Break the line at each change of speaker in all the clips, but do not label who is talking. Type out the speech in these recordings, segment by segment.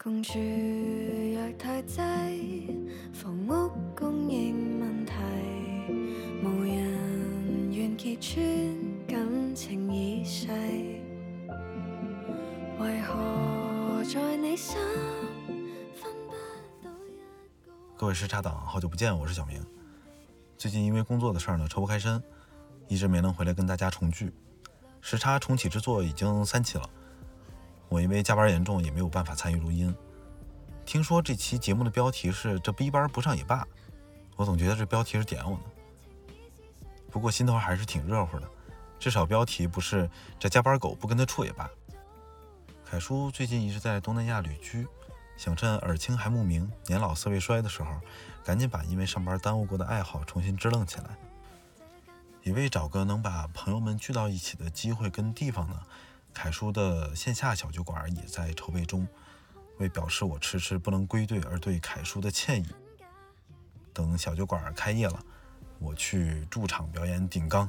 共住若太挤，房屋供应问题，无人愿揭穿感情已逝，为何在你心分不到一个？
各位时差党，好久不见，我是小明。最近因为工作的事儿呢，抽不开身，一直没能回来跟大家重聚。时差重启之作已经三期了，我因为加班严重，也没有办法参与录音。听说这期节目的标题是“这逼班不上也罢”，我总觉得这标题是点我呢。不过心头还是挺热乎的，至少标题不是“这加班狗不跟他处也罢”。凯叔最近一直在东南亚旅居，想趁耳听还目明、年老色未衰的时候，赶紧把因为上班耽误过的爱好重新支棱起来。也为找个能把朋友们聚到一起的机会跟地方呢，凯叔的线下小酒馆也在筹备中。为表示我迟迟不能归队而对凯叔的歉意，等小酒馆开业了，我去驻场表演顶缸，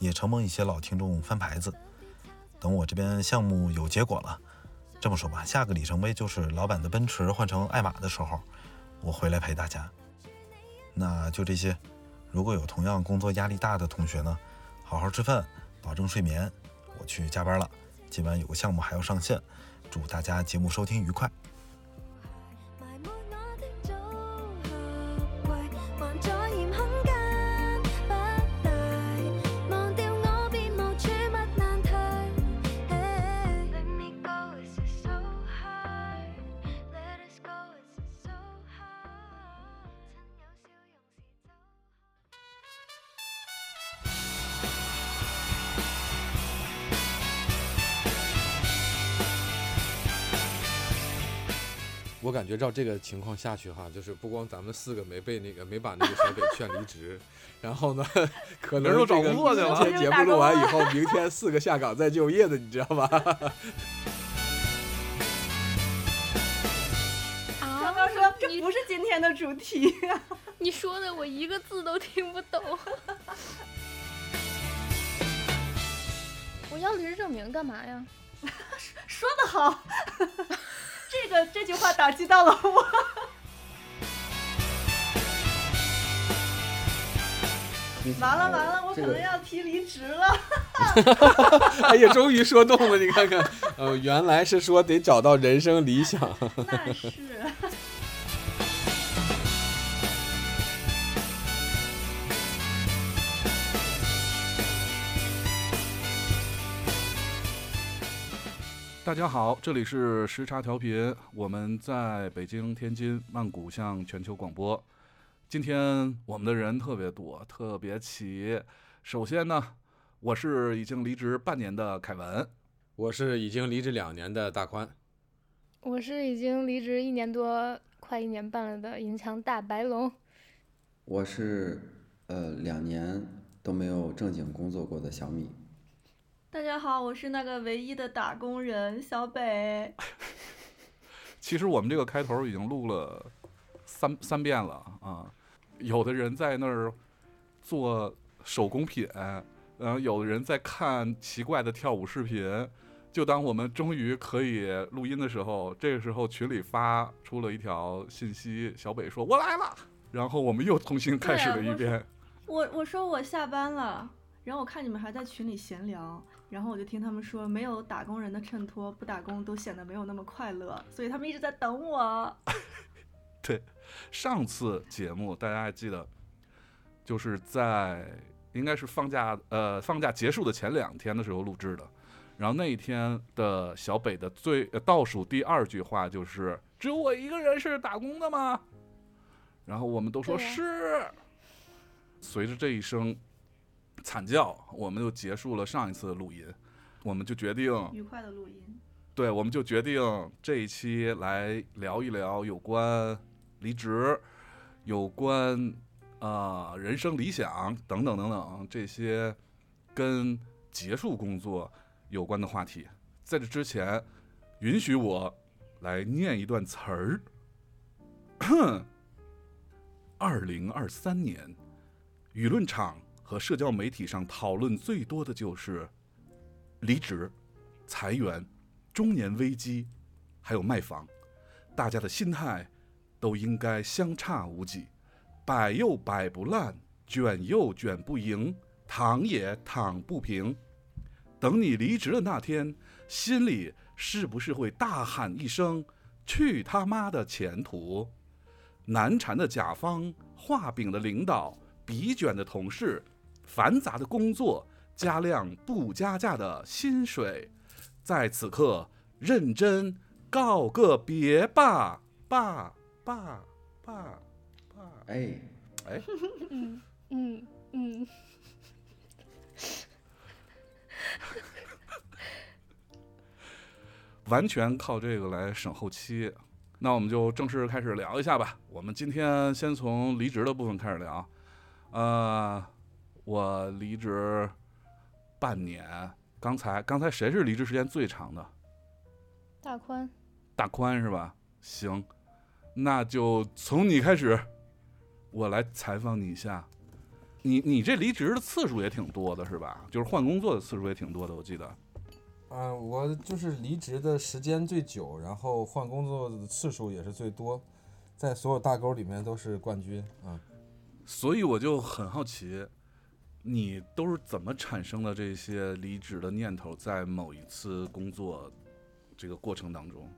也承蒙一些老听众翻牌子。等我这边项目有结果了，这么说吧，下个里程碑就是老板的奔驰换成爱玛的时候，我回来陪大家。那就这些。如果有同样工作压力大的同学呢，好好吃饭，保证睡眠。去加班了，今晚有个项目还要上线，祝大家节目收听愉快。
我
感觉照这个情况下去哈，就是不光咱们四个没被那个没把那个小北劝离职，然后呢，可能
人都找工作去了
今天节目录完以后，明天四个下岗再就业的，你知道吧？
啊
刚刚说这不是今天的主题，
你说的我一个字都听不懂。我要离职证明干嘛呀？
说的好，这个这句话打击到了我。完了完了，我可能要提离职了。
哎呀，终于说动了，你看看，呃，原来是说得找到人生理想。
那是，
大家好，这里是时差调频，我们在北京、天津、曼谷向全球广播。今天我们的人特别多，特别齐。首先呢，我是已经离职半年的凯文，
我是已经离职两年的大宽，
我是已经离职一年多，快一年半了的银强大白龙。
我是呃两年都没有正经工作过的小米。
大家好，我是那个唯一的打工人小北。
其实我们这个开头已经录了三三遍了啊。有的人在那儿做手工品，然后有的人在看奇怪的跳舞视频。就当我们终于可以录音的时候，这个时候群里发出了一条信息，小北说：“我来了。”然后我们又重新开始了一遍。
我我说我下班了，然后我看你们还在群里闲聊，然后我就听他们说，没有打工人的衬托，不打工都显得没有那么快乐，所以他们一直在等我。
对，上次节目大家还记得，就是在应该是放假呃放假结束的前两天的时候录制的。然后那一天的小北的最、呃、倒数第二句话就是：“只有我一个人是打工的吗？”然后我们都说是。随着这一声惨叫，我们就结束了上一次的录音，我们就决定
愉快的录音，
对，我们就决定这一期来聊一聊有关离职、有关啊、呃人生理想等等等等这些跟结束工作有关的话题。在这之前，允许我来念一段词儿。二零二三年，舆论场和社交媒体上讨论最多的就是离职、裁员、中年危机、还有卖房，大家的心态都应该相差无几。摆又摆不烂，卷又卷不赢，躺也躺不平。等你离职的那天，心里是不是会大喊一声“去他妈的前途”？难缠的甲方，画饼的领导，笔卷的同事，繁杂的工作，加量不加价的薪水，在此刻认真告个别吧，爸爸爸爸！
哎，
哎，
嗯嗯嗯，
完全靠这个来省后期。那我们就正式开始聊一下吧。我们今天先从离职的部分开始聊。呃，我离职半年，刚才刚才谁是离职时间最长的？
大宽，
大宽是吧？行，那就从你开始，我来采访你一下。你你这离职的次数也挺多的，是吧？就是换工作的次数也挺多的，我记得。
啊、我就是离职的时间最久，然后换工作的次数也是最多，在所有大沟里面都是冠军啊。
所以我就很好奇，你都是怎么产生的这些离职的念头？在某一次工作这个过程当中，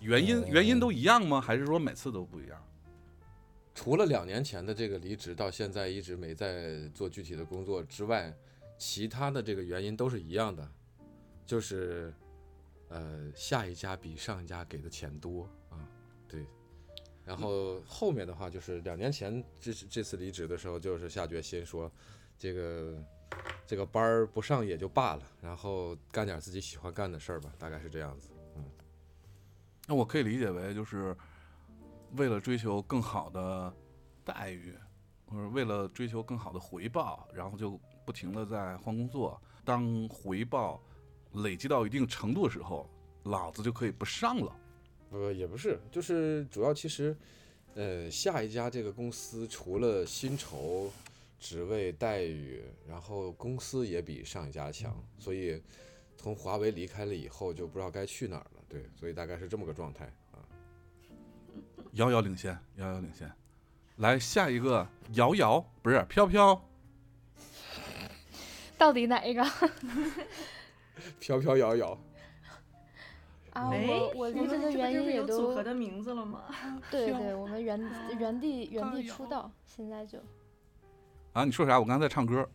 原因
呃
原因都一样吗？还是说每次都不一样？
除了两年前的这个离职，到现在一直没在做具体的工作之外，其他的这个原因都是一样的，就是呃下一家比上一家给的钱多。然后后面的话就是两年前这这次离职的时候，就是下决心说，这个这个班儿不上也就罢了，然后干点自己喜欢干的事儿吧，大概是这样子。
嗯那我可以理解为就是为了追求更好的待遇，或者为了追求更好的回报，然后就不停的在换工作。当回报累积到一定程度的时候，老子就可以不上了。
呃，也不是，就是主要其实，呃，下一家这个公司除了薪酬、职位待遇，然后公司也比上一家强，所以从华为离开了以后就不知道该去哪儿了。对，所以大概是这么个状态啊。
遥遥领先，遥遥领先。来下一个，遥遥不是飘飘，
到底哪一个
飘飘摇摇，
啊？
哎，
我我离职的原因也
都组
都
合的名字了吗？
对对，我们原原地原地出道，现在就
啊，你说啥？我刚才在唱歌。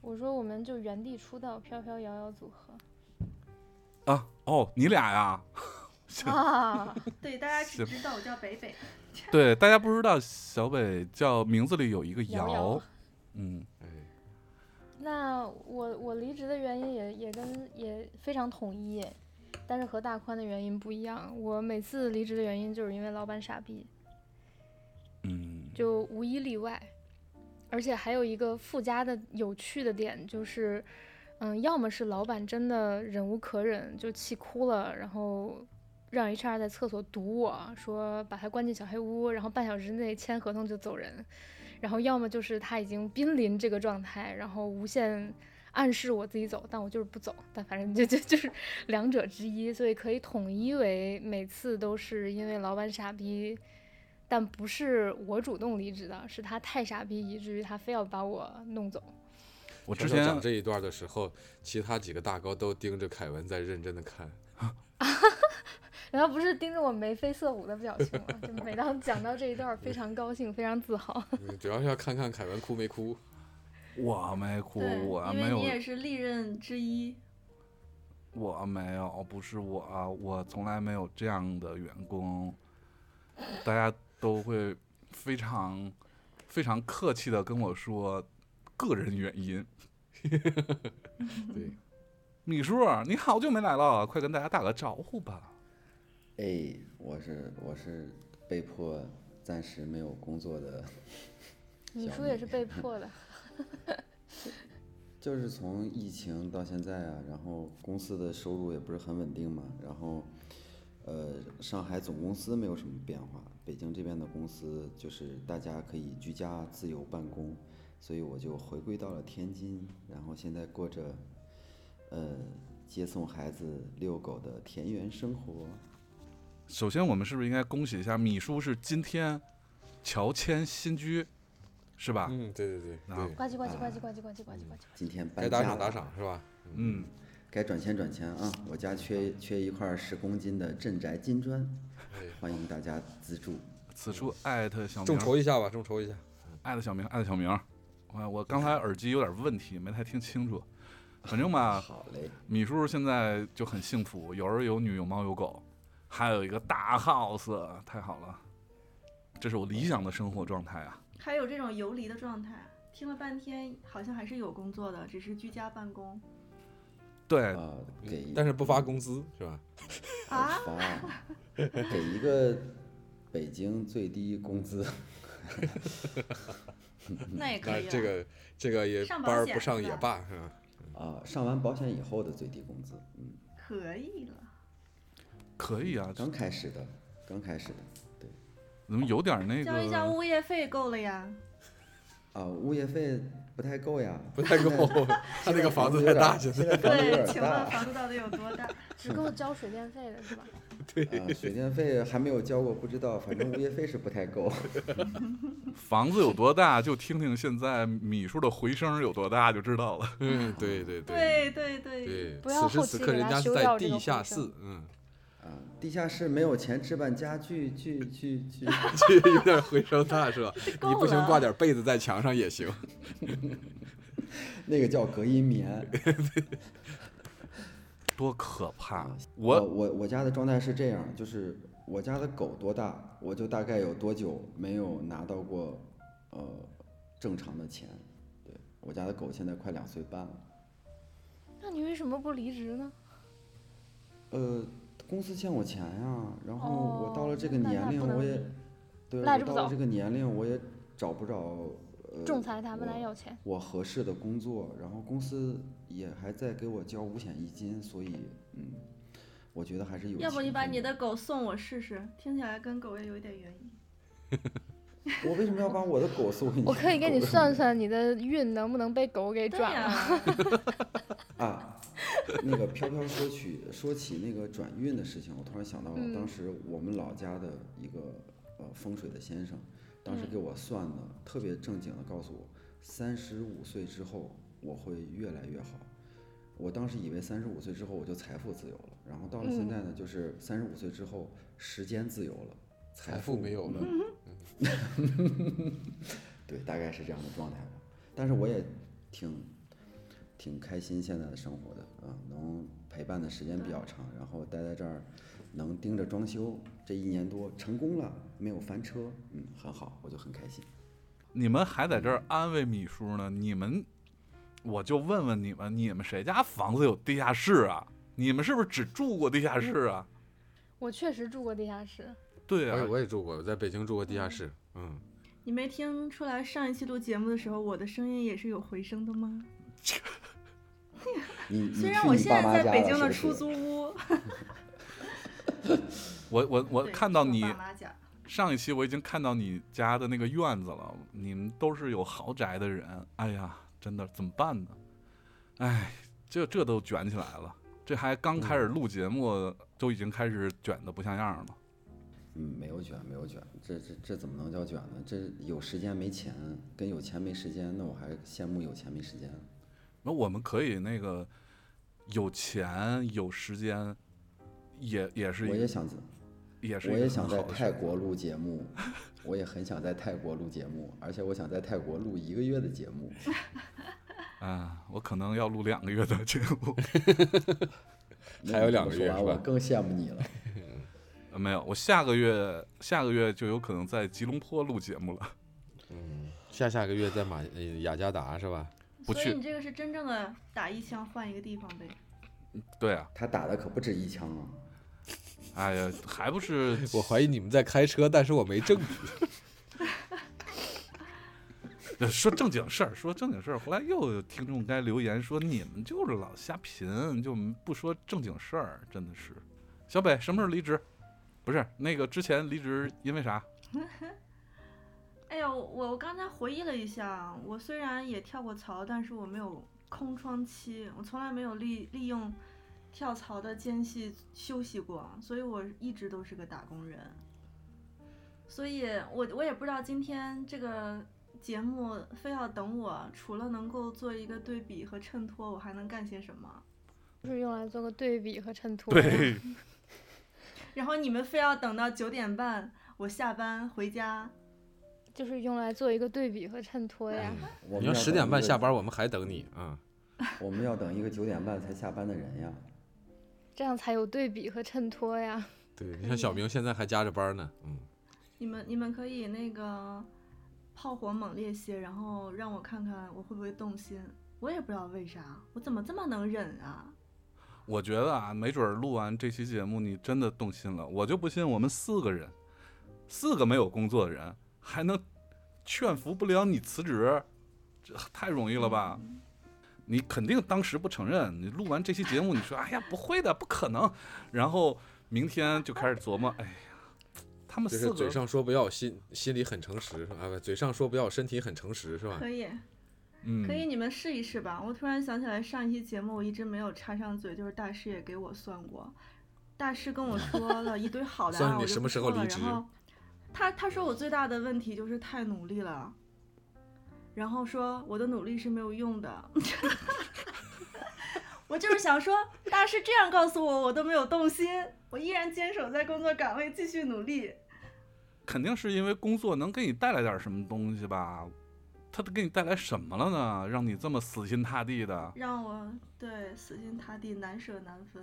我说我们就原地出道，飘飘摇摇组合
啊，哦，你俩呀？行
啊，
对，大家只
行
知道我叫北北。
对，大家不知道小北叫名字里有一个
瑶
瑶
瑶，
嗯，
哎，
那我我离职的原因也也跟也非常统一，但是和大宽的原因不一样。我每次离职的原因就是因为老板傻逼，
嗯，
就无一例外。而且还有一个附加的有趣的点就是，嗯，要么是老板真的忍无可忍，就气哭了，然后让 HR 在厕所堵我说把他关进小黑屋，然后半小时内签合同就走人。然后要么就是他已经濒临这个状态，然后无限暗示我自己走，但我就是不走。但反正就就就是两者之一，所以可以统一为每次都是因为老板傻逼，但不是我主动离职的，是他太傻逼，以至于他非要把我弄走。
我之
飘飘讲这一段的时候，其他几个大高都盯着凯文在认真的看。
然后不是盯着我眉飞色舞的表情吗？就每当讲到这一段，非常高兴，非常自豪。
嗯主要是要看看凯文哭没哭。
我没哭，我没有
因为你，也是历任之一。
我没有，不是我啊，我从来没有这样的员工，大家都会非常非常客气的跟我说个人原因。
对，
米叔，你好久没来了，快跟大家打个招呼吧。
哎，我是我是被迫暂时没有工作的，米
叔也是被迫的，
就是从疫情到现在啊，然后公司的收入也不是很稳定嘛，然后，呃，上海总公司没有什么变化，北京这边的公司就是大家可以居家自由办公，所以我就回归到了天津，然后现在过着，呃，接送孩子、遛狗的田园生活。
首先，我们是不是应该恭喜一下米叔是今天乔迁新居，是吧？
嗯，对对对
呱唧呱唧呱唧呱唧呱唧呱唧呱唧。
今天
该打赏打赏，是吧？
嗯，
该转钱转钱啊！我家缺缺一块十公斤的镇宅金砖，
哎
欢迎大家资助。
此处艾特小明，
众筹一下吧，众筹一下。
艾特小明，艾特小明。我我刚才耳机有点问题，没太听清楚。反正吧，
好嘞，
米叔现在就很幸福，有儿有女，有猫有狗，还有一个大 house，太好了，这是我理想的生活状态啊！
还有这种游离的状态，听了半天好像还是有工作的，只是居家办公
对，
啊，给
但是不发工资是吧？
啊。
发给一个北京最低工资，
那也可以、啊。
这个这个也
上保
班不上也罢，是吧？
啊，上完保险以后的最低工资，嗯，
可以了。
可以啊，
刚开始的，刚开始的，
怎么有点那个
交一
下？
物业费够了呀。
啊，物业费不太够呀，
不太够，他那个房子太大，现在
现在房子有
对，
点
请问
大，
房子到底有多大？
只够交水电费了是吧？
啊，水电费还没有交过，不知道，反正物业费是不太够。
房子有多大，就听听现在米数的回声有多大就知道了。
嗯，对对
对对对，
对，
不要后
此时此刻人家是在地下室，嗯，
啊，地下室没有钱置办家具，去去去，
去 有点回声大是吧？你不行挂点被子在墙上也行。
那个叫隔音棉。
多可怕！
我
我
我我家的状态是这样，就是我家的狗多大，我就大概有多久没有拿到过呃正常的钱。对我家的狗现在快两岁半了。
那你为什么不离职呢？
呃，公司欠我钱呀，然后我到了这个年龄，我也对，
赖着不走
我到了这个年龄，我也找不着呃
仲裁他们来
我
要钱。
我合适的工作，然后公司也还在给我交五险一金，所以嗯，我觉得还是有。
要不你把你的，狗送我试试？听起来跟狗也有一点原因。
我为什么要把我的狗送给你？
我可以给你算算你的运能不能被狗给
对
转了。
呀，
啊，那个飘飘说起说起那个转运的事情，我突然想到，
了
当时我们老家的一个呃风水的先生，当时
嗯
给我算的特别正经的告诉我，三十五岁之后我会越来越好。我当时以为三十五岁之后我就财富自由了，然后到了现
嗯
在呢，就是三十五岁之后时间自由了，财
财富没有了
嗯 对，大概是这样的状态吧。但是我也挺挺开心现在的生活的啊，能陪伴的时间比较长，然后待在这儿，能盯着装修，这一年多成功了，没有翻车，嗯，很好，我就很开心。
你们还在这儿安慰米叔呢？你们，我就问问你们，你们谁家房子有地下室啊？你们是不是只住过地下室啊？
我确实住过地下室，
对啊
我也，我也住过，我在北京住过地下室，嗯，
你没听出来上一期录节目的时候，我的声音也是有回声的吗？
你你
虽然我现在在北京的出租屋，
我我我看到你上一期我已经看到你家的那个院子了，你们都是有豪宅的人，哎呀，真的怎么办呢？哎，这这都卷起来了，这还刚开始录节目，就已经开始卷的不像样了。
嗯，没有卷，没有卷，这这这怎么能叫卷呢？这有时间没钱，跟有钱没时间，那我还羡慕有钱没时间。
那我们可以那个有钱有时间，也也是一
我也想
也是
我也想在泰国录节目，我也很想在泰国录节目，而且我想在泰国录一个月的节目。
啊，我可能要录两个月的节目。
还有两个月是吧
我更羡慕你了。
呃没有，我下个月下个月就有可能在吉隆坡录节目了。
嗯，下下个月在马呃雅加达是吧？
不去
所以你这个是真正的打一枪换一个地方呗。
对啊，
他打的可不止一枪啊！
哎呀，还不是
我怀疑你们在开车，但是我没证据。
呃说正经事儿，说正经事儿。后来又有听众该留言说你们就是老瞎贫，就不说正经事儿，真的是。小北什么时候离职？不是那个之前离职因为啥？
哎呀，我我刚才回忆了一下，我虽然也跳过槽，但是我没有空窗期，我从来没有利利用跳槽的间隙休息过，所以我一直都是个打工人。所以我我也不知道今天这个节目非要等我，除了能够做一个对比和衬托，我还能干些什么？
就是用来做个对比和衬托。
对，
然后你们非要等到九点半我下班回家，
就是用来做一个对比和衬托呀。
我们要
你要十点
等一个
半下班，我们还等你啊。
我们要等一个九点半才下班的人呀。
这样才有对比和衬托呀。
对你看小明现在还加着班呢，嗯，
你们你们可以那个炮火猛烈些，然后让我看看我会不会动心。我也不知道为啥，我怎么这么能忍啊？
我觉得啊，没准儿录完这期节目你真的动心了，我就不信我们四个人，四个没有工作的人还能劝服不了你辞职，这太容易了吧？你肯定当时不承认，你录完这期节目，你说哎呀不会的，不可能，然后明天就开始琢磨，哎呀，他们四个
嘴上说不要，心心里很诚实，是吧？啊，嘴上说不要，身体很诚实，是吧？
可以，
嗯
可以，你们试一试吧。我突然想起来，上一期节目我一直没有插上嘴，就是大师也给我算过，大师跟我 说了一堆好的啊，
算你什么时候离职
然后他他说我最大的问题就是太努力了，然后说我的努力是没有用的。我就是想说，大师这样告诉我，我都没有动心，我依然坚守在工作岗位，继续努力。
肯定是因为工作能给你带来点什么东西吧？他给你带来什么了呢？让你这么死心塌地的？
让我对死心塌地、难舍难分。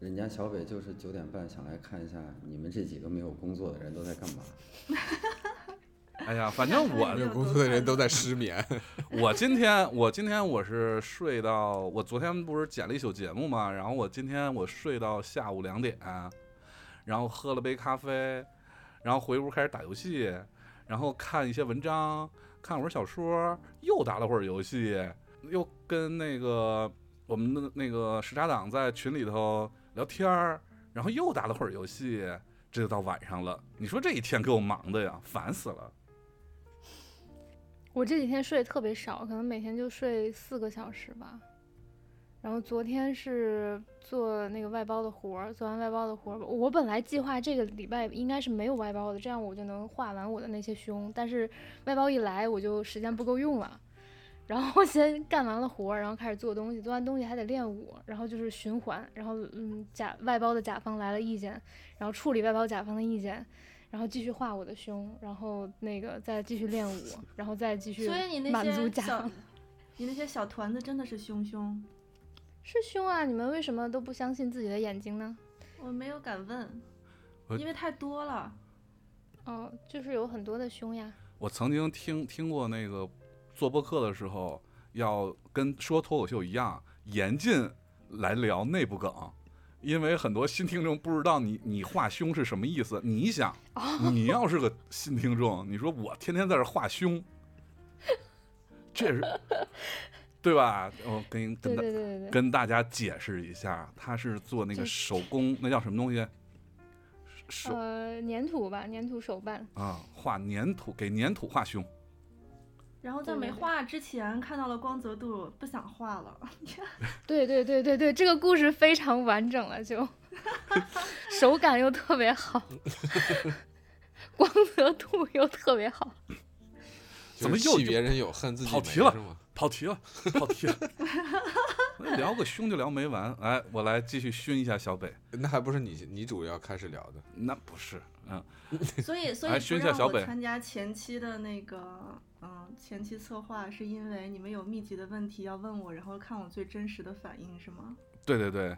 人家小北就是九点半想来看一下你们这几个没有工作的人都在干嘛。
哎呀，反正我
没有工作的人都在失眠，
我今天我今天我是睡到我昨天不是剪了一宿节目嘛，然后我今天我睡到下午两点，然后喝了杯咖啡，然后回屋开始打游戏，然后看一些文章，看会儿小说，又打了会儿游戏，又跟那个我们的那个时差党在群里头聊天儿，然后又打了会儿游戏，这就到晚上了。你说这一天给我忙的呀，烦死了。
我这几天睡得特别少，可能每天就睡四个小时吧。然后昨天是做那个外包的活儿，做完外包的活儿，我本来计划这个礼拜应该是没有外包的，这样我就能画完我的那些胸。但是外包一来，我就时间不够用了。然后先干完了活儿，然后开始做东西，做完东西还得练舞，然后就是循环。然后嗯，甲外包的甲方来了意见，然后处理外包甲方的意见，然后继续画我的胸，然后那个再继续练舞，然后再继续
所以你那
满足
些小
甲方。
你那些小团子真的是凶凶，
是胸啊！你们为什么都不相信自己的眼睛呢？
我没有敢问，因为太多了。
哦，就是有很多的胸呀。
我曾经听听过那个做播客的时候，要跟说脱口秀一样严禁来聊内部梗，因为很多新听众不知道你你画胸是什么意思。你想，你要是个新听众，你说我天天在这画胸，这是对吧？我跟 跟大。跟大家解释一下，他是做那个手工，那叫什么东西？手
呃，粘土吧，粘土手办。
啊，画粘土，给粘土画胸。
然后在没画之前看到了光泽度，不想画了。
对对对对对，这个故事非常完整了，就 手感又特别好，光泽度又特别好。
怎么又
别人有恨自己没
跑题了
是吗？
跑题了，跑题了。聊个凶就聊没完，哎，我来继续熏一下小北。
那还不是你你主要开始聊的？
那不是，嗯，
所以，所以
哎
不让
熏一下小北
我参加前期的那个，嗯，前期策划，是因为你们有密集的问题要问我，然后看我最真实的反应，是吗？
对对对，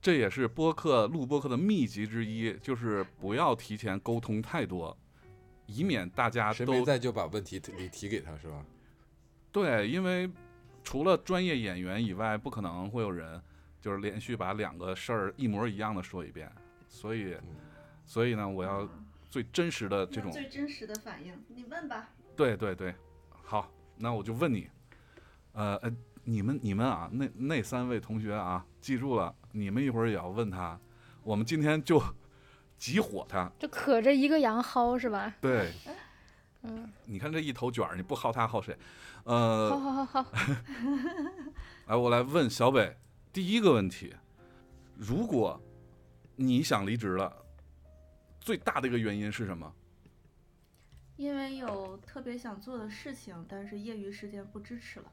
这也是播客录播客的秘籍之一，就是不要提前沟通太多，以免大家
谁没
都
在就把问题提你提给他是吧？
对，因为除了专业演员以外，不可能会有人就是连续把两个事儿一模一样的说一遍，所以，所以呢，我要
嗯
最真实的这种
最真实的反应，你问吧。
对对对，好，那我就问你，呃呃，你们你们啊，那那三位同学啊，记住了，你们一会儿也要问他，我们今天就 急火他。
就可着一个羊薅是吧？
对，
嗯，
你看这一头卷儿，你不薅他薅谁？
好
呃，
好好好，
来，我来问小北第一个问题，如果你想离职了，最大的一个原因是什么？
因为有特别想做的事情，但是业余时间不支持了。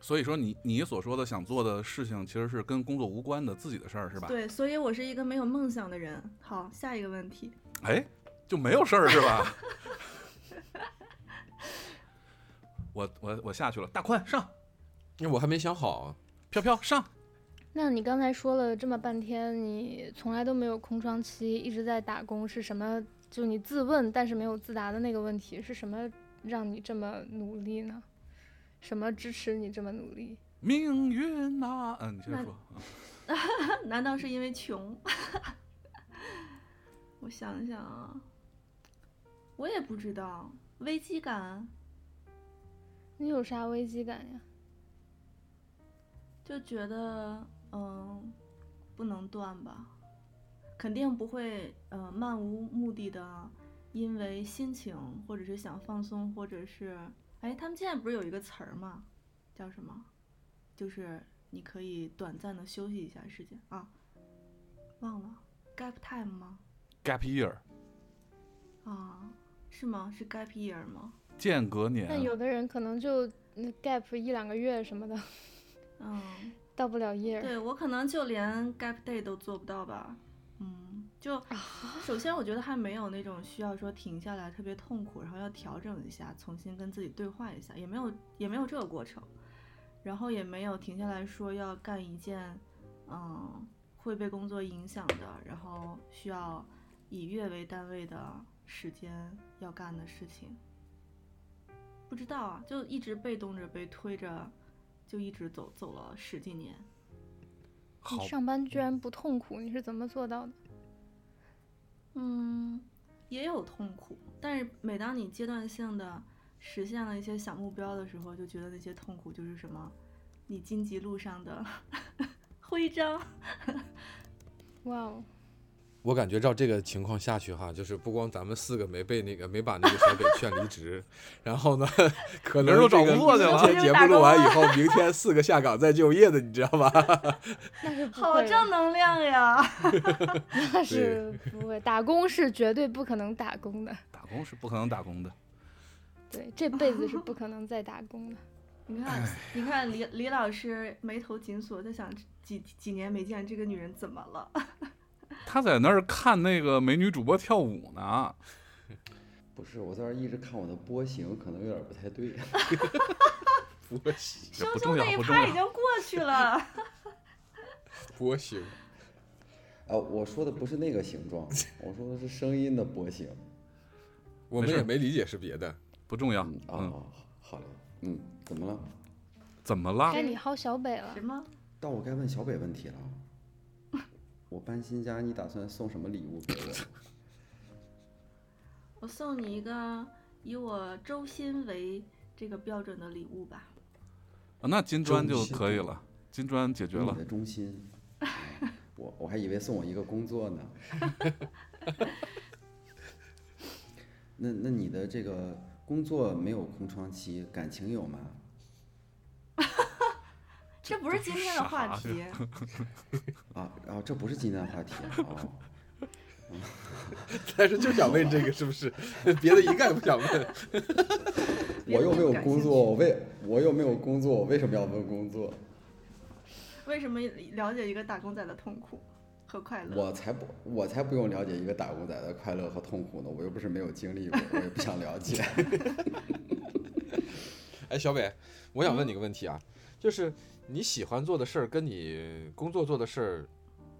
所以说你你所说的想做的事情，其实是跟工作无关的自己的事儿，是吧？
对，所以我是一个没有梦想的人。好，下一个问题。
哎，就没有事儿是吧？我我我下去了，大宽上，
因为我还没想好，
飘飘上。
那你刚才说了这么半天，你从来都没有空窗期，一直在打工，是什么？就你自问但是没有自答的那个问题，是什么让你这么努力呢？什么支持你这么努力？
命运呐、嗯，你先说。
难道是因为穷？我想想啊，我也不知道，危机感
你有啥危机感呀？
就觉得嗯，不能断吧，肯定不会呃漫无目的的，因为心情或者是想放松，或者是哎，他们现在不是有一个词儿吗？叫什么？就是你可以短暂的休息一下时间啊，忘了 gap time 吗
？Gap year，
啊，是吗？是 gap year 吗？
间隔年。
那有的人可能就嗯 gap 一两个月什么的，
嗯，
到不了 year。
对我可能就连 gap day 都做不到吧。嗯，就首先我觉得还没有那种需要说停下来特别痛苦，然后要调整一下，重新跟自己对话一下，也没有也没有这个过程，然后也没有停下来说要干一件嗯会被工作影响的，然后需要以月为单位的时间要干的事情。不知道啊，就一直被动着被推着，就一直走走了十几年。
你上班居然不痛苦，你是怎么做到的？
嗯，也有痛苦，但是每当你阶段性的实现了一些小目标的时候，就觉得那些痛苦就是什么，你荆棘路上的 徽章。
哇哦，
我感觉照这个情况下去哈，就是不光咱们四个没被那个没把那个小北劝离职，然后呢，可能都找
工作去了
今天节目录完以后，明天四个下岗再就业的，你知道吧？
那是
好正能量呀！
那是不会，打工是绝对不可能打工的，
打工是不可能打工的。
对，这辈子是不可能再打工的。
你看，你看李李老师眉头紧锁，在想几几年没见这个女人怎么了？
他在那儿看那个美女主播跳舞呢。
不是，我在那儿一直看我的波形，可能有点不太对。
波形，
这不重要不重要
趴已经过去了。
波形，
啊，我说的不是那个形状，我说的是声音的波形。
我们也没理解是别的。
不重要。
嗯，
嗯，
哦，好嘞，嗯，怎么了？
怎么了
该？你薅小北了
是吗？
到我该问小北问题了。我搬新家，你打算送什么礼物给我？
我送你一个以我周薪为这个标准的礼物吧。
啊那金砖就可以了，金砖解决了
你。的中心。我我还以为送我一个工作呢。那那你的这个工作没有空窗期，感情有吗？
这不是今天的话题。
啊，然后这不是今天的话题啊哦。
但是就想问这个是不是？别的一概不想问。
我又没有工作，我为我又没有工作，我为什么要问工作？
为什么了解一个打工仔的痛苦和快乐？
我才不，我才不用了解一个打工仔的快乐和痛苦呢，我又不是没有经历过，我也不想了解。
哎，小北，我想问你个问题啊，就是你喜欢做的事儿跟你工作做的事儿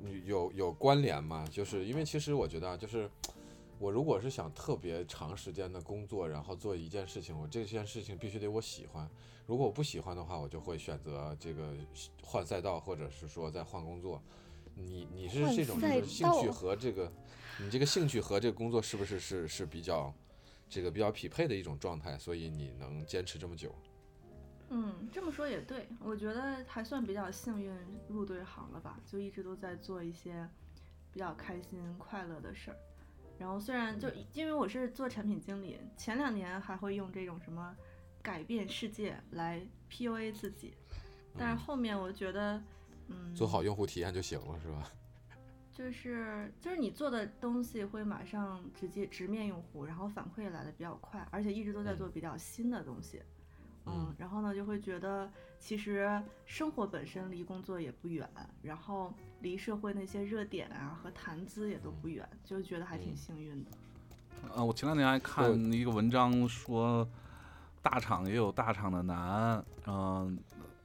你有有关联吗？就是因为其实我觉得啊，就是 我如果是想特别长时间的工作，然后做一件事情，我这件事情必须得我喜欢。如果我不喜欢的话，我就会选择这个换赛道，或者是说再换工作。你你是这种就是兴趣和这个，你这个兴趣和这个工作是不是是是比较这个比较匹配的一种状态？所以你能坚持这么久？
嗯，这么说也对，我觉得还算比较幸运入对行了吧，就一直都在做一些比较开心快乐的事儿。然后虽然就因为我是做产品经理，前两年还会用这种什么改变世界来 PUA 自己，但是后面我觉得，嗯，
做好用户体验就行了，是吧？
就是就是你做的东西会马上直接直面用户，然后反馈来的比较快，而且一直都在做比较新的东西。嗯
嗯，
然后呢，就会觉得其实生活本身离工作也不远，然后离社会那些热点啊和谈资也都不远，就觉得还挺
嗯
幸运的。
呃，我前两天还看一个文章说，大厂也有大厂的难，嗯、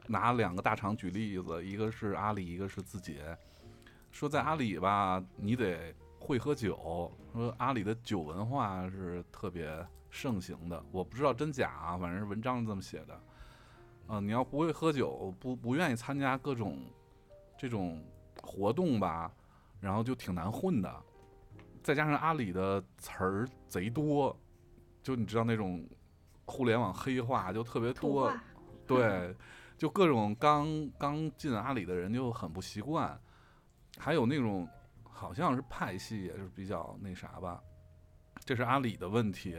拿两个大厂举例子，一个是阿里，一个是字节。说在阿里吧，你得会喝酒，说阿里的酒文化是特别盛行的，我不知道真假啊，反正是文章是这么写的。嗯、你要不会喝酒，不不愿意参加各种这种活动吧，然后就挺难混的。再加上阿里的词儿贼多，就你知道那种互联网黑话就特别多，对，就各种刚刚进阿里的人就很不习惯，还有那种好像是派系也是比较那啥吧，这是阿里的问题。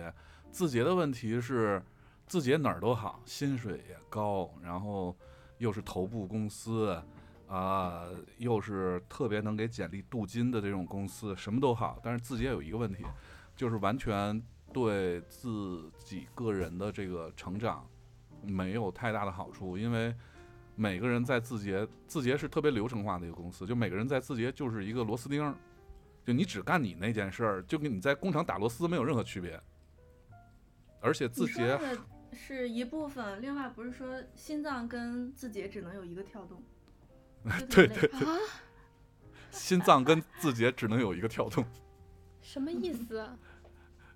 字节的问题是，字节哪儿都好，薪水也高，然后又是头部公司，啊、又是特别能给简历镀金的这种公司，什么都好。但是字节有一个问题，就是完全对自己个人的这个成长没有太大的好处，因为每个人在字节，字节是特别流程化的一个公司，就每个人在字节就是一个螺丝钉，就你只干你那件事儿，就跟你在工厂打螺丝没有任何区别。而且字节
是一部分，另外不是说心脏跟字节只能有一个跳动，对对
对
啊，
心脏跟字节只能有一个跳动，
什么意思啊？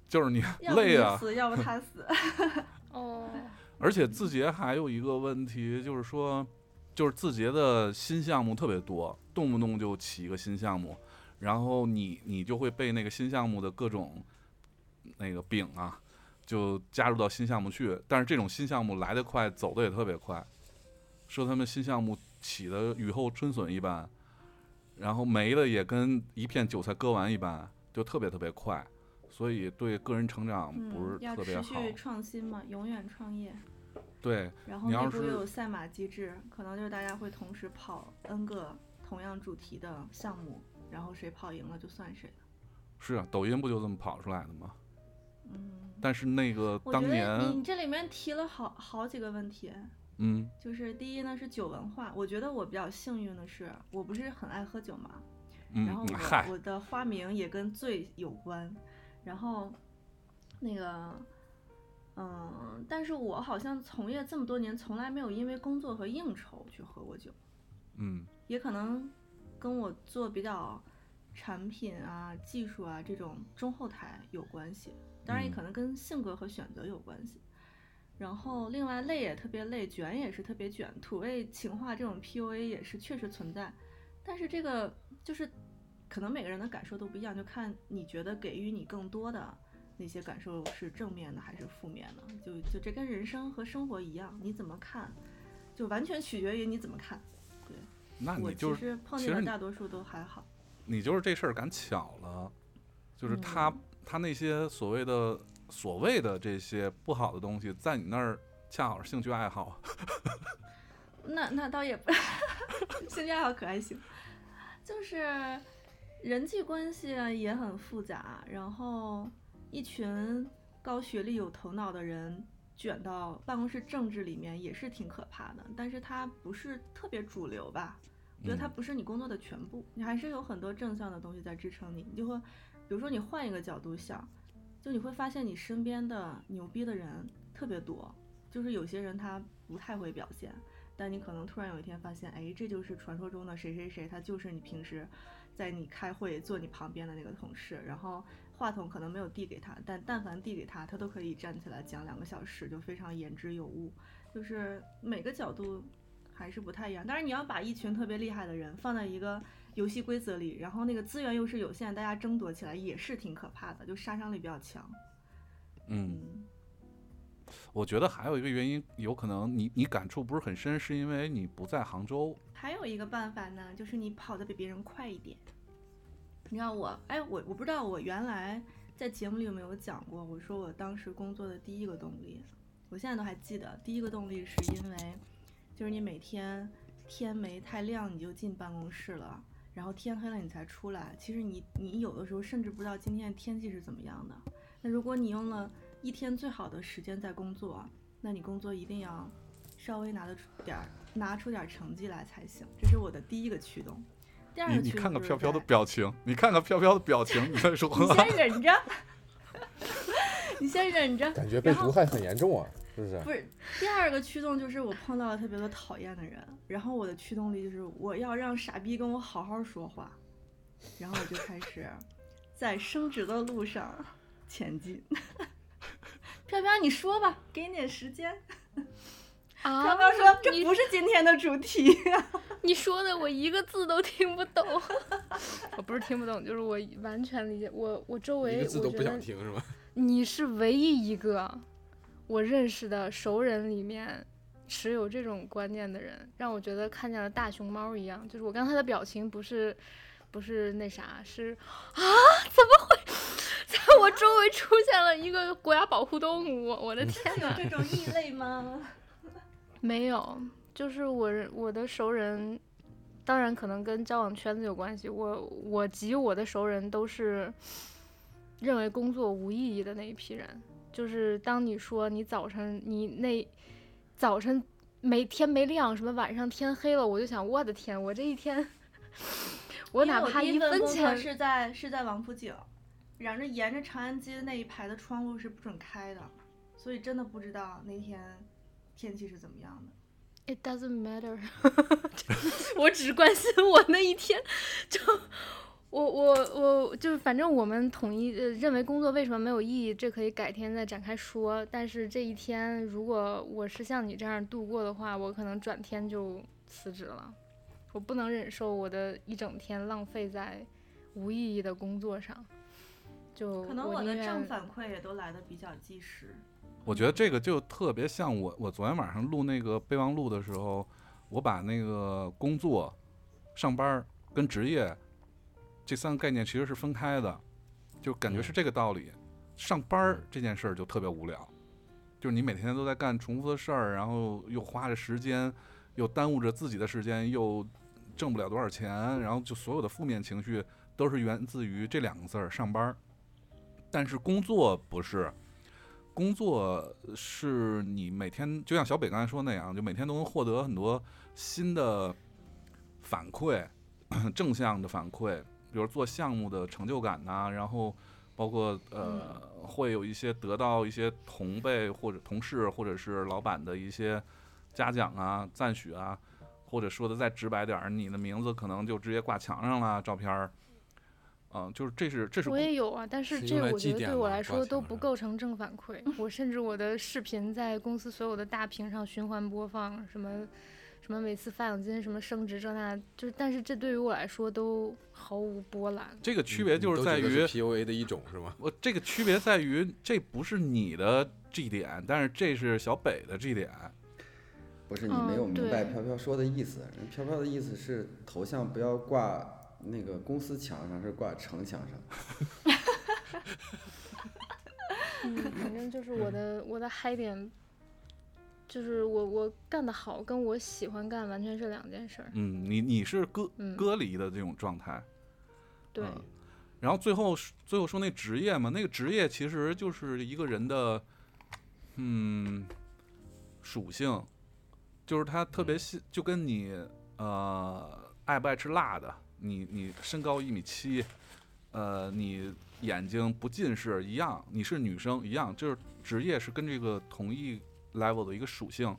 就是你累啊。
要不他死。
哦，
而且字节还有一个问题，就是说，就是字节的新项目特别多，动不动就起一个新项目，然后你你就会被那个新项目的各种那个饼啊，就加入到新项目去。但是这种新项目来得快，走得也特别快，说他们新项目起的雨后春笋一般，然后没了也跟一片韭菜割完一般，就特别特别快。所以对个人成长不是
嗯，要
特别好。
持续创新嘛，永远创业。
对，
然后内部又
你要是
有赛马机制，可能就是大家会同时跑 N 个同样主题的项目，然后谁跑赢了就算谁的。
是啊，抖音不就这么跑出来的吗？
嗯，
但是那个当年，
你这里面提了好好几个问题，
嗯。
就是第一呢是酒文化，我觉得我比较幸运的是，我不是很爱喝酒嘛，
嗯
然后，我，我的花名也跟醉有关，然后那个，嗯，但是我好像从业这么多年，从来没有因为工作和应酬去喝过酒，
嗯。
也可能跟我做比较产品啊、技术啊这种中后台有关系，当然也
嗯
可能跟性格和选择有关系。然后另外累也特别累，卷也是特别卷，土味情话这种 PUA 也是确实存在，但是这个就是可能每个人的感受都不一样，就看你觉得给予你更多的那些感受是正面的还是负面的，就就这跟人生和生活一样，你怎么看，就完全取决于你怎么看。对
那你就是
实碰见的大多数都还好。
你就是这事儿赶巧了，就是他、
嗯
他那些所谓的所谓的这些不好的东西，在你那儿恰好是兴趣爱好。
那那倒也不，兴趣爱好可还行，就是人际关系啊也很复杂，然后一群高学历有头脑的人卷到办公室政治里面也是挺可怕的，但是它不是特别主流吧？我觉得它
嗯
不是你工作的全部，你还是有很多正向的东西在支撑你。你就会，比如说你换一个角度想，就你会发现你身边的牛逼的人特别多，就是有些人他不太会表现，但你可能突然有一天发现，哎，这就是传说中的谁谁谁，他就是你平时在你开会坐你旁边的那个同事，然后话筒可能没有递给他，但但凡递给他，他都可以站起来讲两个小时，就非常言之有物。就是每个角度还是不太一样。当然，你要把一群特别厉害的人放在一个游戏规则里，然后那个资源又是有限，大家争夺起来也是挺可怕的，就杀伤力比较强。
嗯，
嗯，
我觉得还有一个原因，有可能你你感触不是很深，是因为你不在杭州。
还有一个办法呢，就是你跑得比别人快一点。你看我，哎，我我不知道我原来在节目里有没有讲过，我说我当时工作的第一个动力，我现在都还记得，第一个动力是因为，就是你每天天没太亮你就进办公室了，然后天黑了你才出来，其实你你有的时候甚至不知道今天的天气是怎么样的。那如果你用了一天最好的时间在工作，那你工作一定要稍微拿得出点儿拿出点儿成绩来才行。这是我的第一个驱动。第二
你你
个驱动就是
看看飘飘的表情，你看看飘飘的表情，你再说
你先忍着，你先忍着。
感觉被毒害很严重啊，是不是？
不是第二个驱动就是我碰到了特别多讨厌的人，然后我的驱动力就是我要让傻逼跟我好好说话，然后我就开始在升职的路上前进。飘飘，你说吧，给你点时间。
啊
飘飘说：“这不是今天的主题。
你说的我一个字都听不懂，我不是听不懂，就是我完全理解。我我周围
一个字都不
我觉得
想听是吗？
你是唯一一个我认识的熟人里面持有这种观念的人，让我觉得看见了大熊猫一样。就是我刚才的表情不是不是那啥，是啊，怎么会 在我周围出现了一个国家保护动物？我的天
有
呐！
这种异类吗？
没有，就是我人我的熟人，当然可能跟交往圈子有关系。我我及我的熟人都是认为工作无意义的那一批人。就是当你说你早晨你那早晨没天没亮，什么晚上天黑了，我就想我的天，我这一天 我哪怕
一
一分钱
是在是在王府井，然后沿着长安街那一排的窗户是不准开的，所以真的不知道那天天气是怎么样的。
It doesn't matter，我只关心我那一天。就我我我就是反正我们统一呃认为工作为什么没有意义，这可以改天再展开说。但是这一天如果我是像你这样度过的话，我可能转天就辞职了。我不能忍受我的一整天浪费在无意义的工作上。就
可能我的正反馈也都来的比较及时。
我觉得这个就特别像我，我昨天晚上录那个备忘录的时候，我把那个工作、上班儿跟职业这三个概念其实是分开的，就感觉是这个道理。上班儿这件事儿就特别无聊，就是你每天都在干重复的事儿，然后又花着时间，又耽误着自己的时间，又挣不了多少钱，然后就所有的负面情绪都是源自于这两个字儿——上班儿。但是工作不是。工作是你每天就像小北刚才说那样，就每天都能获得很多新的反馈，正向的反馈，比如做项目的成就感呐、然后包括呃会有一些得到一些同辈或者同事或者是老板的一些嘉奖啊、赞许啊，或者说的再直白点儿，你的名字可能就直接挂墙上了，照片儿。嗯，就是这是这是
我也有啊，但是这我觉得对我来说都不构成正反馈。我甚至我的视频在公司所有的大屏上循环播放，什么什么每次发奖金，什么升职这那，就是但是这对于我来说都毫无波澜。
这个区别就是在于
PUA 的一种是吗？
我这个区别在于，这不是你的 G 点，但是这是小北的 G 点。
不是你没有
嗯
明白飘飘说的意思，人飘飘的意思是头像不要挂那个公司墙上，是挂城墙上。
嗯，反正就是我的我的嗨点，就是我我干得好跟我喜欢干完全是两件事儿。
嗯，你你是割
嗯
割离的这种状态。
对，
嗯然后最后最后说那职业嘛，那个职业其实就是一个人的，嗯，属性，就是他特别细，就跟你呃爱不爱吃辣的，你你身高一米七，呃，你眼睛不近视一样，你是女生一样，就是职业是跟这个同一 level 的一个属性。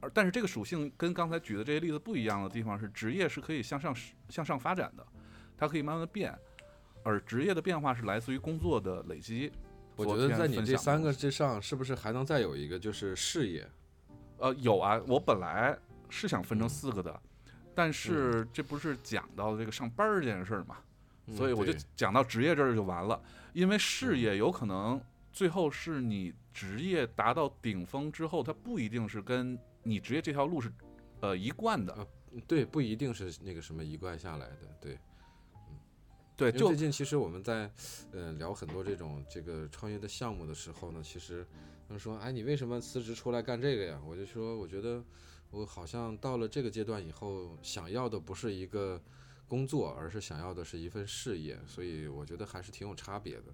而但是这个属性跟刚才举的这些例子不一样的地方是，职业是可以向上向上发展的，它可以慢慢的变，而职业的变化是来自于工作的累积。
我觉得在你这三个之上，是不是还能再有一个就是事业？
呃，有啊，我本来是想分成
嗯
四个的，但是这不是讲到这个上班这件事儿嘛，
嗯
所以我就讲到职业这儿就完了。因为事
嗯
业有可能最后是你职业达到顶峰之后，它不一定是跟你职业这条路是呃一贯的
啊。对，不一定是那个什么一贯下来的，对。
对，就
因为最近其实我们在呃聊很多这种这个创业的项目的时候呢，其实他们说，哎，你为什么辞职出来干这个呀？我就说，我觉得我好像到了这个阶段以后，想要的不是一个工作，而是想要的是一份事业，所以我觉得还是挺有差别的。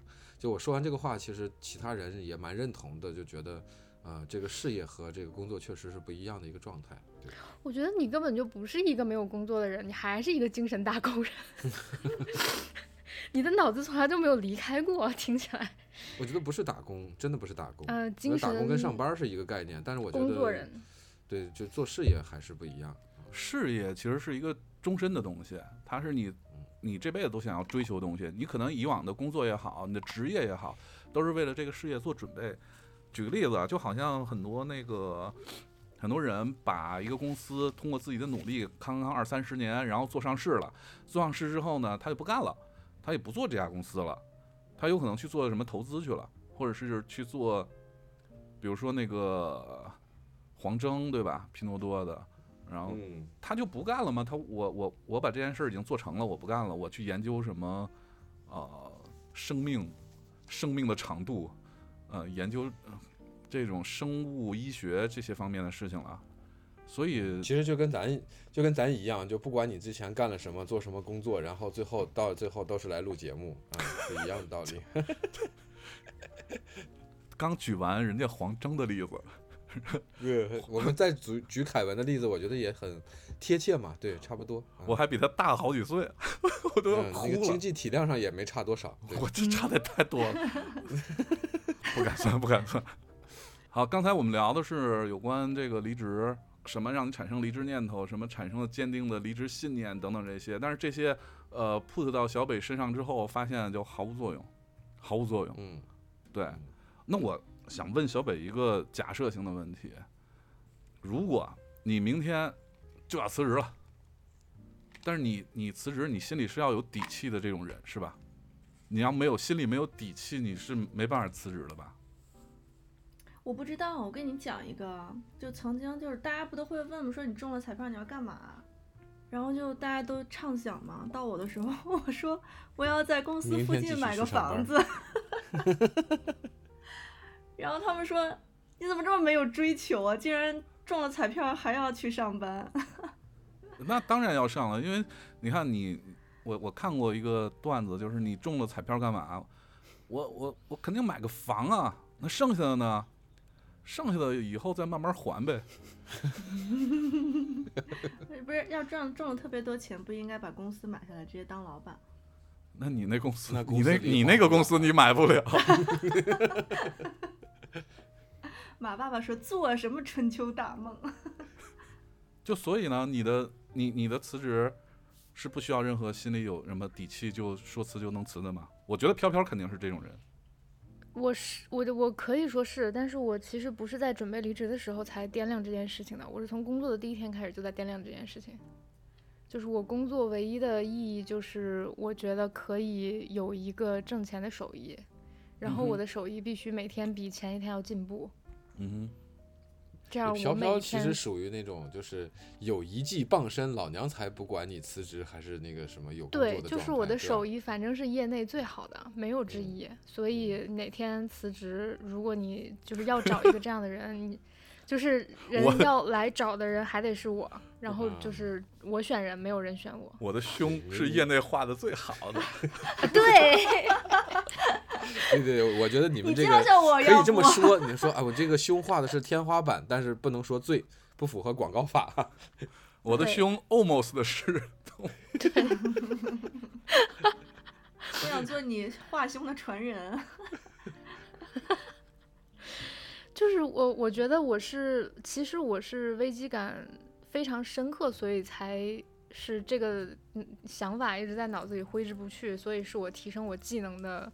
就我说完这个话，其实其他人也蛮认同的，就觉得，呃，这个事业和这个工作确实是不一样的一个状态。对，
我觉得你根本就不是一个没有工作的人，你还是一个精神打工人。你的脑子从来就没有离开过，听起来。
我觉得不是打工，真的不是打工。
呃，精神
打工跟上班是一个概念，但是我觉得
工作人，
对，就做事业还是不一样。
事业其实是一个终身的东西，它是你你这辈子都想要追求的东西。你可能以往的工作也好，你的职业也好，都是为了这个事业做准备。举个例子啊，就好像很多那个很多人把一个公司通过自己的努力，康康二三十年，然后做上市了。做上市之后呢，他就不干了，他也不做这家公司了，他有可能去做什么投资去了，或者是去做，比如说那个黄峥对吧？拼多多的，然后
嗯，
他就不干了吗？他我我我把这件事儿已经做成了，我不干了，我去研究什么，呃，生命，生命的长度，呃，研究、呃这种生物医学这些方面的事情了。所以
其实就跟咱就跟咱一样，就不管你之前干了什么，做什么工作，然后最后到最后都是来录节目啊，是一样的道理。
刚举完人家黄峥的例子，
对，我们再举举凯文的例子，我觉得也很贴切嘛，对，差不多。啊
我还比他大好几岁，我都要
嗯，
哭
那个经。济体量上也没差多少。
我这差的太多了，不敢算，不敢算。好，刚才我们聊的是有关这个离职，什么让你产生离职念头，什么产生了坚定的离职信念等等这些。但是这些呃 put 到小北身上之后，发现就毫无作用，毫无作用。
嗯，
对，那我想问小北一个假设性的问题：如果你明天就要辞职了，但是你你辞职，你心里是要有底气的这种人是吧？你要没有心里没有底气，你是没办法辞职的吧？
我不知道，我跟你讲一个，就曾经就是大家不都会问吗？说你中了彩票你要干嘛？然后就大家都畅想嘛。到我的时候，我说我要在公司附近买个房子。然后他们说你怎么这么没有追求啊？竟然中了彩票还要去上班。
那当然要上了，因为你看你，我我看过一个段子，就是你中了彩票干嘛？我我我肯定买个房啊，那剩下的呢？剩下的以后再慢慢还呗。
不是要赚中了特别多钱，不应该把公司买下来直接当老板？
那你那公司，
那
你那
公司里
你那个
花不了
公司你买不了。
马爸爸说做什么春秋大梦？
就所以呢，你的你你的辞职是不需要任何心里有什么底气就说辞就能辞的吗？我觉得飘飘肯定是这种人。
我是我的我可以说是，但是我其实不是在准备离职的时候才掂量这件事情的，我是从工作的第一天开始就在掂量这件事情。就是我工作唯一的意义就是我觉得可以有一个挣钱的手艺，然后我的手艺必须每天比前一天要进步，
嗯
这样
飘
我每一天
飘其实属于那种就是有一技傍身，老娘才不管你辞职还是那个什么有工作
对，
的
就是我的手艺，反正是业内最好的，没有之
嗯
一。所以哪天辞职，如果你就是要找一个这样的人，你就是 人要来找的人还得是我，然后就
啊
是我选人，没有人选我。
我的胸是业内画的最好的。
对，
对对，我觉得你们这个可以这么说，你说啊，我这个胸画的是天花板，但是不能说最，不符合广告法。
我的胸 almost 的是
我想做你画胸的传人。
就是我，我觉得我是，其实我是危机感非常深刻，所以才是这个嗯想法一直在脑子里挥之不去，所以是我提升我技能的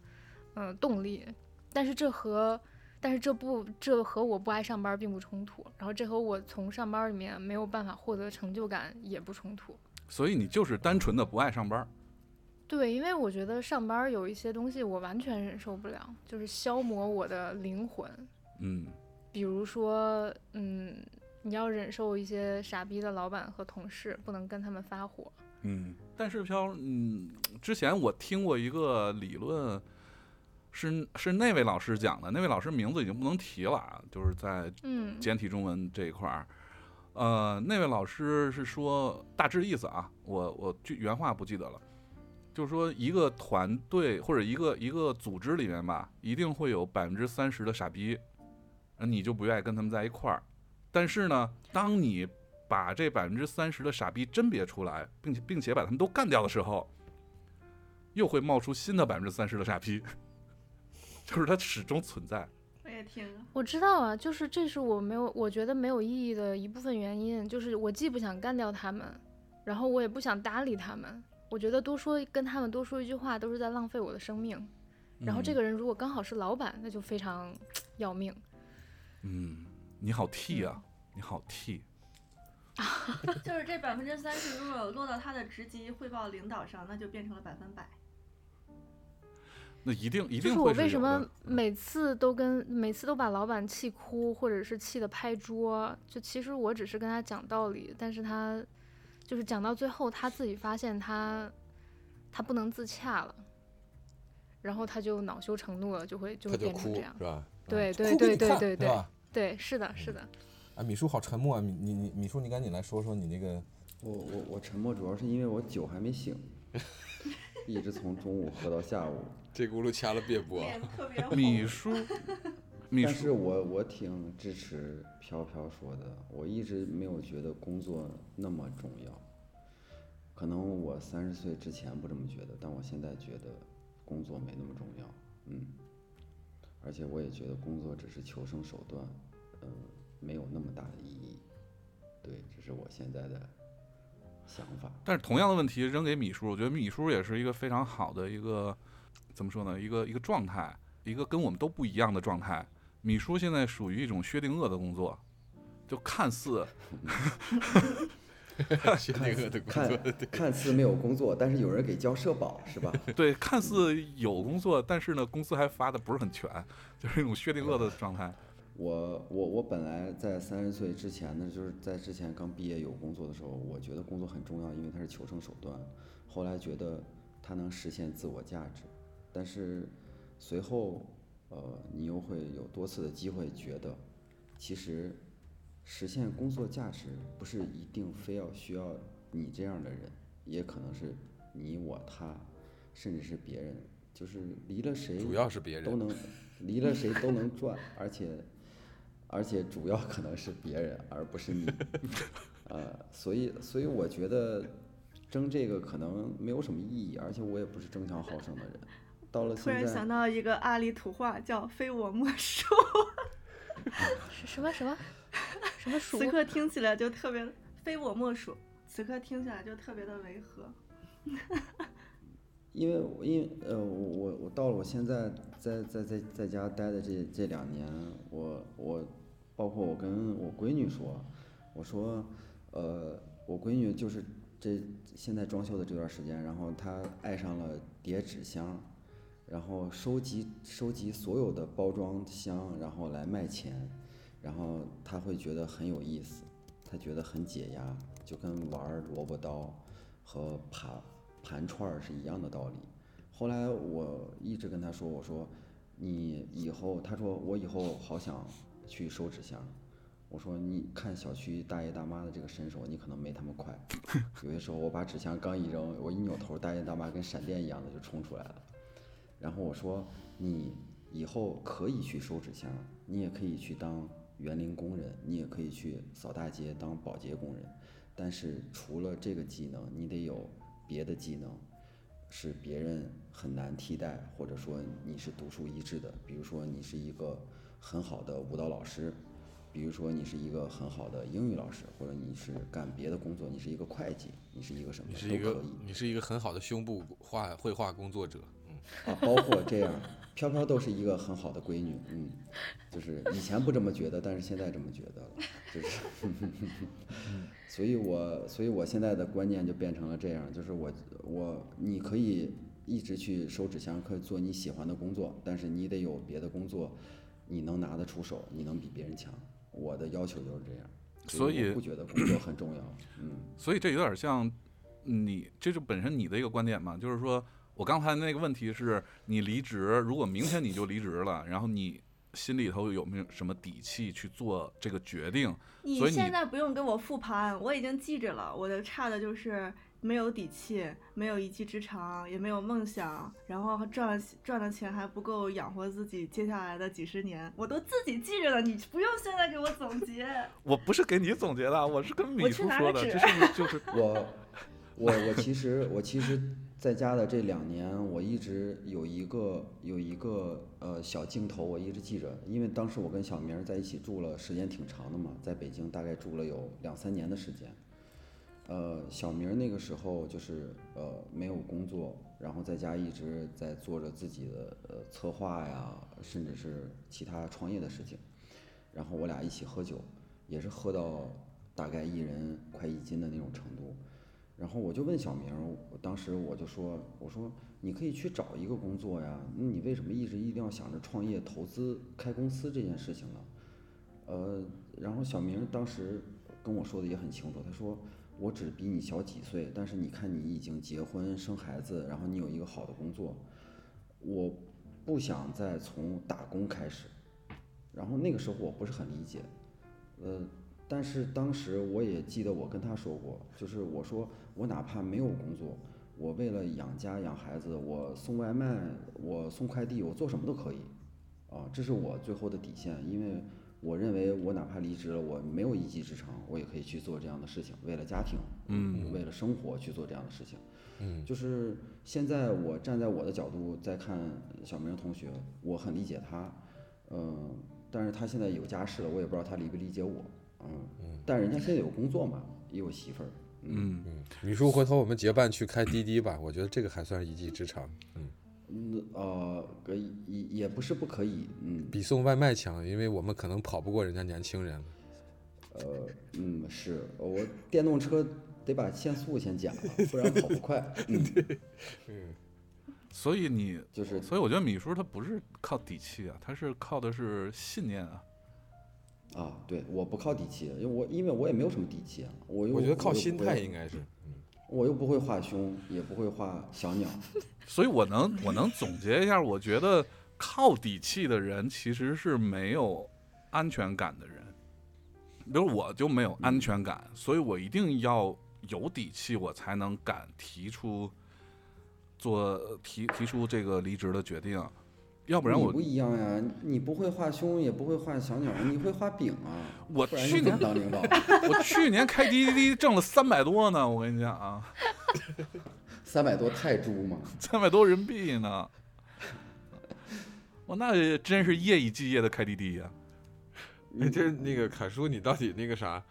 嗯、呃动力。但是这和但是这不这和我不爱上班并不冲突，然后这和我从上班里面没有办法获得成就感也不冲突。
所以你就是单纯的不爱上班。
对，因为我觉得上班有一些东西我完全忍受不了，就是消磨我的灵魂。
嗯，
比如说，嗯，你要忍受一些傻逼的老板和同事，不能跟他们发火。
嗯，但是飘，嗯，之前我听过一个理论，是是那位老师讲的，那位老师名字已经不能提了啊，就是在
嗯，
简体中文这一块儿，呃，那位老师是说大致意思啊，我我具原话不记得了，就是说一个团队或者一个一个组织里面吧，一定会有百分之三十的傻逼，呃你就不愿意跟他们在一块儿。但是呢，当你把这百分之三十的傻逼甄别出来，并且并且把他们都干掉的时候，又会冒出新的百分之三十的傻逼，就是它始终存在。
我也听，
我知道啊，就是这是我没有，我觉得没有意义的一部分原因，就是我既不想干掉他们，然后我也不想搭理他们。我觉得多说跟他们多说一句话都是在浪费我的生命。然后这
嗯
个人如果刚好是老板，那就非常 要命。
嗯，你好 T 啊，你好 T。
就是这百分之三十，如果落到他的职级汇报领导上，那就变成了百分百。
那一定一
就是
定会是有
我为什么每次都跟每次都把老板气哭，或者是气得拍桌？就其实我只是跟他讲道理，但是他就是讲到最后，他自己发现他他不能自洽了，然后他就恼羞成怒了，就会就会变成这样
是。吧？
对
啊
对对对对对
是吧？
对，是的，是的。
啊，米叔好沉默啊！米你你米叔，你赶紧来说说你那个
我我我沉默主要是因为我酒还没醒，一直从中午喝到下午。
这轱辘掐了别播。
米叔，米
但是
叔，
我我挺支持飘飘说的，我一直没有觉得工作那么重要。可能我三十岁之前不这么觉得，但我现在觉得工作没那么重要。嗯，而且我也觉得工作只是求生手段，呃，没有那么大的意义。对，这是我现在的想法。
但是同样的问题扔给米叔，我觉得米叔也是一个非常好的一个怎么说呢？一个一个状态，一个跟我们都不一样的状态。米叔现在属于一种薛定谔的工作，就看似
薛定谔的工
看
作，
看似没有工作，但是有人给交社保，是吧？
对，看似有工作，但是呢，工资还发的不是很全，就是一种薛定谔的状态。
我我我本来在三十岁之前呢，就是在之前刚毕业有工作的时候，我觉得工作很重要，因为它是求生手段。后来觉得它能实现自我价值，但是随后呃，你又会有多次的机会觉得，其实实现工作价值不是一定非要需要你这样的人，也可能是你我他，甚至是别人，就是离了谁
主要是别人。
都能离了谁都能赚，而且而且主要可能是别人，而不是你。呃，所以所以我觉得争这个可能没有什么意义，而且我也不是争强好胜的人。到了
突然，想到一个阿里土话，叫“非我莫属
是 什么什么什么”，属
此刻听起来就特别“非我莫属”，此刻听起来就特别的违和。
因为因为呃我我我到了我现在在在在在家待的这这两年，我我包括我跟我闺女说，我说呃我闺女就是这现在装修的这段时间，然后她爱上了叠纸箱，然后收集收集所有的包装箱，然后来卖钱，然后她会觉得很有意思，她觉得很解压，就跟玩萝卜刀和爬盘串儿是一样的道理。后来我一直跟他说，我说你以后，他说我以后好想去收纸箱。我说你看小区大爷大妈的这个身手，你可能没他们快。有些时候我把纸箱刚一扔，我一扭头，大爷大妈跟闪电一样的就冲出来了。然后我说你以后可以去收纸箱，你也可以去当园林工人，你也可以去扫大街当保洁工人。但是除了这个技能，你得有别的技能，是别人很难替代，或者说你是独树一帜的。比如说你是一个很好的舞蹈老师，比如说你是一个很好的英语老师，或者你是干别的工作，你是一个会计，你是一个什么
你是一个
都可以。
你是一个很好的胸部画绘画工作者。嗯，
啊，包括这样，飘飘都是一个很好的闺女，嗯，就是以前不这么觉得，但是现在这么觉得了，就是，所以我所以我现在的观念就变成了这样，就是我我你可以一直去收纸箱，可以做你喜欢的工作，但是你得有别的工作，你能拿得出手，你能比别人强，我的要求就是这样，
所以
不觉得工作很重要，嗯。
所以这有点像你，这是本身你的一个观点嘛，就是说我刚才那个问题是你离职，如果明天你就离职了，然后你心里头有没有什么底气去做这个决定？
你
你
现在不用跟我复盘，我已经记着了。我的差的就是没有底气，没有一技之长，也没有梦想，然后赚赚的钱还不够养活自己接下来的几十年，我都自己记着了。你不用现在给我总结。
我不是给你总结的，我是跟米
我去
叔说的，这是就是
我我我其实我其实在家的这两年，我一直有一个有一个呃小镜头，我一直记着，因为当时我跟小明在一起住了时间挺长的嘛，在北京大概住了有两三年的时间。呃，小明那个时候就是呃没有工作，然后在家一直在做着自己的呃策划呀，甚至是其他创业的事情。然后我俩一起喝酒，也是喝到大概一人快一斤的那种程度。然后我就问小明，我当时我就说，我说你可以去找一个工作呀，那你为什么一直一定要想着创业、投资、开公司这件事情呢？呃，然后小明当时跟我说的也很清楚，他说我只比你小几岁，但是你看你已经结婚生孩子，然后你有一个好的工作，我不想再从打工开始。然后那个时候我不是很理解，呃，但是当时我也记得我跟他说过，就是我说我哪怕没有工作，我为了养家养孩子，我送外卖，我送快递，我做什么都可以，啊，这是我最后的底线，因为我认为我哪怕离职了，我没有一技之长，我也可以去做这样的事情，为了家庭，
嗯。
为了生活去做这样的事情。
嗯。
就是现在我站在我的角度在看小明同学，我很理解他，嗯、但是他现在有家室了，我也不知道他理不理解我，嗯，但人家现在有工作嘛，也有媳妇儿，
嗯，
嗯，米叔，回头我们结伴去开滴滴吧，我觉得这个还算是一技之长，嗯，
嗯呃，可以也也不是不可以，嗯
比送外卖强，因为我们可能跑不过人家年轻人。
呃嗯是我电动车得把限速先减了，不然跑不快，嗯，
所以你，
就是
所以我觉得米叔他不是靠底气啊，他是靠的是信念啊。
啊，对，我不靠底气，因为我因为我也没有什么底气啊，我又
我觉得靠心态应该是，
我又不会画胸，也不会画小鸟，
所以我能我能总结一下，我觉得靠底气的人其实是没有安全感的人。比如我就没有安全感，所以我一定要有底气，我才能敢提出做提提出这个离职的决定，要不然我
不一样呀，你不会画胸，也不会画小鸟，你会画饼啊，
我去年
当领导？
我去年开滴滴挣了三百多呢，我跟你讲啊，
三百多泰铢嘛，
三百多人民币呢，我那真是夜以继夜的开滴滴呀、
哎，这那个凯叔，你到底那个啥，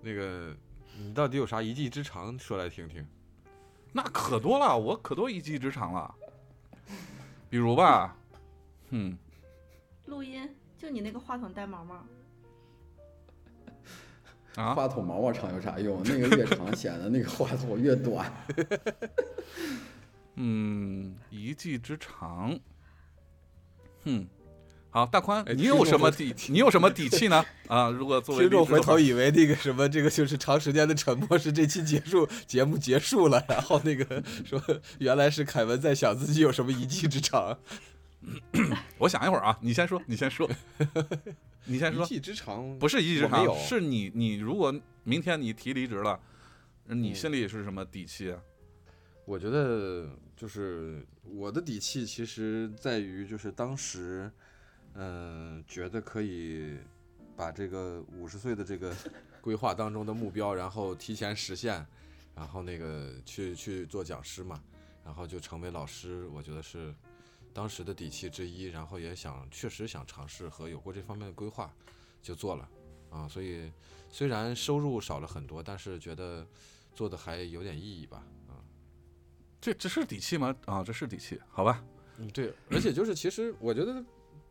那个你到底有啥一技之长？说来听听。
那可多了，我可多一技之长了。比如吧，嗯，
录音就你那个话筒带毛毛，
啊，
话筒毛毛长有啥用？那个越长显得那个话筒越短。
嗯，一技之长，嗯，好，大宽，
哎
你有什么
听
底？你有什么底气呢？啊，如果作为
听众回头以为那个什么，这个就是长时间的沉默是这期结束节目结束了，然后那个说原来是凯文在想自己有什么一技之长。
我想一会儿啊，你先说，你先说，你先说，
一技之长
不是一技之长，是你你如果明天你提离职了，你
嗯
心里是什么底气啊？
我觉得就是我的底气，其实在于就是当时，嗯、觉得可以把这个五十岁的这个规划当中的目标，然后提前实现，然后那个去去做讲师嘛，然后就成为老师，我觉得是当时的底气之一。然后也想确实想尝试和有过这方面的规划，就做了啊。所以虽然收入少了很多，但是觉得做的还有点意义吧。啊
这这是底气吗？啊，这是底气，好吧？
嗯，对，而且就是其实我觉得，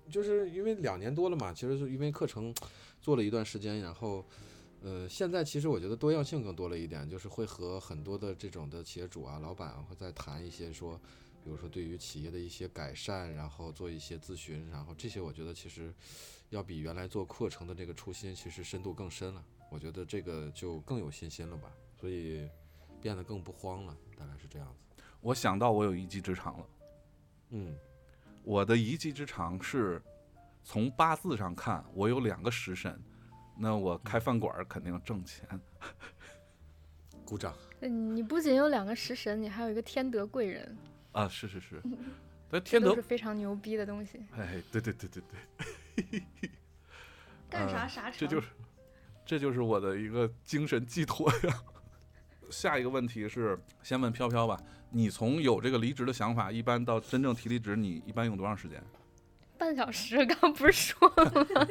就是因为两年多了嘛，其实是因为课程做了一段时间，然后，呃，现在其实我觉得多样性更多了一点，就是会和很多的这种的企业主啊、老板啊，会在谈一些说，比如说对于企业的一些改善，然后做一些咨询，然后这些我觉得其实要比原来做课程的这个初心其实深度更深了，我觉得这个就更有信心了吧，所以变得更不慌了，大概是这样子。
我想到我有一技之长了。
嗯
我的一技之长是从八字上看，我有两个食神，那我开饭馆肯定挣钱。
鼓掌。
嗯你不仅有两个食神，你还有一个天德贵人，
啊，是是是，
嗯
但天德
都是，非常牛逼的东西。
哎，对对对对对，
干啥
呃
啥成。
这就是这就是我的一个精神寄托呀。下一个问题是，先问飘飘吧，你从有这个离职的想法，一般到真正提离职，你一般用多长时间？
半小时，刚刚不是说了吗？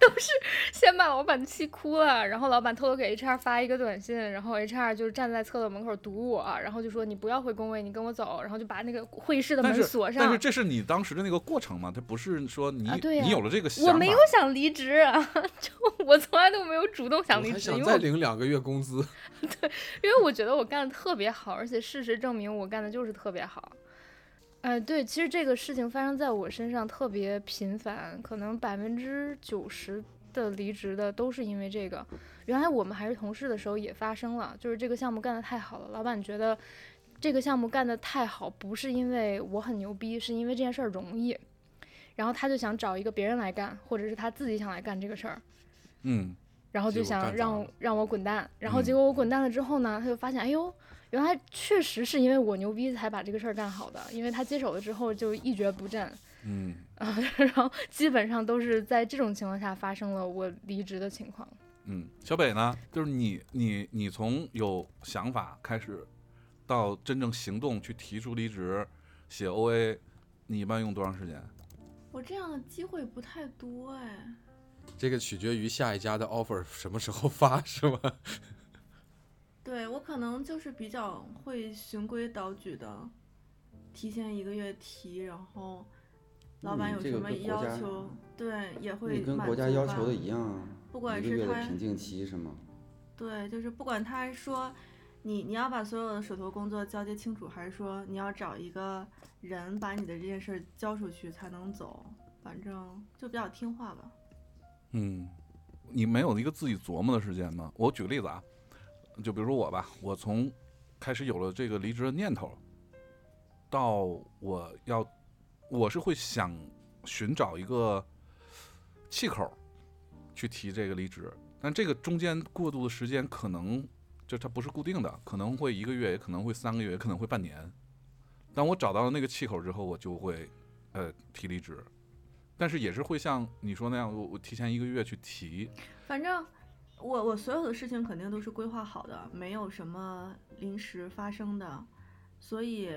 都 都是先把老板气哭了，然后老板偷偷给 HR 发一个短信，然后 HR 就站在厕所门口堵我，然后就说你不要回工位，你跟我走，然后就把那个会议室的门锁上。
但是这是你当时的那个过程嘛，他不是说你、
啊对呀
你有了这个想法，
我没有想离职啊，就我从来都没有主动想离职，
我还想
因为
再领两个月工资。
对因为我觉得我干的特别好，而且事实证明我干的就是特别好。哎，对，其实这个事情发生在我身上特别频繁，可能百分之九十的离职的都是因为这个。原来我们还是同事的时候也发生了，就是这个项目干得太好了，老板觉得这个项目干得太好，不是因为我很牛逼，是因为这件事儿容易，然后他就想找一个别人来干，或者是他自己想来干这个事儿。
嗯，
然后就想让让我滚蛋，然后
嗯
结果我滚蛋了之后呢，他就发现，哎呦，原来确实是因为我牛逼才把这个事儿干好的，因为他接手了之后就一蹶不振
嗯，
啊，然后基本上都是在这种情况下发生了我离职的情况。
嗯，小北呢，就是你你你从有想法开始，到真正行动去提出离职、写 OA，你一般用多长时间？
我这样的机会不太多哎。
这个取决于下一家的 offer 什么时候发，是吗？
对我可能就是比较会循规蹈矩的，提前一个月提，然后老板有什么要求，对也会
你跟国家要求的一样啊，
不管
一个
是他
月的瓶颈期是吗？
对，就是不管他说你你要把所有的手头工作交接清楚，还是说你要找一个人把你的这件事儿交出去才能走，反正就比较听话吧。
嗯，你没有一个自己琢磨的时间吗？我举个例子啊，就比如说我吧，我从开始有了这个离职的念头，到我要，我是会想寻找一个气口去提这个离职，但这个中间过渡的时间可能就它不是固定的，可能会一个月，也可能会三个月，也可能会半年。当我找到了那个气口之后，我就会呃提离职。但是也是会像你说那样，我我提前一个月去提，
反正我我所有的事情肯定都是规划好的，没有什么临时发生的，所以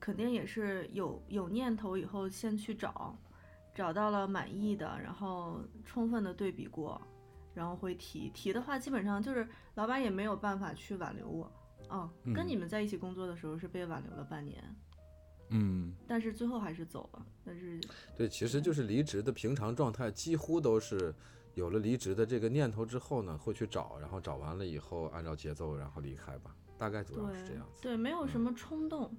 肯定也是有有念头以后先去找，找到了满意的，然后充分的对比过，然后会提提的话，基本上就是老板也没有办法去挽留我。哦，跟
嗯
你们在一起工作的时候是被挽留了半年，
嗯
但是最后还是走了。但是
对，其实就是离职的平常状态，几乎都是有了离职的这个念头之后呢，会去找，然后找完了以后按照节奏然后离开吧，大概主要是这样子。
对，没有什么冲动，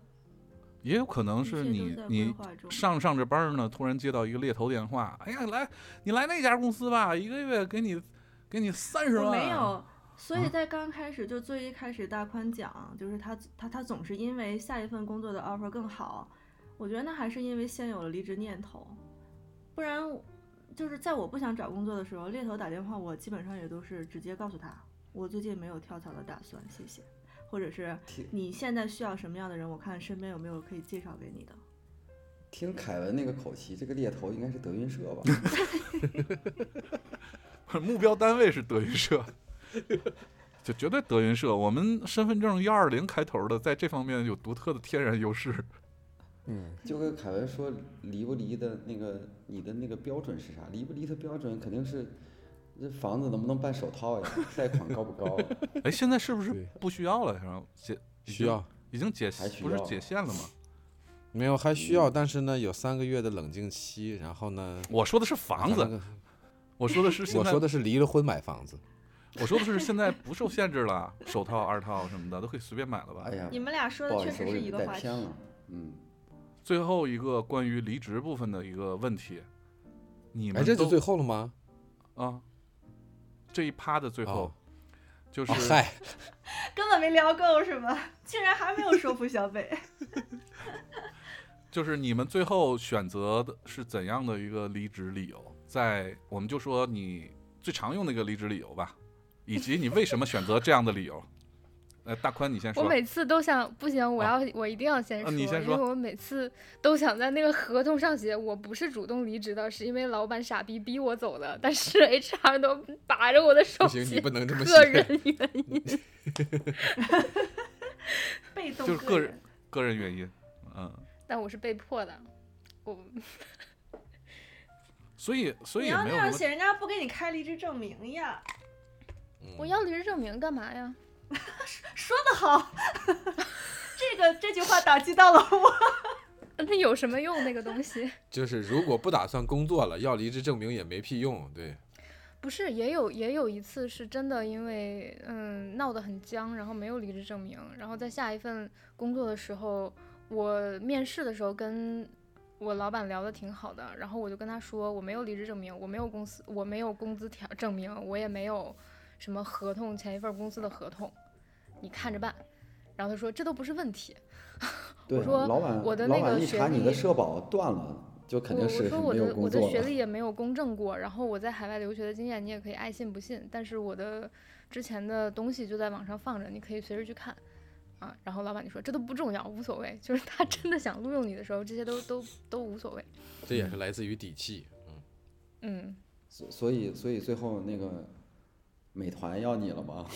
也有可能是你你。上上着班儿呢，突然接到一个猎头电话，哎呀，来你来那家公司吧，一个月给你给你三十万。
没有，所以
啊
在刚开始就最一开始大宽讲，就是他他他总是因为下一份工作的 offer 更好，我觉得那还是因为先有了离职念头，不然就是在我不想找工作的时候，猎头打电话，我基本上也都是直接告诉他，我最近没有跳槽的打算，谢谢，或者是你现在需要什么样的人，我看身边有没有可以介绍给你的。
听凯文那个口气，这个猎头应该是德云社吧？
目标单位是德云社，就绝对德云社。我们身份证幺二零开头的，在这方面有独特的天然优势。
嗯，
就跟凯文说离不离的那个，你的那个标准是啥？离不离的标准肯定是这房子能不能办首套呀？贷款高不高？
哎，现在是不是不需要了？然后解
需要
已经解不是解限了吗？
没有还需要，但是呢有三个月的冷静期，然后呢，
我说的是房子，我说的是现在
我说的是离了婚买房子。
我说的是现在不受限制了，首套、二套什么的都可以随便买了吧？
哎呀，
你们俩说的确实是一个话题。
嗯，
最后一个关于离职部分的一个问题，你
哎，
们哎
这就最后了吗？
啊，这一趴的最后、
哦
就是、
根本没聊够是吗？竟然还没有说服小北。
就是你们最后选择的是怎样的一个离职理由？在我们就说你最常用的一个离职理由吧，以及你为什么选择这样的理由？呃，大宽你先说。
我每次都想，不行，我
啊
要、我一定要先
啊
说，
你先说
因为我每次都想在那个合同上写，我不是主动离职的，是因为老板傻逼逼我走的，但是 HR 都把着我的手
不行，你
写
不能这么
个。人 原因。
被动
就是个人
人。
个人原因，嗯，
但我是被迫的，我
所以所以
你要那样写，人家不给你开离职证明呀。
我要离职证明干嘛呀？
说得好，这个这句话打击到了我。
那有什么用？那个东西
就是如果不打算工作了，要离职证明也没屁用。对，
不是也有也有一次是真的，因为嗯闹得很僵，然后没有离职证明，然后在下一份工作的时候，我面试的时候跟我老板聊得挺好的，然后我就跟他说我没有离职证明，我没有公司，我没有工资条证明，我也没有什么合同前一份公司的合同，你看着办。然后他说这都不是问题，
对啊，
说
老板
我的那个学
一查你的
历
社保断了，就肯
我
定是
我说我的我的学。历也没有公证过，然后我在海外留学的经验你也可以爱信不信，但是我的之前的东西就在网上放着，你可以随时去看。啊，然后老板就说这都不重要，无所谓，就是他真的想录用你的时候，这些都都都无所谓。
这也是来自于底气。嗯，
嗯，
所所以所以最后那个美团要你了吗？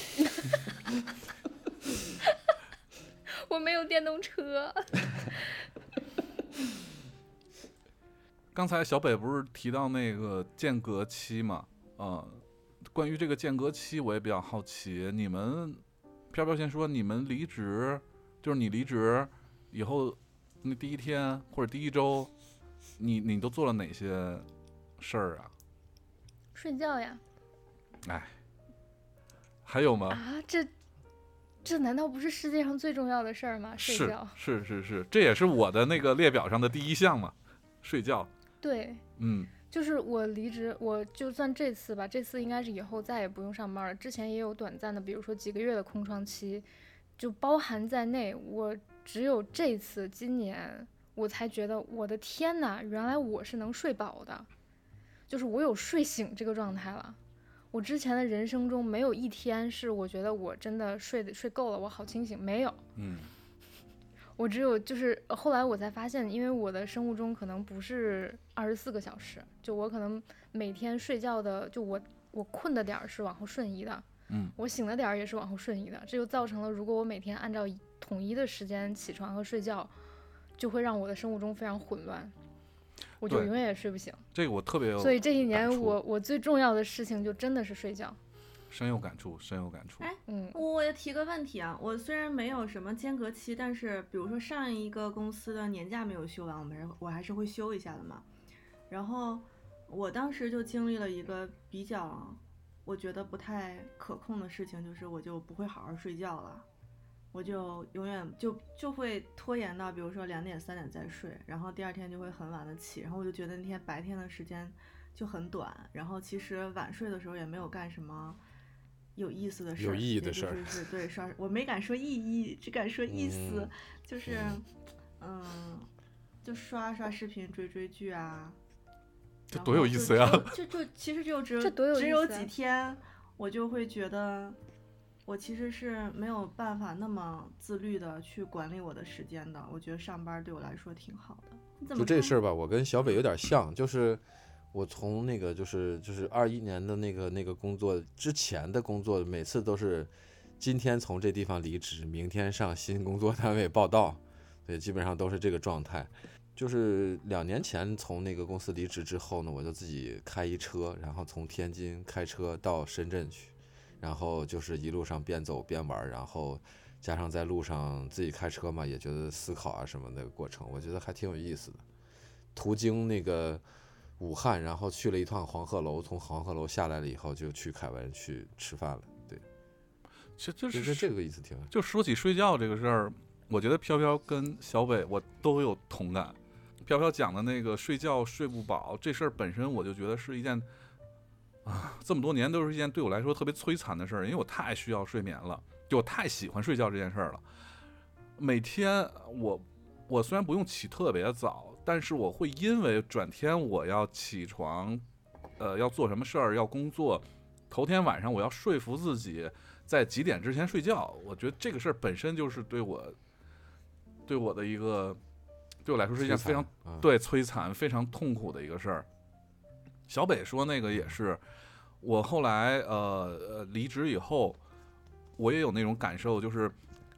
我没有电动车。
刚才小北不是提到那个间隔期嘛？啊、关于这个间隔期，我也比较好奇。你们，飘飘先说，你们离职，就是你离职以后，那第一天或者第一周，你你都做了哪些事儿啊？
睡觉呀？
哎，还有吗？
啊，这这难道不是世界上最重要的事儿吗？睡觉。
是是是，这也是我的那个列表上的第一项嘛，睡觉。
对，
嗯
就是我离职，我就算这次吧，这次应该是以后再也不用上班了。之前也有短暂的，比如说几个月的空窗期，就包含在内。我只有这次今年，我才觉得我的天呐，原来我是能睡饱的，就是我有睡醒这个状态了。我之前的人生中没有一天是我觉得我真的睡的睡够了，我好清醒，没有。
嗯
我只有就是后来我才发现，因为我的生物钟可能不是二十四个小时，就我可能每天睡觉的，就我我困的点儿是往后瞬移的，
嗯，
我醒的点儿也是往后瞬移的，这就造成了如果我每天按照统一的时间起床和睡觉，就会让我的生物钟非常混乱，我就永远也睡不醒。
这个我特别有，
所以这一年我我最重要的事情就真的是睡觉。
深有感触，深有感触。
哎
嗯，
我也提个问题啊，我虽然没有什么间隔期，但是比如说上一个公司的年假没有休完，我们我还是会休一下的嘛。然后我当时就经历了一个比较我觉得不太可控的事情，就是我就不会好好睡觉了，我就永远就就会拖延到比如说两点三点再睡，然后第二天就会很晚的起，然后我就觉得那天白天的时间就很短，然后其实晚睡的时候也没有干什么。有意思的事儿，
有意义的事儿
就是是对刷，我没敢说意义，只敢说意思，
嗯
就是嗯，就刷刷视频、追追剧啊。
这多有
然后就
意思呀
就 就就其实就只有
这多有
只有
意思啊
几天，我就会觉得我其实是没有办法那么自律的去管理我的时间的。我觉得上班对我来说挺好的。
就这事儿吧，我跟小北有点像，就是我从那个就是就是二一年的那个那个工作之前的工作，每次都是今天从这地方离职，明天上新工作单位报道，对，基本上都是这个状态。就是两年前从那个公司离职之后呢，我就自己开一车，然后从天津开车到深圳去，然后就是一路上边走边玩儿，然后加上在路上自己开车嘛，也觉得思考啊什么的过程，我觉得还挺有意思的。途经那个武汉，然后去了一趟黄鹤楼，从黄鹤楼下来了以后，就去凯文去吃饭了。对，
其实
就是是这个意思挺。
就说起睡觉这个事儿，我觉得飘飘跟小北我都有同感。飘飘讲的那个睡觉睡不饱这事儿本身，我就觉得是一件啊，这么多年都是一件对我来说特别摧残的事儿，因为我太需要睡眠了，就我太喜欢睡觉这件事儿了。每天我我虽然不用起特别早，但是我会因为转天我要起床，呃，要做什么事儿，要工作，头天晚上我要说服自己在几点之前睡觉。我觉得这个事儿本身就是对我，对我的一个，对我来说是一件非常
啊，
对摧残、非常痛苦的一个事儿。小北说那个也是，我后来呃呃离职以后，我也有那种感受，就是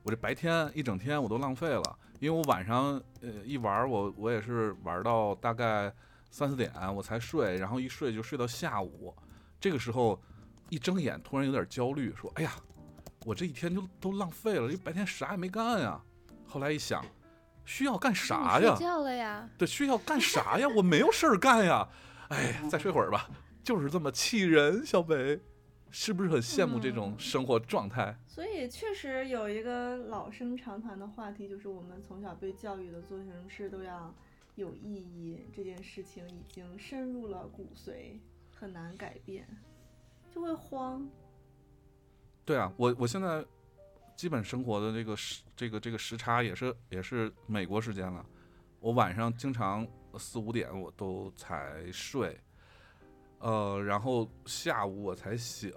我这白天一整天我都浪费了，因为我晚上呃一玩儿我我也是玩到大概三四点我才睡，然后一睡就睡到下午，这个时候一睁眼突然有点焦虑，说哎呀，我这一天就都浪费了，这白天啥也没干呀。后来一想，需要干啥呀？
睡觉了呀？
对，需要干啥呀？我没有事儿干呀！哎呀，再睡会儿吧，就是这么气人。小北，是不是很羡慕这种
嗯
生活状态？
所以确实有一个老生常谈的话题，就是我们从小被教育的做什么事都要有意义，这件事情已经深入了骨髓，很难改变，就会慌。
对啊，我我现在基本生活的这个时这个这个时差也是也是美国时间了，我晚上经常四五点我都才睡，呃，然后下午我才醒，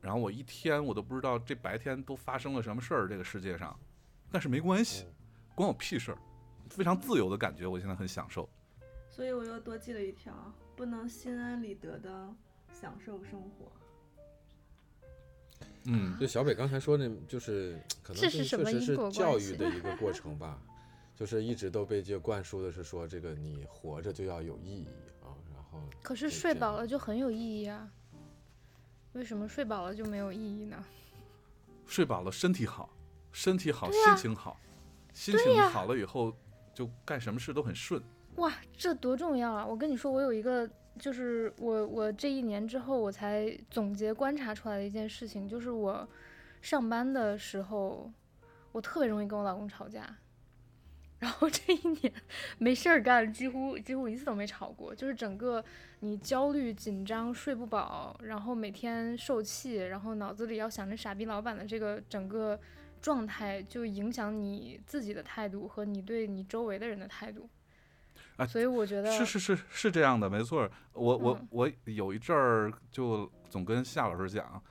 然后我一天我都不知道这白天都发生了什么事儿，这个世界上，但是没关系，关我屁事儿，非常自由的感觉，我现在很享受。
所以我又多记了一条，不能心安理得的享受生活。
嗯，
就小北刚才说那，就是可能
这是
确实是教育的一个过程吧，就是一直都被这灌输的是说这个你活着就要有意义啊，然后
可是睡饱了就很有意义啊。为什么睡饱了就没有意义呢？
睡饱了身体好，身体好，心情好，心情好了以后就干什么事都很顺。
哇，这多重要啊！我跟你说，我有一个，就是我我这一年之后，我才总结观察出来的一件事情，就是我上班的时候，我特别容易跟我老公吵架，然后这一年没事儿干，几乎几乎一次都没吵过，就是整个你焦虑、紧张、睡不饱，然后每天受气，然后脑子里要想着傻逼老板的这个整个状态，就影响你自己的态度和你对你周围的人的态度。
啊
所以我觉得
是是是是这样的，没错。我我
嗯
我有一阵儿就总跟夏老师讲，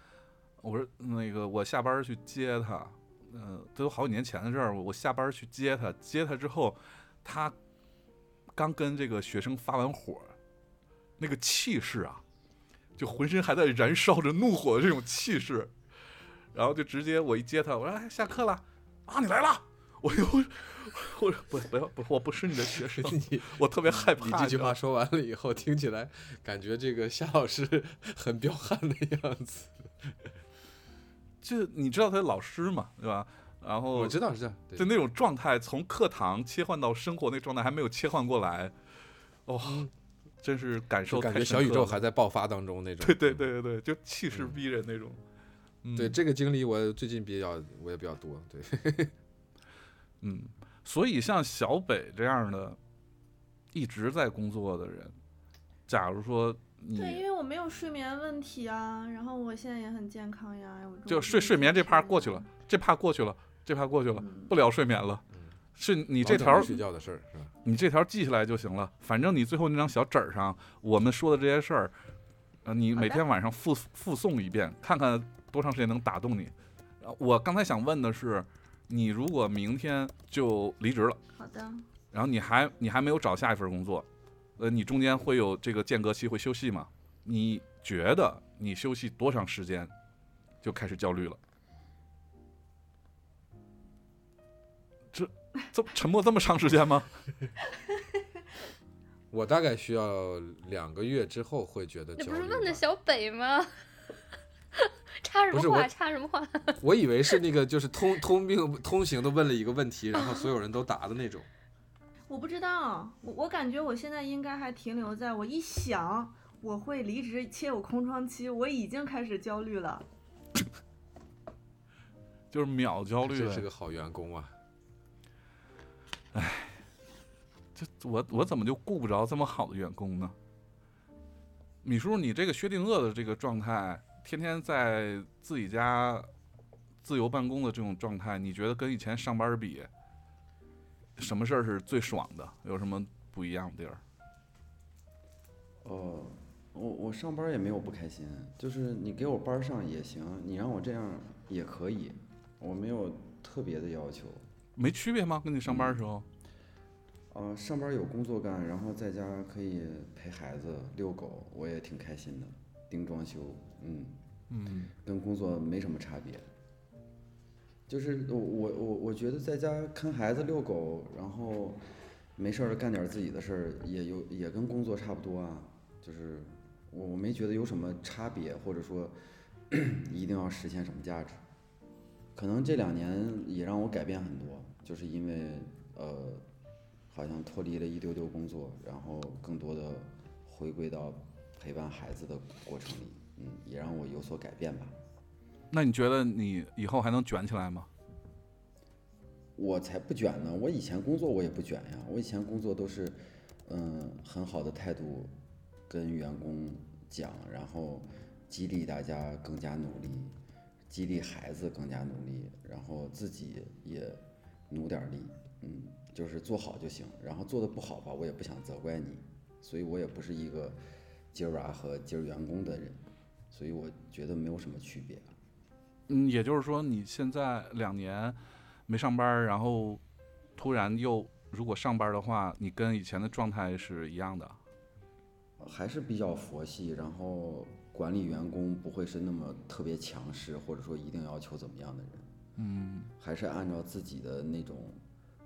我说那个我下班去接他，嗯、都有好几年前的事儿。我下班去接他，接他之后，他刚跟这个学生发完火，那个气势啊，就浑身还在燃烧着怒火的这种气势，然后就直接我一接他，我说哎下课了啊你来了，我又我说不不要不我不是你的学生，
你
我特别害怕
你这句话说完了以后，听起来感觉这个夏老师 很彪悍的样子。
就你知道他是老师嘛，对吧？然后
我知道，知道，对
就那种状态，从课堂切换到生活那状态还没有切换过来，哇、真是感受
感觉小宇宙还在爆发当中那种。
对对对对对，就气势
嗯
逼人那种。嗯、
对，这个经历我最近比较我也比较多。对，
嗯，所以像小北这样的一直在工作的人，假如说你
对，因为我没有睡眠问题啊，然后我现在也很健康呀。我
就睡睡眠这趴
吃
过去了，这趴过去了，这趴过去了，
嗯
不聊睡眠了，是你
你
这条
睡觉的事儿是吧？
你这条记下来就行了，反正你最后那张小纸儿上我们说的这些事儿，呃，你每天晚上复复诵一遍，看看多长时间能打动你。呃我刚才想问的是，你如果明天就离职了，
好的，
然后你还你还没有找下一份工作，呃，你中间会有这个间隔期会休息吗？你觉得你休息多长时间就开始焦虑了？这这沉默这么长时间吗？
我大概需要两个月之后会觉得
那不是
焦虑吧
问的小北吗？插什么话？插什么话？
我以为是那个就是通通病通行的问了一个问题，然后所有人都答的那种。
我不知道，我我感觉我现在应该还停留在我一想我会离职且有空窗期，我已经开始焦虑了。
就是秒焦虑了
这是。个好员工啊！
哎这我我怎么就顾不着这么好的员工呢？米叔，你这个薛定谔的这个状态，天天在自己家自由办公的这种状态，你觉得跟以前上班比，什么事儿是最爽的？有什么不一样的地儿？
哦，我我上班也没有不开心，就是你给我班上也行，你让我这样也可以，我没有特别的要求。
没区别吗？跟你上班的时候？
啊，上班有工作干，然后在家可以陪孩子遛狗，我也挺开心的。盯装修，嗯，
嗯，
跟工作没什么差别。就是我我我我觉得在家看孩子遛狗，然后没事儿干点自己的事儿，也有也跟工作差不多啊。就是我我没觉得有什么差别，或者说 一定要实现什么价值。可能这两年也让我改变很多，就是因为呃，好像脱离了一丢丢工作，然后更多的回归到陪伴孩子的过程里，嗯，也让我有所改变吧。
那你觉得你以后还能卷起来吗？
我才不卷呢！我以前工作我也不卷呀，我以前工作都是，嗯，很好的态度跟员工讲，然后激励大家更加努力，激励孩子更加努力，然后自己也努点力，嗯，就是做好就行。然后做的不好吧，我也不想责怪你，所以我也不是一个今儿啊和今儿员工的人，所以我觉得没有什么区别。
嗯，也就是说你现在两年没上班，然后突然又如果上班的话，你跟以前的状态是一样的。
还是比较佛系，然后管理员工不会是那么特别强势，或者说一定要求怎么样的人，
嗯
还是按照自己的那种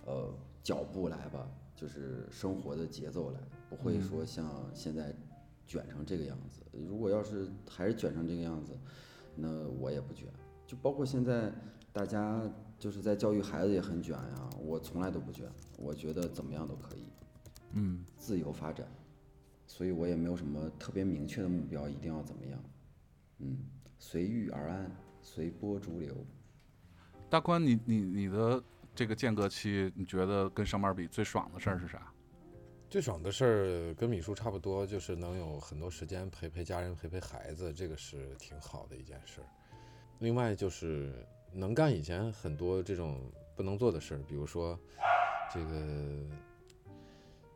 呃脚步来吧，就是生活的节奏来，不会
嗯
说像现在卷成这个样子。如果要是还是卷成这个样子，那我也不卷。就包括现在大家就是在教育孩子也很卷呀，我从来都不卷，我觉得怎么样都可以。
嗯，
自由发展，所以我也没有什么特别明确的目标，一定要怎么样。嗯，随遇而安，随波逐流。
大宽，你你你的这个间隔期，你觉得跟上班比最爽的事儿是啥？
最爽的事儿跟米叔差不多，就是能有很多时间陪陪家人、陪陪孩子，这个是挺好的一件事儿。另外就是能干以前很多这种不能做的事儿，比如说这个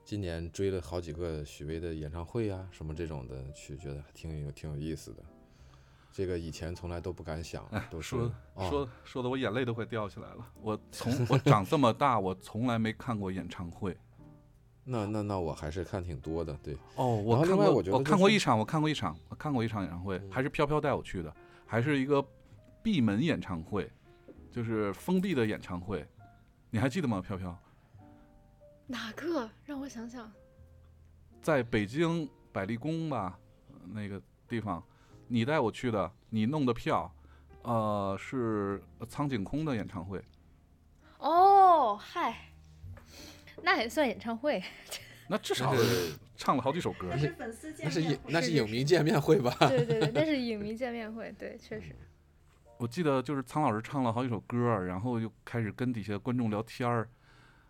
今年追了好几个许巍的演唱会啊，什么这种的，去觉得还挺有挺有意思的。这个以前从来都不敢想，都是
说
啊
说说的我眼泪都快掉下来了。我 从我长这么大，我从来没看过演唱会。
那那那我还是看挺多的，对。
哦，我看过，我看过一场，我看过一场，我看过一场演唱会，还是飘飘带我去的，还是一个闭门演唱会，就是封闭的演唱会。你还记得吗？飘飘
哪个？让我想想。
在北京百丽宫吧，那个地方，你带我去的，你弄的票，呃，是苍井空的演唱会。
哦，嗨，那也算演唱会。
那至少
是
唱了好几首歌
那。是粉丝见
那是影
面
那是影迷见面会吧？
对对对，那是影迷见面会，对，确实。
我记得就是苍老师唱了好几首歌，然后又开始跟底下观众聊天儿。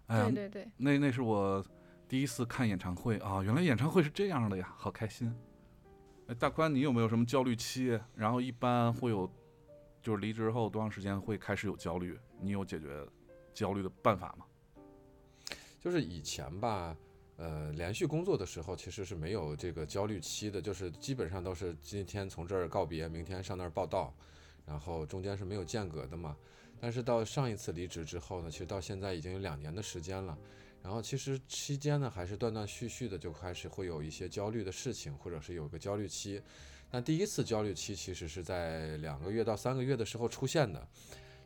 哎呀
对，对对，
那那是我第一次看演唱会啊，原来演唱会是这样的呀，好开心。哎，大宽，你有没有什么焦虑期？然后一般会有，就是离职后多长时间会开始有焦虑？你有解决焦虑的办法吗？
就是以前吧，呃，连续工作的时候其实是没有这个焦虑期的，就是基本上都是今天从这儿告别，明天上那儿报道，然后中间是没有间隔的嘛。但是到上一次离职之后呢，其实到现在已经有两年的时间了，然后其实期间呢还是断断续续的就开始会有一些焦虑的事情，或者是有个焦虑期。但第一次焦虑期其实是在两个月到三个月的时候出现的。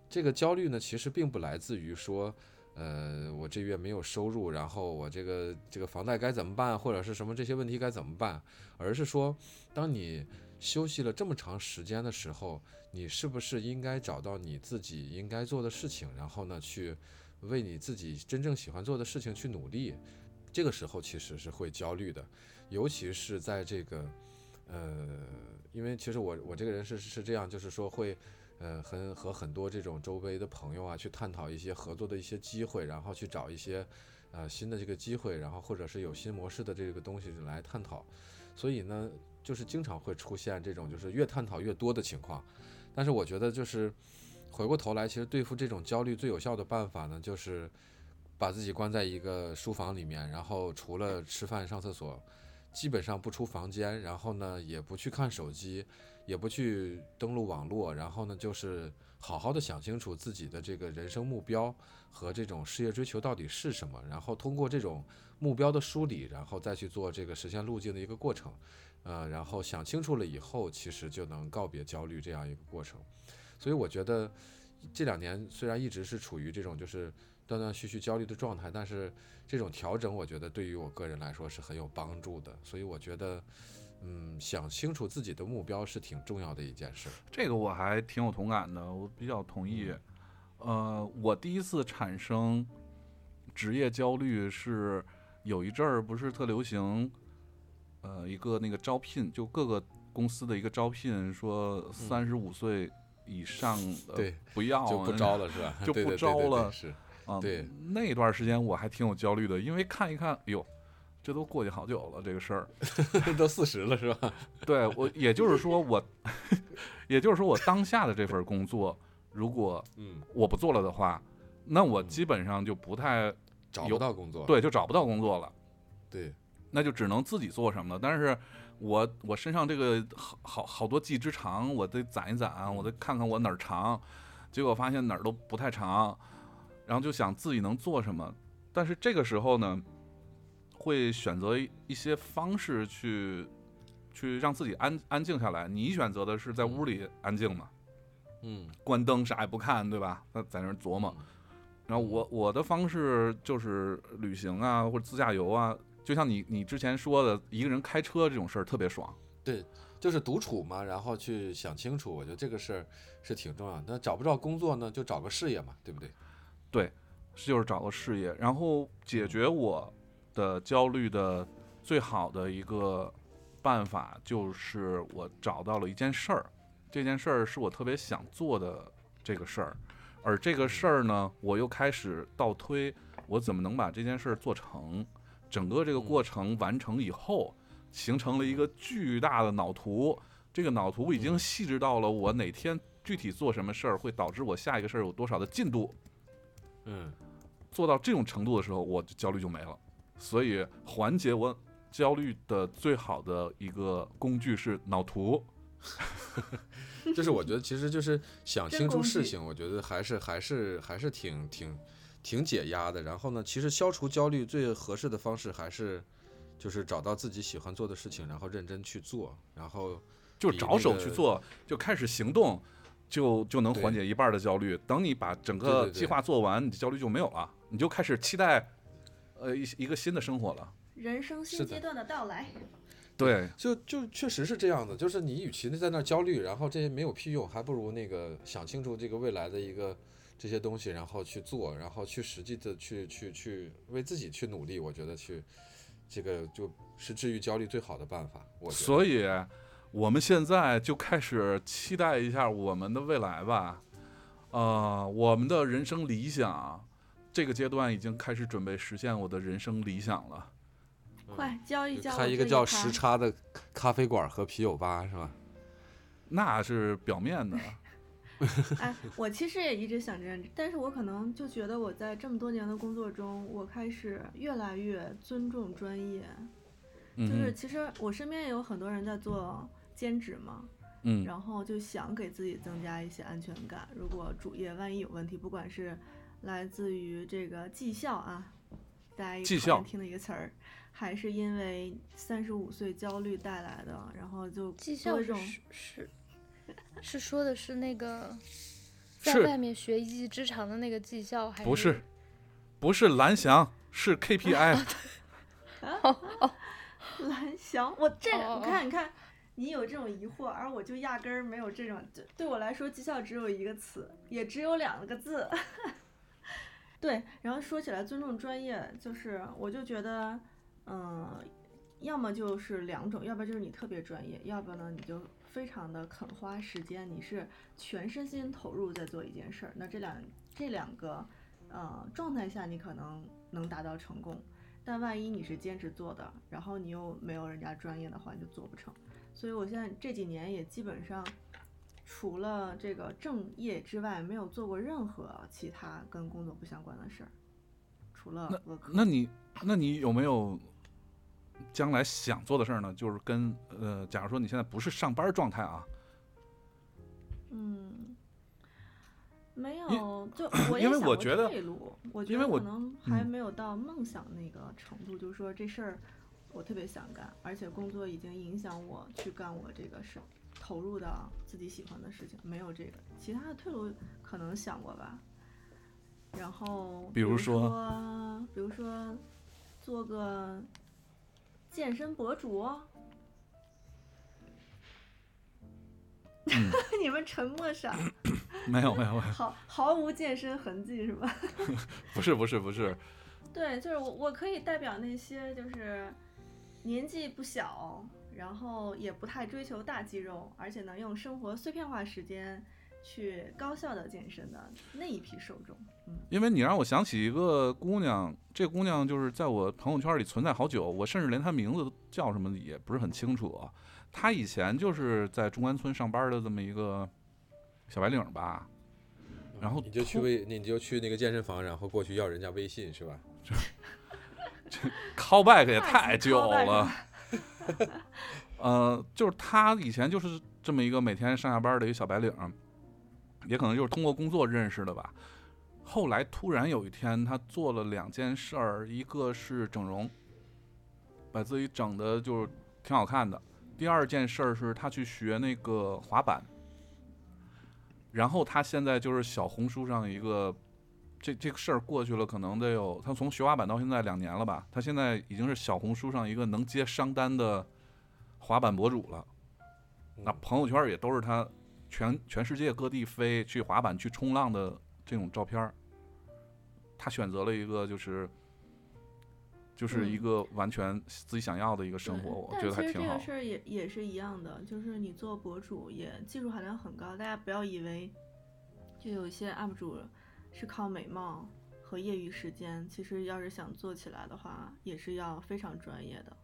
这个焦虑呢，其实并不来自于说，呃，我这月没有收入，然后我这个这个房贷该怎么办，或者是什么这些问题该怎么办，而是说，当你休息了这么长时间的时候，你是不是应该找到你自己应该做的事情，然后呢，去为你自己真正喜欢做的事情去努力？这个时候其实是会焦虑的，尤其是在这个，呃，因为其实我我这个人是是这样，就是说会。呃，很和很多这种周围的朋友啊，去探讨一些合作的一些机会，然后去找一些呃新的这个机会，然后或者是有新模式的这个东西来探讨。所以呢，就是经常会出现这种就是越探讨越多的情况。但是我觉得就是回过头来，其实对付这种焦虑最有效的办法呢，就是把自己关在一个书房里面，然后除了吃饭、上厕所，基本上不出房间，然后呢也不去看手机，也不去登录网络，然后呢就是好好的想清楚自己的这个人生目标和这种事业追求到底是什么，然后通过这种目标的梳理，然后再去做这个实现路径的一个过程。呃，然后想清楚了以后，其实就能告别焦虑这样一个过程。所以我觉得这两年虽然一直是处于这种就是断断续续焦虑的状态，但是这种调整，我觉得对于我个人来说是很有帮助的。所以我觉得，嗯，想清楚自己的目标是挺重要的一件事。
这个我还挺有同感的，我比较同意。呃，我第一次产生职业焦虑是有一阵儿不是特流行，呃，一个那个招聘，就各个公司的一个招聘，说三十五岁以上的
对
不要
就不招了是吧？
就不招了
是，
啊，
对
那段时间我还挺有焦虑的，因为看一看，哎呦，这都过去好久了，这个事儿。
都四十了是吧？
对我，也就是说我，也就是说我当下的这份工作，如果
嗯，
我不做了的话，那我基本上就不太
找
有
不到工作。
对，就找不到工作了，
对，
那就只能自己做什么了。但是我我身上这个好好好多技之长，我得攒一攒，我得看看我哪儿长，结果发现哪儿都不太长，然后就想自己能做什么。但是这个时候呢，会选择一一些方式去去让自己安安静下来。你选择的是在屋里安静嘛，
嗯，
关灯啥也不看，对吧？那在那儿琢磨。然后我我的方式就是旅行啊，或者自驾游啊，就像你你之前说的，一个人开车这种事儿特别爽。
对就是独处嘛，然后去想清楚，我觉得这个事儿是挺重要的。那找不着工作呢，就找个事业嘛，对不对？
就是找个事业，然后解决我的焦虑的最好的一个办法，就是我找到了一件事儿，这件事儿是我特别想做的这个事儿，而这个事儿呢，我又开始倒推，我怎么能把这件事儿做成？整个这个过程完成以后，形成了一个巨大的脑图，这个脑图已经细致到了我哪天具体做什么事儿，会导致我下一个事儿有多少的进度。
嗯，
做到这种程度的时候，我就焦虑就没了。所以缓解我焦虑的最好的一个工具是脑图。
就是我觉得其实就是想清楚事情，我觉得还是还是还是挺挺挺解压的。然后呢，其实消除焦虑最合适的方式还是就是找到自己喜欢做的事情，然后认真去做，然后
就着手去做，就开始行动，就就能缓解一半儿的焦虑。等你把整个计划做完，你的焦虑就没有了，你就开始期待，呃，一一个新的生活了。
人生新阶段的到来。
对，
就就确实是这样的，就是你与其在那儿焦虑，然后这些没有屁用，还不如那个想清楚这个未来的一个这些东西，然后去做，然后去实际的去去去为自己去努力，我觉得去这个就是治愈焦虑最好的办法。我
所以我们现在就开始期待一下我们的未来吧。呃，我们的人生理想，这个阶段已经开始准备实现我的人生理想了。
快教一教我
开一个叫时差的咖啡馆和啤酒吧是吧？
那是表面的，
哎，我其实也一直想这样，但是我可能就觉得我在这么多年的工作中，我开始越来越尊重专业。就是其实我身边也有很多人在做兼职嘛，
嗯
然后就想给自己增加一些安全感。如果主业万一有问题，不管是来自于这个绩效啊，大家也
绩效
讨厌听的一个词儿，还是因为三十五岁焦虑带来的，然后就
绩效
多一种
是是是说的是那个在外面学一技之长的那个技校，还是
不是不是蓝翔，是 KPI。
蓝翔，我这个
哦
你看，你看，你有这种疑惑，而我就压根儿没有这种。对对我来说，绩效只有一个词，也只有两个字。对，然后说起来尊重专业，就是我就觉得，嗯、要么就是两种，要不然就是你特别专业，要不呢你就非常的肯花时间，你是全身心投入在做一件事儿。那这两这两个呃状态下，你可能能达到成功。但万一你是兼职做的，然后你又没有人家专业的话，你就做不成。所以我现在这几年也基本上，除了这个正业之外，没有做过任何其他跟工作不相关的事儿。除了
那。那你那你有没有将来想做的事儿呢？就是跟呃，假如说你现在不是上班状态啊，
嗯，没有，就 我也
因为我觉得
退路，我觉得可能还
嗯
没有到梦想那个程度，就是说这事儿我特别想干，而且工作已经影响我去干我这个事，投入到自己喜欢的事情，没有这个，其他的退路可能想过吧。然后如
比如说
说，比如说做个健身博主。
嗯
你们沉默啥？
没有没有没有，
毫毫无健身痕迹是吧？
不是不是不是，
对，就是我我可以代表那些就是年纪不小，然后也不太追求大肌肉，而且能用生活碎片化时间去高效的健身的那一批受众。嗯，
因为你让我想起一个姑娘，这姑娘就是在我朋友圈里存在好久，我甚至连她名字叫什么也不是很清楚啊。她以前就是在中关村上班的这么一个小白领吧，然后
你就去
突
微，你就去那个健身房，然后过去要人家微信是吧？
这 callback 也太
太
久了。呃，就是她以前就是这么一个每天上下班的一个小白领，也可能就是通过工作认识的吧。后来突然有一天，他做了两件事儿，一个是整容，把自己整的就是挺好看的；第二件事儿是他去学那个滑板。然后他现在就是小红书上一个这这个事儿过去了，可能得有他从学滑板到现在两年了吧，他现在已经是小红书上一个能接商单的滑板博主了。那
嗯
朋友圈也都是他全全世界各地飞去滑板、去冲浪的这种照片儿。他选择了一个就是就是一
嗯
个完全自己想要的一个生
对
活，我觉得还挺好
其实这个。事儿也也是一样的，就是你做博主也技术含量很高，大家不要以为就有一些 UP 主是靠美貌和业余时间，其实要是想做起来的话，也是要非常专业的。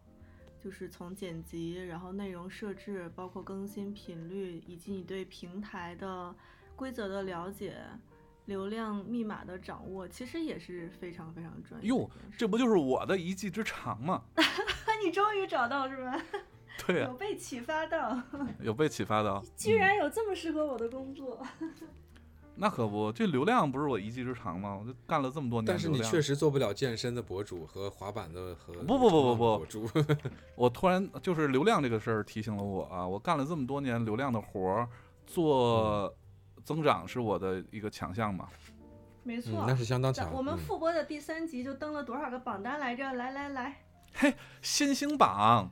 就是从剪辑，然后内容设置，包括更新频率，以及你对平台的规则的了解、流量密码的掌握，其实也是非常非常专业
哟。这不就是我的一技之长吗？
你终于找到是吧？
对呀、
有被启发到。
有被启发到。
居然有这么适合我的工作，
那可不，这流量不是我一技之长吗？我就干了这么多年。
但是你确实做不了健身的博主和滑板的和
不不不不不
博主，
我突然就是流量这个事儿提醒了我啊，我干了这么多年流量的活儿，做增长是我的一个强项嘛。
没错。
嗯，那是相当强。
我们
嗯
复播的第三集就登了多少个榜单来着？来来来，嘿
新星榜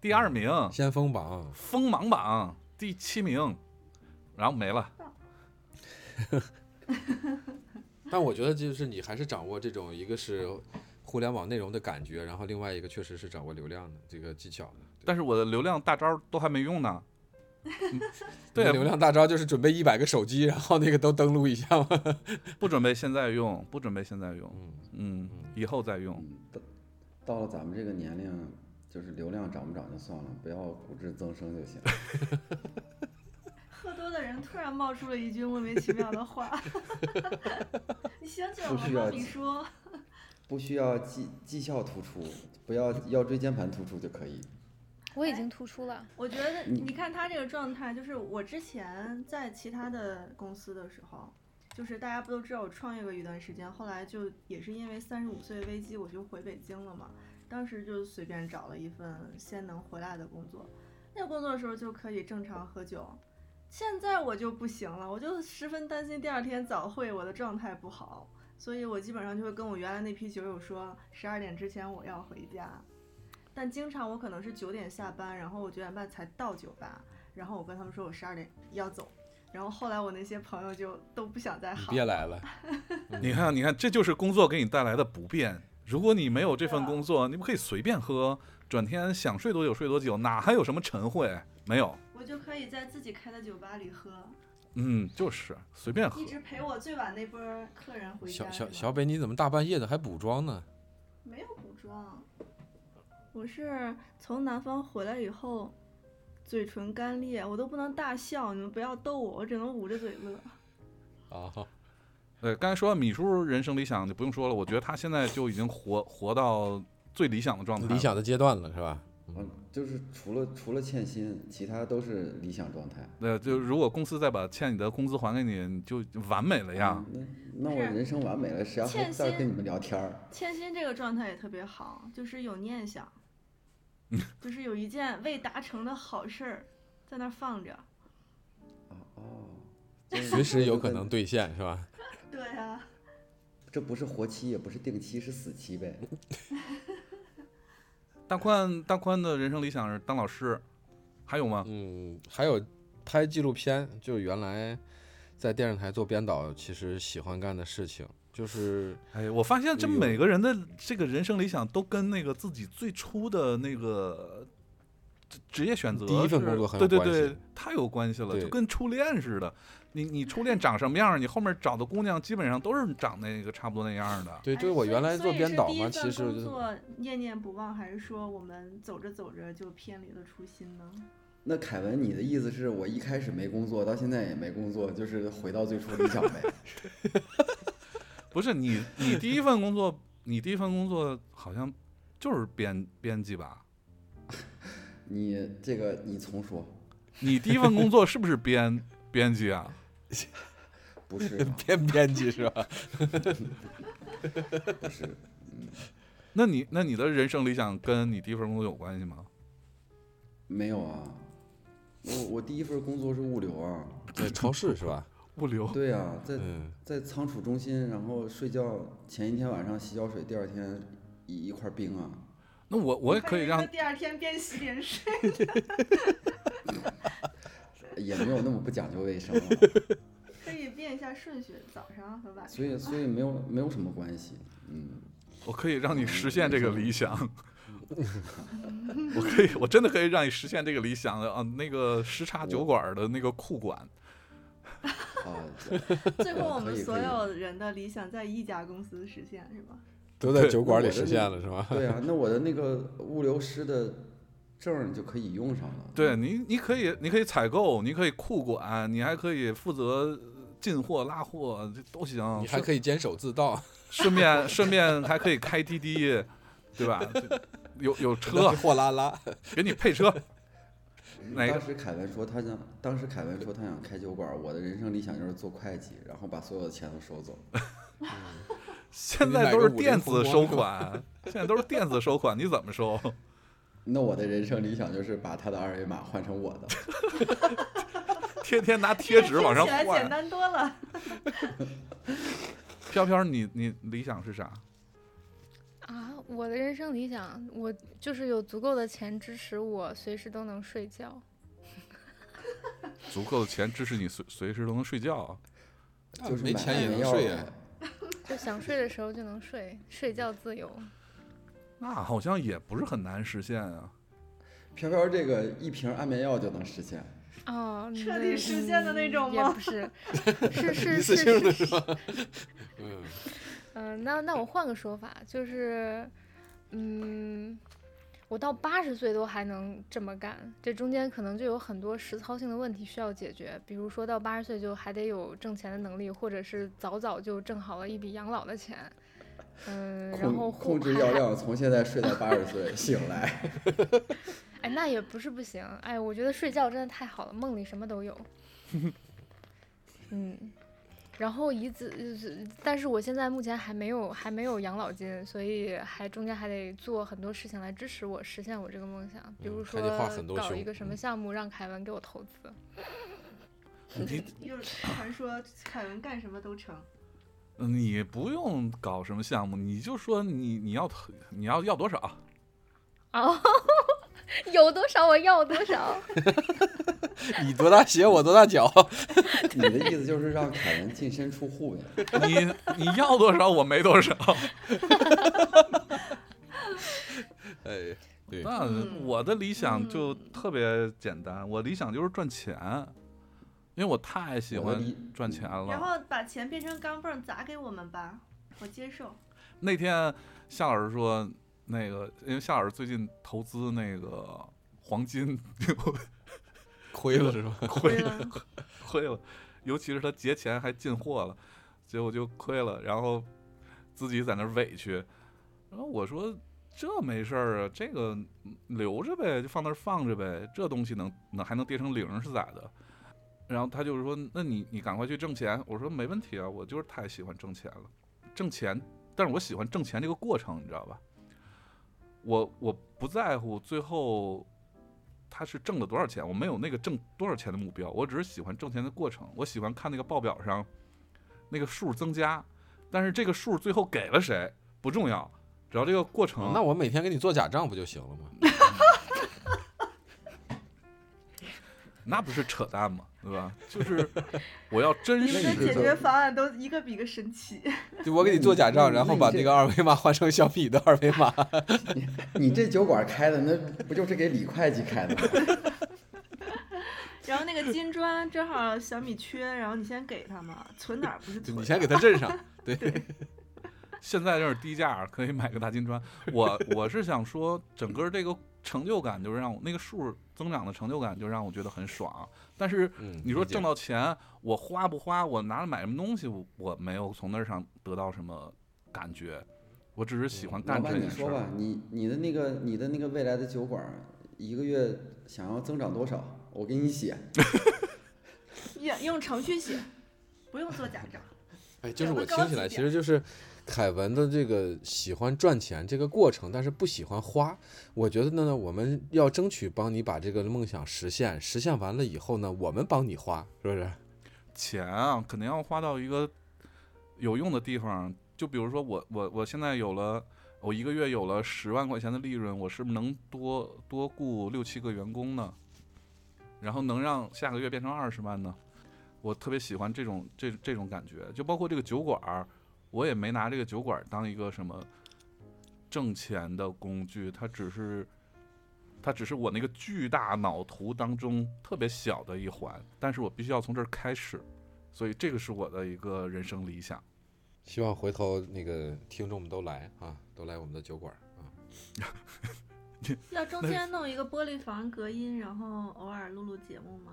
第二名，
先锋榜，
锋芒榜第七名，然后没了。
但我觉得就是你还是掌握这种，一个是互联网内容的感觉，然后另外一个确实是掌握流量的这个技巧的。
但是我的流量大招都还没用呢。嗯对
流量大招就是准备一百个手机，然后那个都登录一下嘛。
不准备现在用，不准备现在用，
嗯，
嗯，以后再用。
到了咱们这个年龄，就是流量涨不涨就算了，不要骨质增生就行。
突然冒出了一句莫名其妙的话，你想起来了吗？
不需要记
你说，
不需要绩绩效突出，不要腰椎间盘突出就可以。
我已经突出了。
我觉得
你
你看他这个状态，就是我之前在其他的公司的时候，就是大家不都知道我创业过一段时间，后来就也是因为三十五岁危机，我就回北京了嘛。当时就随便找了一份先能回来的工作，那个工作的时候就可以正常喝酒。现在我就不行了，我就十分担心第二天早会我的状态不好，所以我基本上就会跟我原来那批酒友说，十二点之前我要回家。但经常我可能是九点下班，然后我九点半才到酒吧，然后我跟他们说我十二点要走，然后后来我那些朋友就都不想再
你
好。
别来了。
你看，你看，这就是工作给你带来的不便。如果你没有这份工作，你不可以随便喝，转天想睡多久睡多久，哪还有什么晨会？没有，
我就可以在自己开的酒吧里喝，
嗯，就是随便喝
一。直陪我最晚那波客人回家。
小小小北，你怎么大半夜的还补妆呢？
没有补妆，我是从南方回来以后，嘴唇干裂，我都不能大笑，你们不要逗我，我只能捂着嘴乐。
啊，
对，刚才说米叔人生理想就不用说了，我觉得他现在就已经活活到最理想的状态。
理想的阶段了，是吧？
嗯，就是除了除了欠薪，其他都是理想状态。
对，就如果公司再把欠你的工资还给你，你就完美了呀。
嗯那那我人生完美了，谁要还
欠薪
在跟你们聊天儿？
欠薪这个状态也特别好，就是有念想，
嗯
就是有一件未达成的好事儿在那儿放着。
哦哦，
随时有可能兑现，是吧？
对啊、
这不是活期，也不是定期，是死期呗。
大宽大宽的人生理想是当老师，还有吗？
嗯，还有拍纪录片，就是原来在电视台做编导，其实喜欢干的事情就是
哎，我发现这每个人的这个人生理想都跟那个自己最初的那个职职业选择
第一份工作很有
对对对，太有关系了，就跟初恋似的。你你初恋长什么样儿，你后面找的姑娘基本上都是长那个差不多那样儿的。
对，
哎
就是我原来做编导嘛，其实就是
工作念念不忘，还是说我们走着走着就偏离了初心呢？
那凯文，你的意思是我一开始没工作，到现在也没工作，就是回到最初理想呗？
不是你你第一份工作，你第一份工作好像就是编编辑吧？
你这个你重说，
你第一份工作是不是编编辑啊？
不是啊
编编辑是吧？
不是，
那你那你的人生理想跟你第一份工作有关系吗？
没有啊。我我第一份工作是物流啊，
在超市是吧？
物流。
对啊、在
嗯，
在仓储中心，然后睡觉前一天晚上洗脚水，第二天一一块冰啊。
那我我也可以让
第二天边洗边睡。
也没有那么不讲究卫生了，
可以变一下顺序，早上和晚上。
所以所以没有没有什么关系，嗯，
我可以让你实现这个理想。我可以，我真的可以让你实现这个理想的啊！那个时差酒馆的那个库管，
啊，
最后我们所有人的理想在一家公司实现，是吧？
都在酒馆里实现了是吧？
对啊，那我的那个物流师的证儿就可以用上了。
对你，你可以，你可以采购，你可以库管，你还可以负责进货、拉货，这都行。
你还可以坚守自盗，
顺便顺便还可以开滴滴，对吧？有有车
货拉拉。
给你配车，哪个
当时凯文说他想，当时凯文说他想开酒馆，我的人生理想就是做会计，然后把所有的钱都收走。
现在都是电子收款，现在都是电子收款，你怎么收？
那我的人生理想就是把他的二维码换成我的。
天天拿贴纸往上
换起来简。单多了。
飘飘，你你理想是啥？
啊，我的人生理想，我就是有足够的钱支持我随时都能睡觉。
足够的钱支持你随随时都能睡觉啊。
就是
没钱也能睡。
就想睡的时候就能睡，睡觉自由。
那好像也不是很难实现啊。
飘飘这个一瓶安眠药就能实现。
哦，
彻底实现的那
嗯
种吗
也不 是，是是是是
是？嗯，
嗯，那那我换个说法，就是，嗯，我到八十岁都还能这么干，这中间可能就有很多实操性的问题需要解决，比如说到八十岁就还得有挣钱的能力，或者是早早就挣好了一笔养老的钱，嗯，然后
控控制药量，从现在睡到八十岁，醒来。
哎，那也不是不行。哎，我觉得睡觉真的太好了，梦里什么都有。嗯，然后以子，呃但是我现在目前还没有还没有养老金，所以还中间还得做很多事情来支持我实现我这个梦想，比如说搞一个什么
嗯
项目让凯文给我投资。
你
又传说凯文干什么都成。
你不用搞什么项目，你就说你你要你要要多少？
哦，有多少我要多少。
你多大鞋我多大脚。
你的意思就是让凯文净身出户呗？
你你要多少我没多少。
哎，对，
那
嗯
我的理想就
嗯
特别简单，我理想就是赚钱，因为我太喜欢赚钱了然。
后把钱变成钢镚儿砸给我们吧，我接受。
那天夏老师说，那个因为夏老师最近投资那个黄金
亏了是吧？
亏
了，
亏了，尤其是他节前还进货了。结果就亏了，然后自己在那儿委屈。然后我说这没事儿啊，这个留着呗，就放那儿放着呗，这东西能能还能跌成零是咋的？然后他就是说，那你你赶快去挣钱。我说没问题啊，我就是太喜欢挣钱了，挣钱，但是我喜欢挣钱这个过程，你知道吧？我我不在乎最后他是挣了多少钱，我没有那个挣多少钱的目标，我只是喜欢挣钱的过程。我喜欢看那个报表上那个数增加，但是这个数最后给了谁不重要，只要这个过程。
哦那我每天给你做假账不就行了吗？
那不是扯淡吗？对吧？就是我要真
你的
实
解决，方案都一个比一个神奇。
就我给你做假账，然后把那个二维码换成小米的二维码。
你这酒馆开的那不就是给李会计开的吗？
然后那个金砖正好小米缺，然后你先给他嘛，存哪儿不是存？
你先给他镇上，对，
现在这是低价，可以买个大金砖。我我是想说，整个这个成就感，就是让我那个数增长的成就感，就让我觉得很爽。但是你说挣到钱，我花不花，我拿来买什么东西，我我没有从那儿上得到什么感觉，我只是喜欢干这件事
你说吧
儿。，
你你的那个你的那个未来的酒馆儿，一个月想要增长多少？我给你写。
用用程序写，不用做假账。
哎，就是
我
我听起来，其实就是凯文的这个喜欢赚钱这个过程，但是不喜欢花。我觉得呢，我们要争取帮你把这个梦想实现，实现完了以后呢，我们帮你花，是不是？
钱啊，肯定要花到一个有用的地方。就比如说我我我现在有了，我一个月有了十万块钱的利润，我是不是能多多雇六七个员工呢？然后能让下个月变成二十万呢？我特别喜欢这种这这种感觉，就包括这个酒馆儿，我也没拿这个酒馆儿当一个什么挣钱的工具，它只是它只是我那个巨大脑图当中特别小的一环，但是我必须要从这儿开始，所以这个是我的一个人生理想。
希望回头那个听众们都来啊，都来我们的酒馆啊。
要中间弄一个玻璃房隔音，然后偶尔录录节目吗？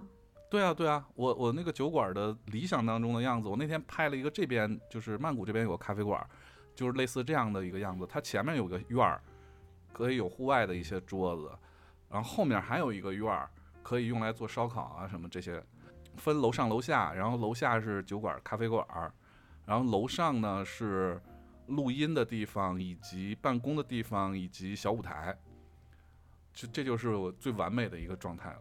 对啊，对啊，我我那个酒馆的理想当中的样子，我那天拍了一个这边就是曼谷这边有个咖啡馆，就是类似这样的一个样子。它前面有个院儿，可以有户外的一些桌子，然后后面还有一个院儿，可以用来做烧烤啊什么这些，分楼上楼下，然后楼下是酒馆咖啡馆，然后楼上呢是录音的地方，以及办公的地方，以及小舞台。这这就是我最完美的一个状态了。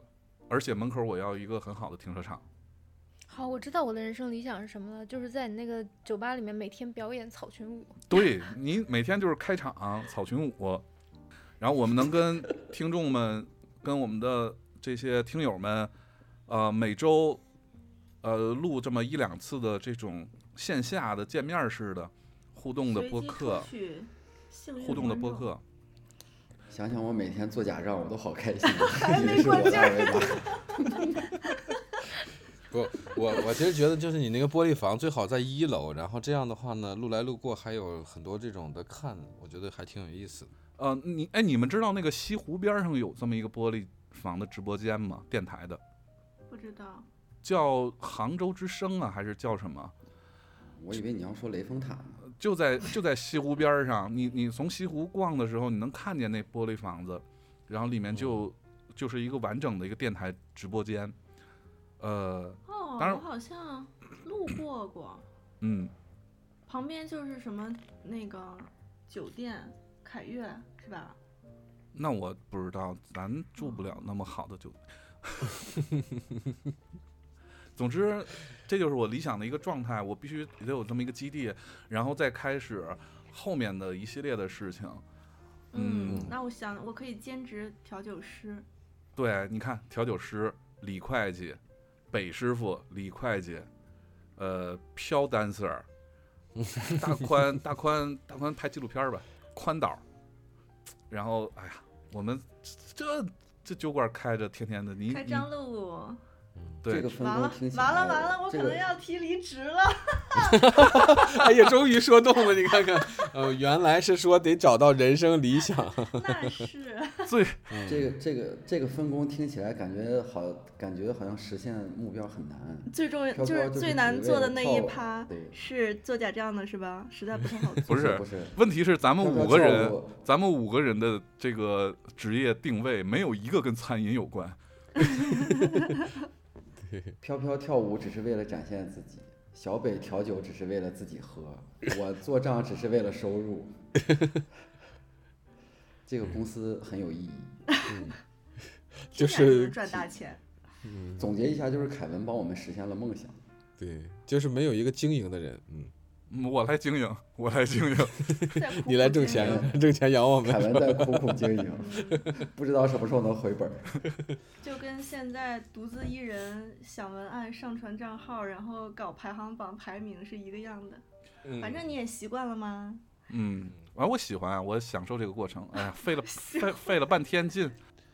而且门口我要一个很好的停车场。
好，我知道我的人生理想是什么了，就是在你那个酒吧里面每天表演草裙舞。
对你每天就是开场草裙舞，然后我们能跟听众们、跟我们的这些听友们，呃，每周呃录这么一两次的这种线下的见面式的互动的播客互动的。播客。
想想我每天做假账，我都好开心，以
没
为是我的二维码。
不，我我其实觉得就是你那个玻璃房最好在一楼，然后这样的话呢，路来路过还有很多这种的看，我觉得还挺有意思的。
呃，你哎，你们知道那个西湖边上有这么一个玻璃房的直播间吗？电台的，
不知道，
叫杭州之声啊，还是叫什么？
我以为你要说雷峰塔呢。
就在就在西湖边上，你你从西湖逛的时候，你能看见那玻璃房子，然后里面就就是一个完整的一个电台直播间，呃，
哦，
当然
我好像 路过过，
嗯，
旁边就是什么那个酒店凯悦是吧？
那我不知道，咱住不了那么好的酒店。总之，这就是我理想的一个状态，我必须得有这么一个基地，然后再开始后面的一系列的事情。嗯
那我想我可以兼职调酒师，
对，你看，调酒师李会计，北师傅李会计，呃，飘 dancer，大宽大宽大宽拍纪录片儿吧，宽导，然后哎呀，我们这这酒馆开着，天天的，你你
开张路。
对
这个分
完了
工听起来，
完了完了，我可能要提离职了。
哎呀，终于说动了，你看看，呃，原来是说得找到人生理想。
那是
最
这个这个这个分工听起来感觉好，感觉好像实现目标很难。
最重要，
就是
就是最难做的那一
跳
趴
对
是做假账的是吧？实在不太好做。
不是
不是，
问题是咱们五个人咱们五个人的这个职业定位没有一个跟餐饮有关。
飘飘跳舞只是为了展现自己，小北调酒只是为了自己喝，我做账只是为了收入。这个公司很有意义。
就是
赚大钱。
总结一下，就是凯文帮我们实现了梦想。
对，就是没有一个经营的人，嗯，
嗯我来经营，我来经营。
你来挣钱，挣钱养我
凯
们。
文在苦苦经营，不知道什么时候能回本。
就跟现在独自一人想文案、上传账号，然后搞排行榜排名是一个样的。反正你也习惯了吗？
嗯，完我喜欢，我享受这个过程。哎呀，费了费费了半天劲，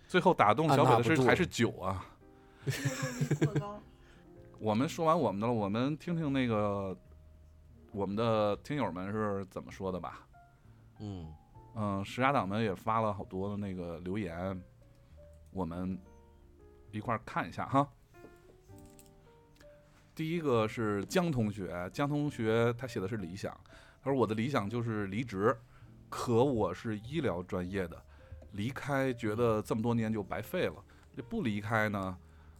最后打动小北的是还是酒啊。我们说完我们的了，我们听听那个我们的听友们是怎么说的吧。
嗯，
嗯，石家党们也发了好多的那个留言，我们一块儿看一下哈。第一个是江同学，江同学他写的是理想，他说我的理想就是离职，可我是医疗专业的，离开觉得这么多年就白费了，这不离开呢，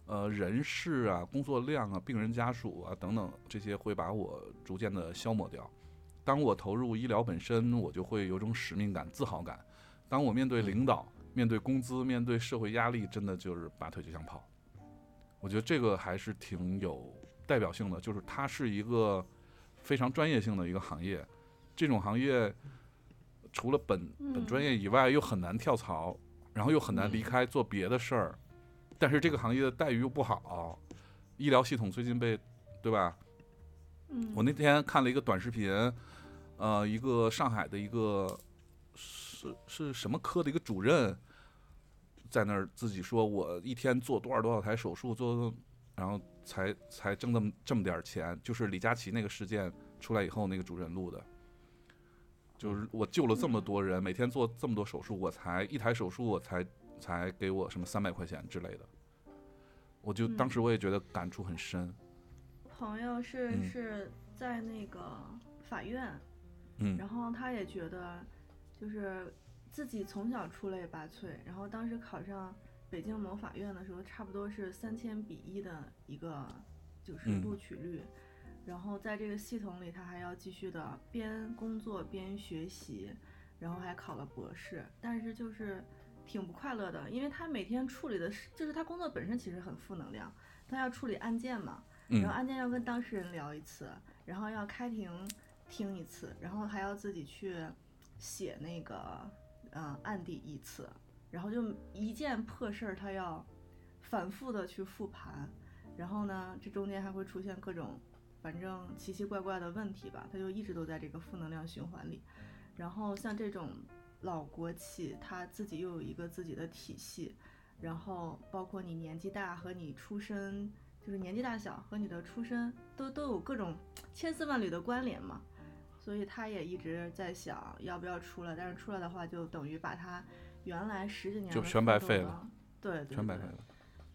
呃，人事啊、工作量啊、病人家属啊等等这些会把我逐渐的消磨掉。当我投入医疗本身，我就会有种使命感、自豪感。当我面对领导、面对工资、面对社会压力，真的就是拔腿就想跑。我觉得这个还是挺有代表性的，就是它是一个非常专业性的一个行业。这种行业除了本本专业以外，又很难跳槽，然后又很难离开做别的事儿。但是这个行业的待遇又不好，医疗系统最近被，对吧？
嗯，
我那天看了一个短视频，呃，一个上海的一个是是什么科的一个主任，在那儿自己说，我一天做多少多少台手术，做，然后才才挣这么这么点儿钱，就是李佳琦那个事件出来以后，那个主任录的，就是我救了这么多人，每天做这么多手术，我才一台手术我才才给我什么三百块钱之类的，我就当
嗯
时我也觉得感触很深，
朋友是
嗯。
是在那个法院，
嗯。
然后他也觉得，就是自己从小出类拔萃，然后当时考上北京某法院的时候，差不多是三千比一的一个就是
嗯。
录取率，然后在这个系统里，他还要继续的边工作边学习，然后还考了博士，但是就是挺不快乐的，因为他每天处理的是，就是他工作本身其实很负能量，他要处理案件嘛，
嗯
然后案件要跟当事人聊一次，然后要开庭听一次，然后还要自己去写那个呃案底一次，然后就一件破事儿他要反复的去复盘，然后呢这中间还会出现各种反正奇奇怪怪的问题吧，他就一直都在这个负能量循环里。然后像这种老国企，它自己又有一个自己的体系，然后包括你年纪大和你出身，就是年纪大小和你的出身都都有各种千丝万缕的关联嘛。所以他也一直在想要不要出来，但是出来的话就等于把他原来十几年
就
的
全白费
了。对对对
全白费了。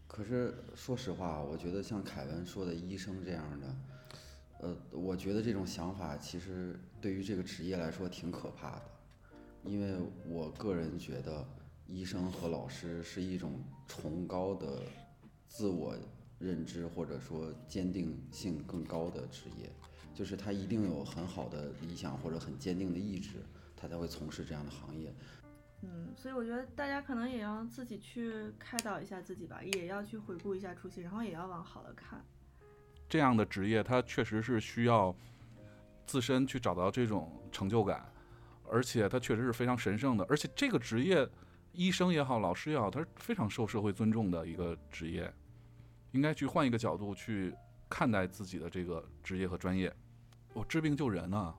可是说实话，我觉得像凯文说的医生这样的，呃，我觉得这种想法其实对于这个职业来说挺可怕的，因为我个人觉得医生和老师是一种崇高的自我认知或者说坚定性更高的职业，就是他一定有很好的理想或者很坚定的意志，他才会从事这样的行业。
嗯，所以我觉得大家可能也要自己去开导一下自己吧，也要去回顾一下初心，然后也要往好了看。
这样的职业，它确实是需要自身去找到这种成就感，而且它确实是非常神圣的。而且这个职业，医生也好，老师也好，它是非常受社会尊重的一个职业，应该去换一个角度去看待自己的这个职业和专业。我治病救人啊，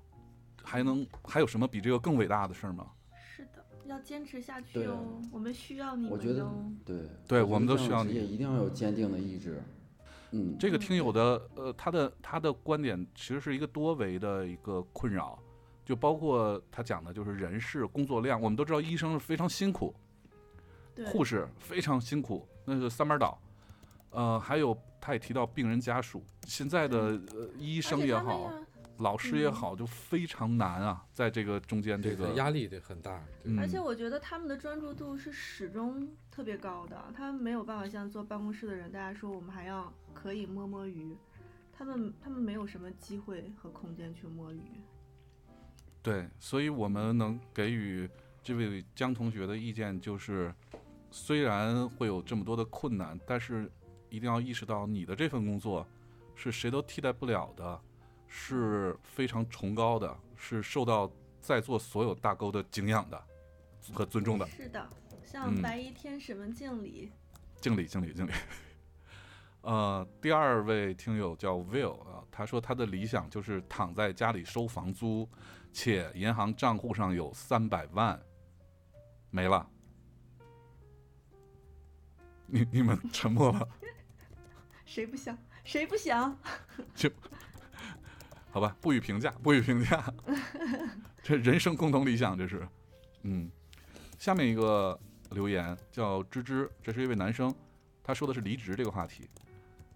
还能还有什么比这个更伟大的事儿吗？
是的，要坚持下去哦，我们需要你
我觉得
们。
对，
对我们都需要你
的职业一定要有坚定的意志。嗯，
这个听友的呃，他的他的观点其实是一个多维的一个困扰，就包括他讲的就是人事工作量，我们都知道医生是非常辛苦，护士非常辛苦，那是三班倒。呃，还有他也提到病人家属，现在的呃医生也好，老师也
嗯
好，就非常难啊，在这个中间这个
压力得很大。
嗯
而且我觉得他们的专注度是始终特别高的，他们没有办法像坐办公室的人，大家说我们还要可以摸摸鱼，他们他们没有什么机会和空间去摸鱼。
对，所以我们能给予这位江同学的意见就是，虽然会有这么多的困难，但是一定要意识到你的这份工作是谁都替代不了的，是非常崇高的，是受到在座所有大沟的敬仰的和尊重的。
是的，向
嗯
白衣天使们敬礼。
敬礼，敬礼，敬礼。呃，第二位听友叫 Will 啊，他说他的理想就是躺在家里收房租，且银行账户上有三百万，没了。你你们沉默了，
谁不想？谁不想？
好吧，不予评价，不予评价。这人生共同理想，这是。嗯，下面一个留言叫芝芝，这是一位男生，他说的是离职这个话题。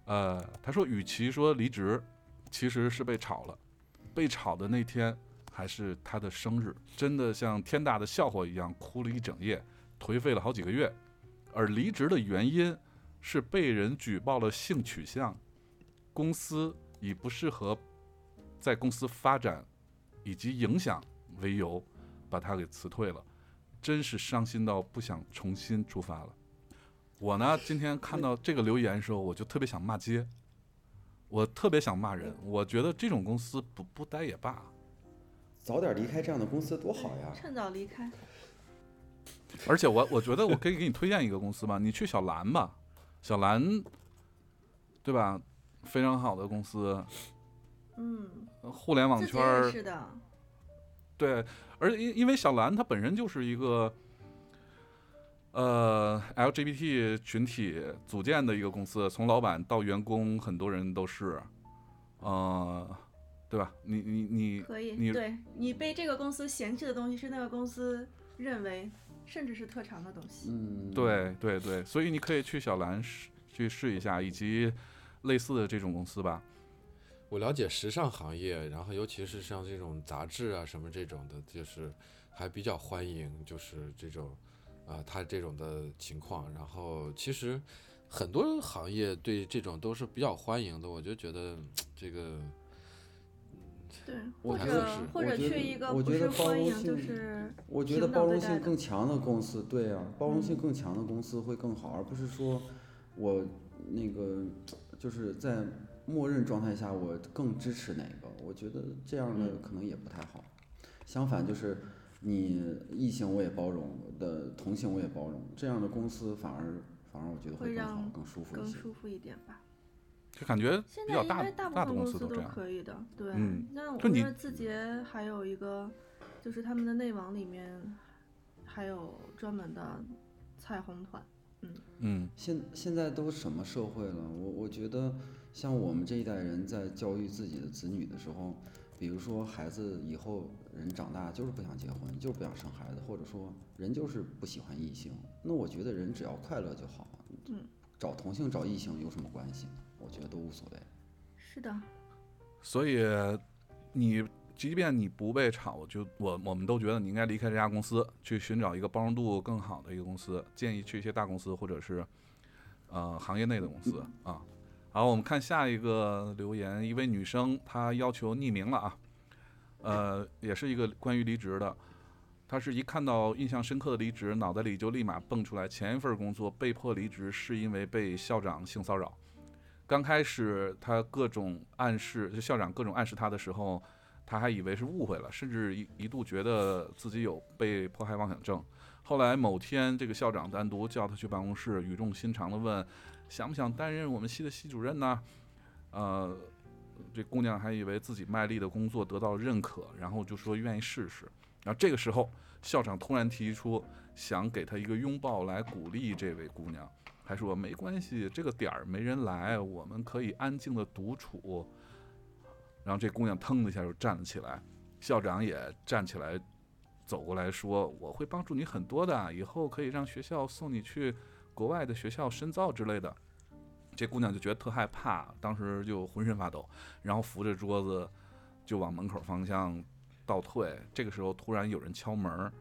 呃，他说，与其说离职，其实是被炒了。被炒的那天还是他的生日，真的像天大的笑话一样，哭了一整夜，颓废了好几个月。而离职的原因是被人举报了性取向，公司以不适合在公司发展以及影响为由，把他给辞退了，真是伤心到不想重新出发了。我呢，今天看到这个留言的时候，我就特别想骂街，我特别想骂人。我觉得这种公司不不待也罢，
早点离开这样的公司多好呀！
趁早离开。
而且我我觉得我可以给你推荐一个公司吧，你去小蓝吧，小蓝，对吧？非常好的公司，
嗯，
互联网圈儿
是的。
对，而因因为小蓝它本身就是一个，呃，LGBT 群体组建的一个公司，从老板到员工，很多人都是，呃，对吧？你你你
可以，
你
对你被这个公司嫌弃的东西是那个公司认为甚至是特长的东西。
嗯，
对对对，所以你可以去小蓝试去试一下，以及类似的这种公司吧。
我了解时尚行业，然后尤其是像这种杂志啊什么这种的，就是还比较欢迎，就是这种啊、他这种的情况。然后其实很多行业对这种都是比较欢迎的，我就觉得这个
对，
我
或者
觉得是
或者
我觉得
去一个不
我觉得包
是欢迎
容性
就是
我觉得包容性更强的公司，对啊，包容性
嗯
更强的公司会更好，而不是说我那个就是在默认状态下我更支持哪个，我觉得这样的
嗯
可能也不太好。相反，就是你异性我也包容的，同性我也包容，这样的公司反而反而我觉得
会
会更好、更舒服一些。
更舒服一点吧。
就感觉
现在应
比较大
该大部
大的公
分公司都
这样。
可以的，对。
嗯
那我觉得字节还有一个，就是他们的内网里面还有专门的彩虹团，
嗯
现现在都什么社会了？我我觉得，像我们这一代人在教育自己的子女的时候，比如说孩子以后人长大就是不想结婚，就是不想生孩子，或者说人就是不喜欢异性，那我觉得人只要快乐就好。
嗯，
找同性找异性有什么关系？我觉得都无所谓。
是的，
所以你即便你不被炒，我就我我们都觉得你应该离开这家公司，去寻找一个包容度更好的一个公司，建议去一些大公司或者是呃行业内的公司啊。好，我们看下一个留言，一位女生她要求匿名了啊，呃，也是一个关于离职的。她是一看到印象深刻的离职，脑袋里就立马蹦出来前一份工作被迫离职是因为被校长性骚扰。刚开始他各种暗示，就校长各种暗示他的时候，他还以为是误会了，甚至一一度觉得自己有被迫害妄想症。后来某天，这个校长单独叫他去办公室，语重心长地问：“想不想担任我们系的系主任呢？”呃，这姑娘还以为自己卖力的工作得到了认可，然后就说愿意试试。然后这个时候，校长突然提出想给她一个拥抱来鼓励这位姑娘。还说没关系，这个点儿没人来，我们可以安静的独处。然后这姑娘腾的一下就站了起来，校长也站起来走过来说：“我会帮助你很多的，以后可以让学校送你去国外的学校深造之类的。”这姑娘就觉得特害怕，当时就浑身发抖，然后扶着桌子就往门口方向倒退。这个时候突然有人敲门，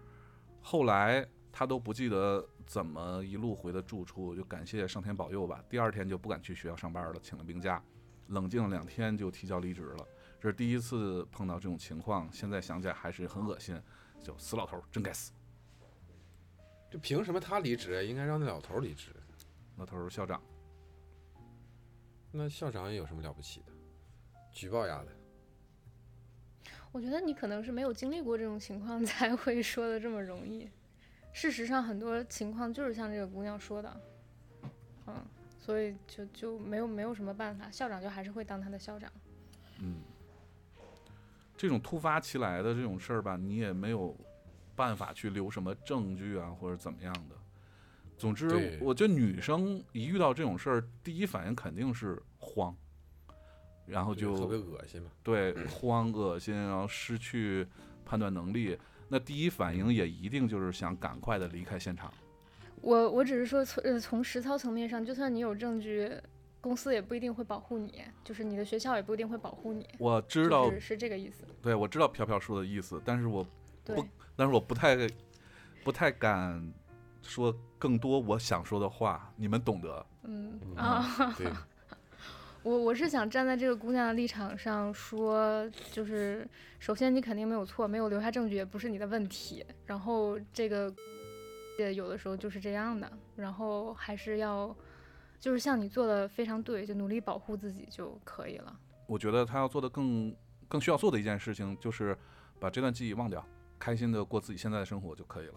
后来她都不记得怎么一路回的住处，就感谢上天保佑吧。第二天就不敢去学校上班了，请了病假，冷静了两天就提交离职了。这是第一次碰到这种情况，现在想起来还是很恶心，就死老头真该死。
这凭什么他离职？应该让那老头离职。
老头是校长，
那校长有什么了不起的？举报丫的。
我觉得你可能是没有经历过这种情况，才会说的这么容易。事实上，很多情况就是像这个姑娘说的，嗯，所以就就没有没有什么办法，校长就还是会当他的校长。
嗯，这种突发其来的这种事儿吧，你也没有办法去留什么证据啊，或者怎么样的。总之，我觉得女生一遇到这种事儿，第一反应肯定是慌，然后就
特别恶心嘛。
对慌、恶心，然后失去判断能力。那第一反应也一定就是想赶快的离开现场。
我我只是说从呃从实操层面上，就算你有证据，公司也不一定会保护你，就是你的学校也不一定会保护你。
我知道，
就是是这个意思。
对我知道飘飘说的意思，但是我
不，
但是我不太不太敢说更多我想说的话，你们懂得。
嗯
嗯
啊，
对，
我我是想站在这个姑娘的立场上说，就是首先你肯定没有错，没有留下证据也不是你的问题。然后这个也有的时候就是这样的，然后还是要就是像你做的非常对，就努力保护自己就可以了。
我觉得他要做的更更需要做的一件事情，就是把这段记忆忘掉，开心的过自己现在的生活就可以了。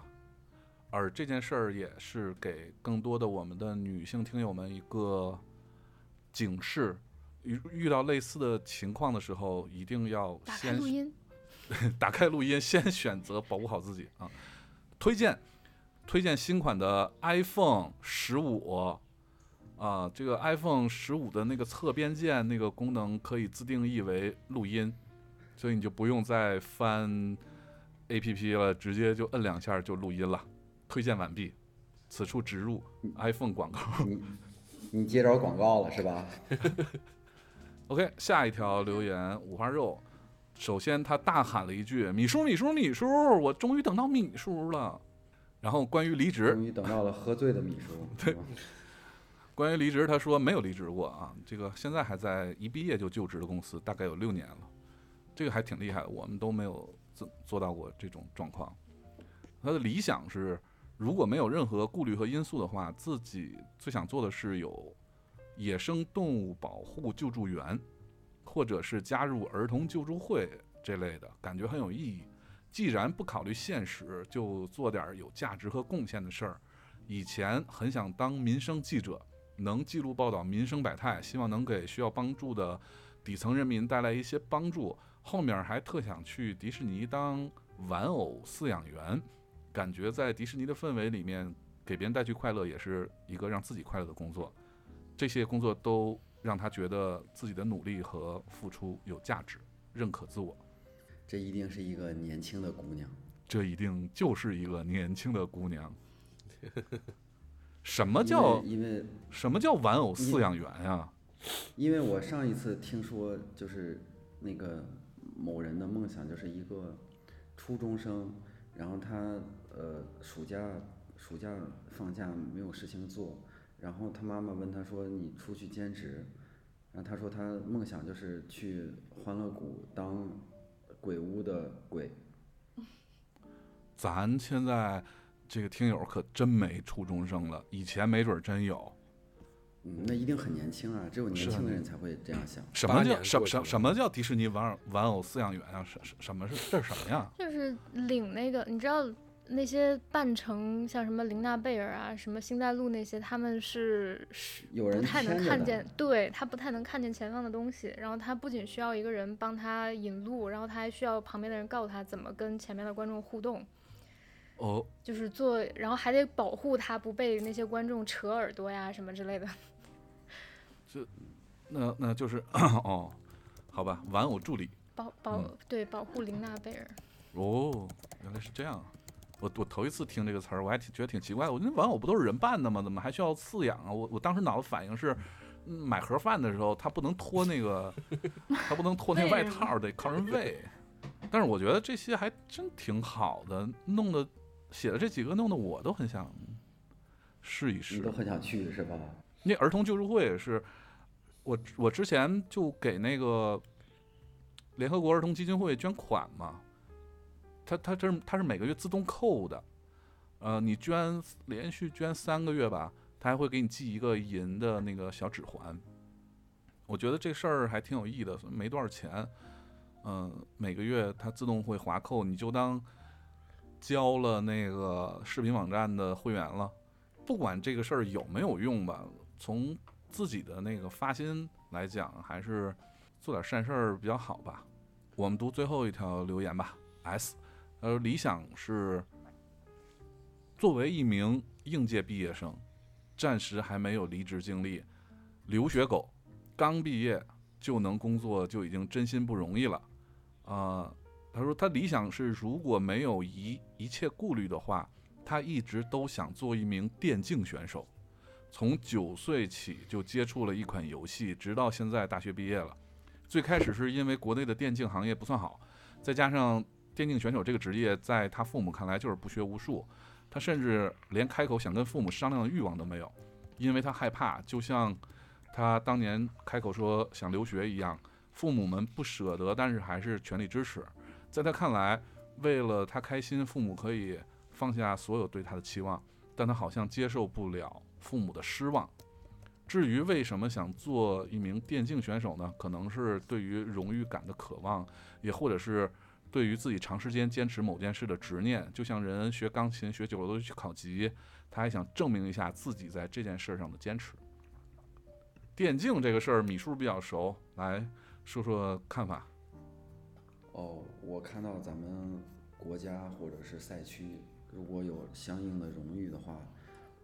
而这件事儿也是给更多的我们的女性听友们一个警示：遇遇到类似的情况的时候，一定要
打开
先
录音，
打开录音，先选择保护好自己啊！推荐推荐新款的 iPhone 十五啊，这个 iPhone 十五的那个侧边键那个功能可以自定义为录音，所以你就不用再翻 APP 了，直接就摁两下就录音了。推荐完毕，此处植入 iPhone 广告。
你你接着广告了是吧？
OK，下一条留言五花肉。首先，他大喊了一句：“米叔，米叔，米叔！我终于等到米叔了。”然后关于离职，
终于等到了喝醉的米叔。
对关于离职，他说没有离职过啊，这个现在还在一毕业就就职的公司，大概有六年了，这个还挺厉害的，我们都没有做做到过这种状况。他的理想是，如果没有任何顾虑和因素的话，自己最想做的是有野生动物保护救助员，或者是加入儿童救助会这类的，感觉很有意义。既然不考虑现实，就做点有价值和贡献的事儿。以前很想当民生记者，能记录报道民生百态，希望能给需要帮助的底层人民带来一些帮助。后面还特想去迪士尼当玩偶饲养员，感觉在迪士尼的氛围里面，给别人带去快乐也是一个让自己快乐的工作。这些工作都让他觉得自己的努力和付出有价值，认可自我。
这一定是一个年轻的姑娘。
这一定就是一个年轻的姑娘。什么
因
叫
为因为
什么叫玩偶饲养员呀？
因为我上一次听说，就是那个某人的梦想就是一个初中生，然后他呃暑假暑假放假没有事情做，然后他妈妈问他说：“你出去兼职？”然后他说他梦想就是去欢乐谷当鬼屋的鬼。
咱现在这个听友可真没初中生了，以前没准真有。
嗯，那一定很年轻啊，只有年轻的人才会这样想。
什么叫什什什么叫迪士尼玩偶玩偶饲养员啊？什什什么是这是什么呀？
就是领那个，你知道那些扮成像什么林娜贝尔啊、什么星黛露那些，他们是是
有人
不太能看见，对他不太能看见前方的东西。然后他不仅需要一个人帮他引路，然后他还需要旁边的人告诉他怎么跟前面的观众互动，
哦，
就是做，然后还得保护他不被那些观众扯耳朵呀什么之类的。
那那就是 哦，好吧，玩偶助理
保保、
嗯
对保护林娜贝尔。
哦，原来是这样啊。我我头一次听这个词儿，我还挺觉得挺奇怪的。我觉得玩偶不都是人扮的吗？怎么还需要饲养啊？我我当时脑子反应是，嗯买盒饭的时候，他不能脱那个，他不能脱那外套，得 靠人喂。但是我觉得这些还真挺好的，弄的写的这几个弄得我都很想试一试。
你都很想去是吧？
那儿童救助会也是，我我之前就给那个联合国儿童基金会捐款嘛，他他这是他是每个月自动扣的，呃，你捐连续捐三个月吧，他还会给你寄一个银的那个小指环。我觉得这事儿还挺有意义的，没多少钱，嗯、每个月它自动会划扣，你就当交了那个视频网站的会员了。不管这个事儿有没有用吧，从自己的那个发心来讲，还是做点善事儿比较好吧。我们读最后一条留言吧，S，呃，理想是作为一名应届毕业生，暂时还没有离职经历，留学狗，刚毕业就能工作就已经真心不容易了。啊、他说他理想是如果没有一一切顾虑的话，他一直都想做一名电竞选手，从九岁起就接触了一款游戏，直到现在大学毕业了。最开始是因为国内的电竞行业不算好，再加上电竞选手这个职业在他父母看来就是不学无术，他甚至连开口想跟父母商量的欲望都没有，因为他害怕，就像他当年开口说想留学一样，父母们不舍得，但是还是全力支持。在他看来，为了他开心，父母可以放下所有对他的期望，但他好像接受不了父母的失望。至于为什么想做一名电竞选手呢？可能是对于荣誉感的渴望，也或者是对于自己长时间坚持某件事的执念。就像人学钢琴学久了都去考级，他还想证明一下自己在这件事上的坚持。电竞这个事儿，米叔比较熟，来说说看法。
哦，我看到咱们国家或者是赛区如果有相应的荣誉的话，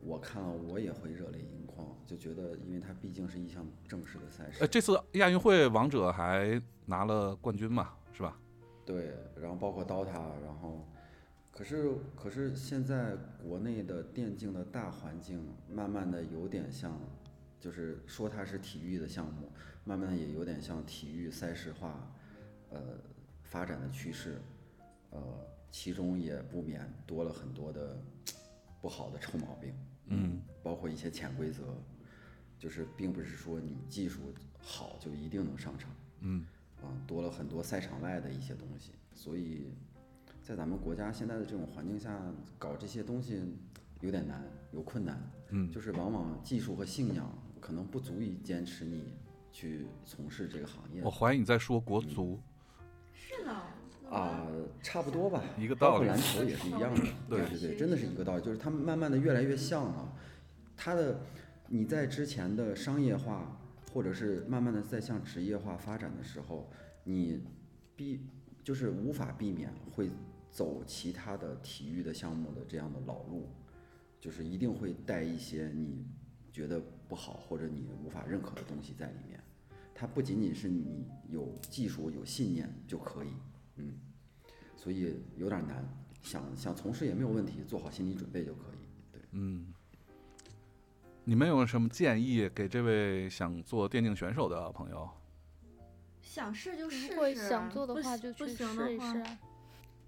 我看了我也会热泪盈眶，就觉得因为它毕竟是一项正式的赛事。
呃，这次亚运会王者还拿了冠军嘛，是吧？
对，然后包括 DOTA，然后，可是可是现在国内的电竞的大环境，慢慢的有点像，就是说它是体育的项目，慢慢的也有点像体育赛事化，呃，发展的趋势，呃，其中也不免多了很多的不好的臭毛病，
嗯，
包括一些潜规则，就是并不是说你技术好就一定能上场。
嗯，
啊，多了很多赛场外的一些东西，所以在咱们国家现在的这种环境下，搞这些东西有点难，有困难。
嗯
就是往往技术和信仰可能不足以坚持你去从事这个行业
我怀疑你在说国足。
是呢，
啊，差不多吧，
一个道理
括篮球也是一样的，
对
对对，真的是一个道理，就是他们慢慢的越来越像了，他的你在之前的商业化，或者是慢慢的在向职业化发展的时候，你必就是无法避免会走其他的体育的项目的这样的老路，就是一定会带一些你觉得不好或者你无法认可的东西在里面。它不仅仅是你有技术、有信念就可以，嗯，所以有点难。想想从事也没有问题，做好心理准备就可以。对，
嗯，你们有什么建议给这位想做电竞选手的朋友？
想试就试试，
如果想做的话，就去
行不行
试一
的话
试啊。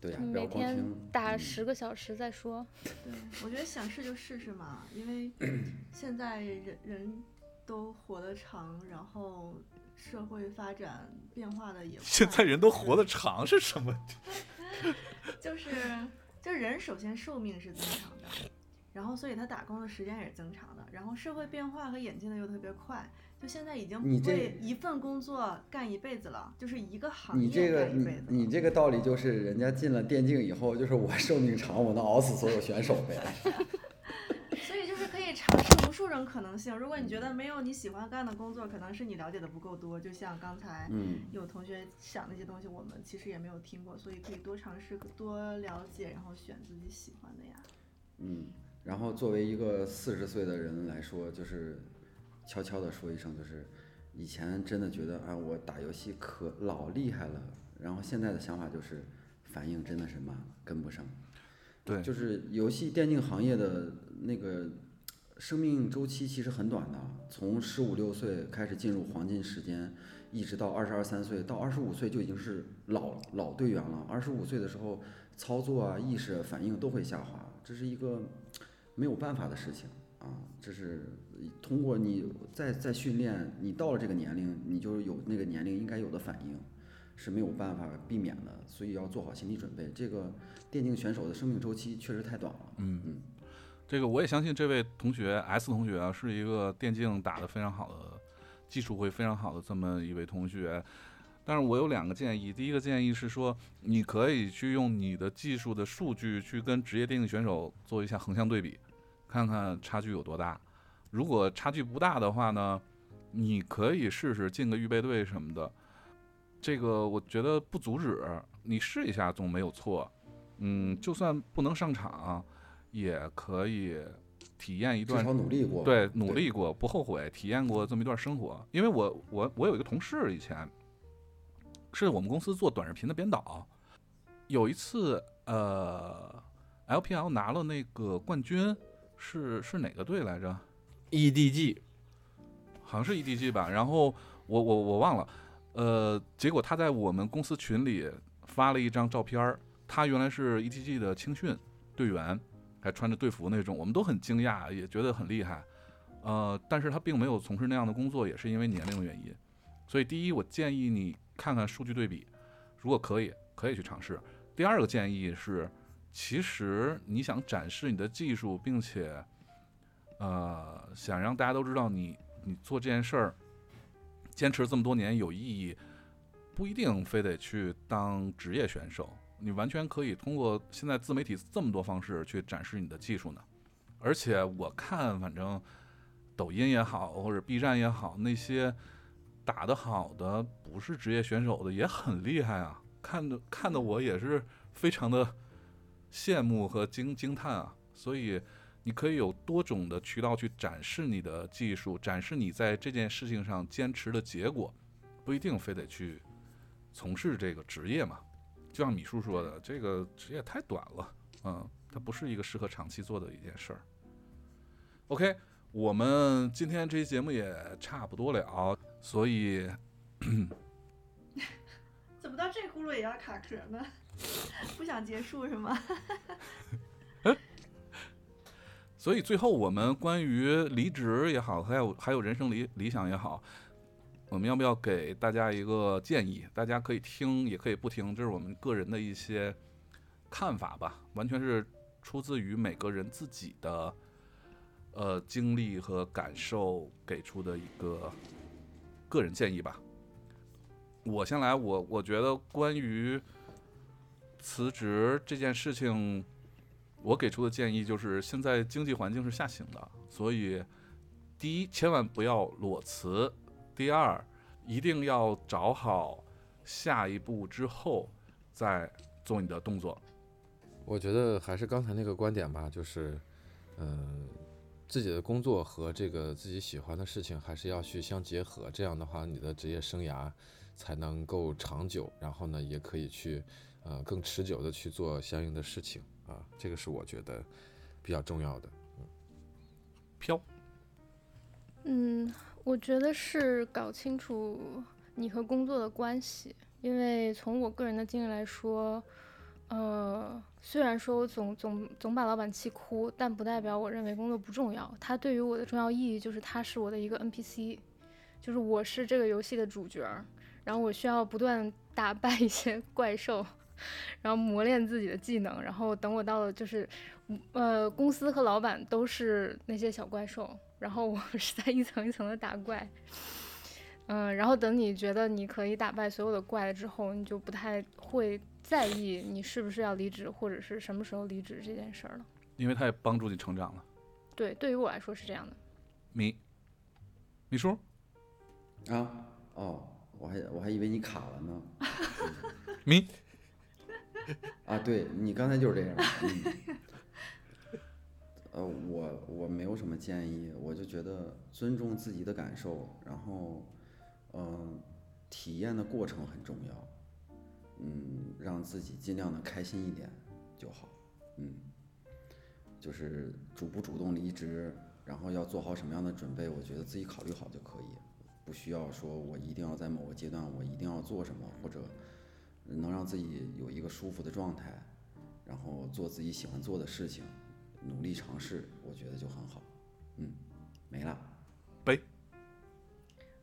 对呀、
每天。打
嗯
十个小时再说。
对，我觉得想试就试试嘛，因为 现在人人都活得长，然后社会发展变化的也快。
现在人都活得长是什么？
就是就人首先寿命是增长的，然后所以他打工的时间也是增长的，然后社会变化和演进的又特别快，就现在已经
你这
不会一份工作干一辈子了，就是一个行
你这
业
个你
干一辈子了。
你这个道理就是人家进了电竞以后，就是我寿命长，我能熬死所有选手呗。
所以就是可以尝试无数种可能性。如果你觉得没有你喜欢干的工作，可能是你了解的不够多，就像刚才
嗯，
有同学想那些东西，我们其实也没有听过，所以可以多尝试、多了解，然后选自己喜欢的呀。
嗯，然后作为一个四十岁的人来说，就是悄悄的说一声，就是以前真的觉得啊，我打游戏可老厉害了，然后现在的想法就是反应真的是慢了，跟不上。
对，
就是游戏电竞行业的那个生命周期其实很短的，从十五六岁开始进入黄金时间，一直到二十二三岁，到二十五岁就已经是老老队员了。二十五岁的时候，操作啊、意识、反应都会下滑，这是一个没有办法的事情啊。这是通过你再再训练，你到了这个年龄，你就有那个年龄应该有的反应。是没有办法避免的，所以要做好心理准备。这个电竞选手的生命周期确实太短了。
嗯
嗯，
这个我也相信这位同学 S 同学啊，是一个电竞打得非常好的，技术会非常好的这么一位同学。但是我有两个建议，第一个建议是说，你可以去用你的技术的数据去跟职业电竞选手做一下横向对比，看看差距有多大。如果差距不大的话呢，你可以试试进个预备队什么的。这个我觉得不阻止你试一下，总没有错。嗯，就算不能上场，也可以体验一段
至少努力过。
对，努力过不后悔，体验过这么一段生活。因为我我我有一个同事，以前是我们公司做短视频的编导，有一次呃，LPL 拿了那个冠军，是是哪个队来着
？EDG
好像是 EDG 吧。然后我我我忘了，呃，结果他在我们公司群里发了一张照片儿，他原来是 EDG 的青训队员，还穿着队服那种，我们都很惊讶，也觉得很厉害。呃，但是他并没有从事那样的工作，也是因为年龄的原因。所以第一，我建议你看看数据对比，如果可以，可以去尝试。第二个建议是，其实你想展示你的技术，并且，呃，想让大家都知道你你做这件事儿坚持这么多年有意义，不一定非得去当职业选手，你完全可以通过现在自媒体这么多方式去展示你的技术呢。而且我看，反正抖音也好，或者 B 站也好，那些打得好的不是职业选手的也很厉害啊，看的看的我也是非常的羡慕和惊惊叹啊。所以你可以有多种的渠道去展示你的技术，展示你在这件事情上坚持的结果，不一定非得去从事这个职业嘛。就像米叔说的，这个职业太短了，嗯，它不是一个适合长期做的一件事儿。OK，我们今天这期节目也差不多了，所以
怎么到这轱辘也要卡壳呢？不想结束是吗？
所以最后我们关于离职也好，还有还有人生理理想也好，我们要不要给大家一个建议？大家可以听，也可以不听，这是我们个人的一些看法吧，完全是出自于每个人自己的呃经历和感受给出的一个个人建议吧。我先来，我我觉得关于辞职这件事情。我给出的建议就是，现在经济环境是下行的，所以第一，千万不要裸辞；第二，一定要找好下一步之后再做你的动作。
我觉得还是刚才那个观点吧，就是，嗯、自己的工作和这个自己喜欢的事情还是要去相结合，这样的话，你的职业生涯才能够长久，然后呢，也可以去，呃，更持久的去做相应的事情啊，这个是我觉得比较重要的。
嗯飘，
嗯，我觉得是搞清楚你和工作的关系，因为从我个人的经历来说，呃，虽然说我总总总把老板气哭，但不代表我认为工作不重要。它对于我的重要意义就是它是我的一个 NPC，就是我是这个游戏的主角儿，然后我需要不断打败一些 怪兽。然后磨练自己的技能，然后等我到了就是，呃，公司和老板都是那些小怪兽，然后我是在一层一层的打怪，嗯，然后等你觉得你可以打败所有的怪了之后，你就不太会在意你是不是要离职或者是什么时候离职这件事儿了。
因为它也帮助你成长了。
对，对于我来说是这样的。
米，米叔，
啊，哦，我还我还以为你卡了呢。
米，
啊，对你刚才就是这样。嗯、呃，我我没有什么建议，我就觉得尊重自己的感受，然后，嗯、体验的过程很重要。嗯，让自己尽量的开心一点就好，嗯，就是主不主动离职，然后要做好什么样的准备，我觉得自己考虑好就可以，不需要说我一定要在某个阶段我一定要做什么，或者能让自己有一个舒服的状态，然后做自己喜欢做的事情，努力尝试，我觉得就很好，嗯，没了。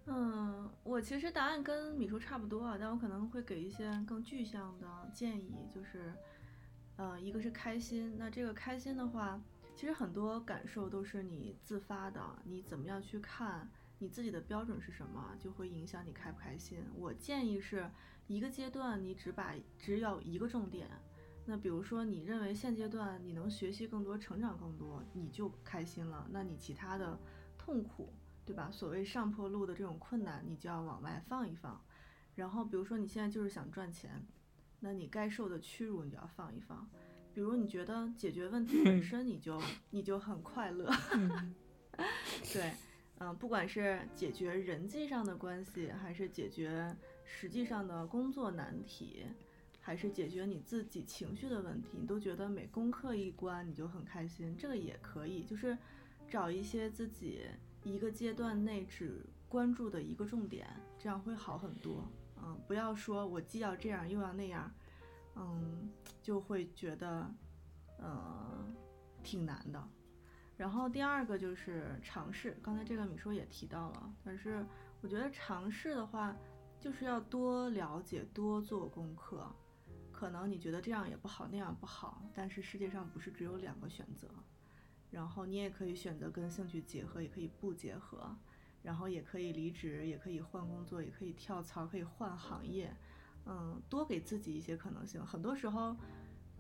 嗯，我其实答案跟米叔差不多啊，但我可能会给一些更具象的建议，就是，呃，一个是开心，那这个开心的话，其实很多感受都是你自发的，你怎么样去看，你自己的标准是什么，就会影响你开不开心。我建议是一个阶段你只把只有一个重点，那比如说你认为现阶段你能学习更多、成长更多，你就开心了，那你其他的痛苦。对吧？所谓上坡路的这种困难，你就要往外放一放。然后，比如说你现在就是想赚钱，那你该受的屈辱你就要放一放。比如你觉得解决问题本身你就你就很快乐，对，嗯，不管是解决人际上的关系，还是解决实际上的工作难题，还是解决你自己情绪的问题，你都觉得每攻克一关你就很开心，这个也可以，就是找一些自己。一个阶段内只关注的一个重点，这样会好很多。嗯，不要说我既要这样又要那样，嗯，就会觉得，呃，挺难的。然后第二个就是尝试，刚才这个米叔也提到了，但是我觉得尝试的话，就是要多了解、多做功课。可能你觉得这样也不好，那样不好，但是世界上不是只有两个选择。然后你也可以选择跟兴趣结合，也可以不结合，然后也可以离职，也可以换工作，也可以跳槽，可以换行业，嗯，多给自己一些可能性。很多时候，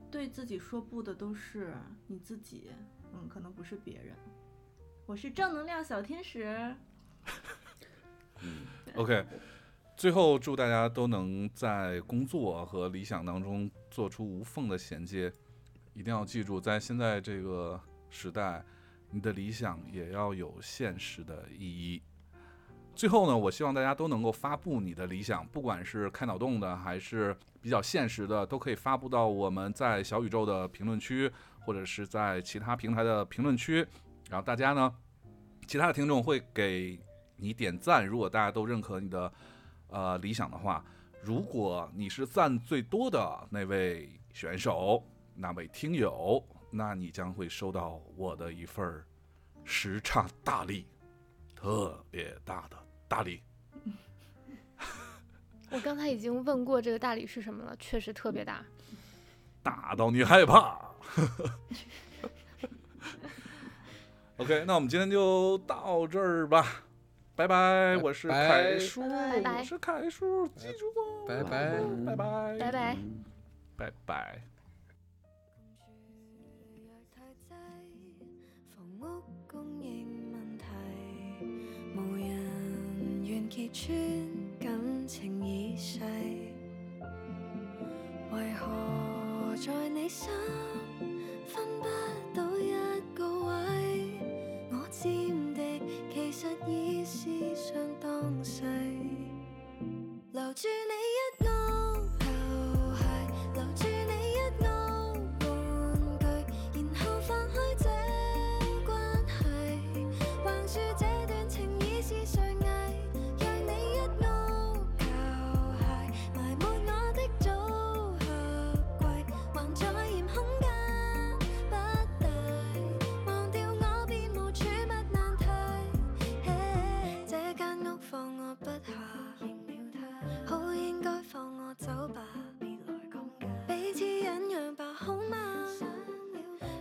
对自己说不的都是你自己，嗯，可能不是别人。我是正能量小天使。
嗯 OK，最后祝大家都能在工作和理想当中做出无缝的衔接。一定要记住，在现在这个。时代，你的理想也要有现实的意义。最后呢，我希望大家都能够发布你的理想，不管是开脑洞的，还是比较现实的，都可以发布到我们在小宇宙的评论区，或者是在其他平台的评论区。然后大家呢，其他的听众会给你点赞。如果大家都认可你的呃理想的话，如果你是赞最多的那位选手，那位听友。那你将会收到我的一份时差大礼，特别大的大礼。
我刚才已经问过这个大礼是什么了，确实特别大，
大到你害怕。OK，那我们今天就到这儿吧，拜拜。我是凯叔，我是凯叔，记住我，
拜拜，
拜拜，
拜拜，
拜拜。
揭穿感情已逝，為何在你心分不到一個位？我佔地其实已是相当细，留住你一个彼此忍让吧好吗？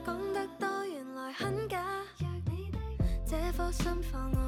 讲得多原来很假。若你的这颗心放我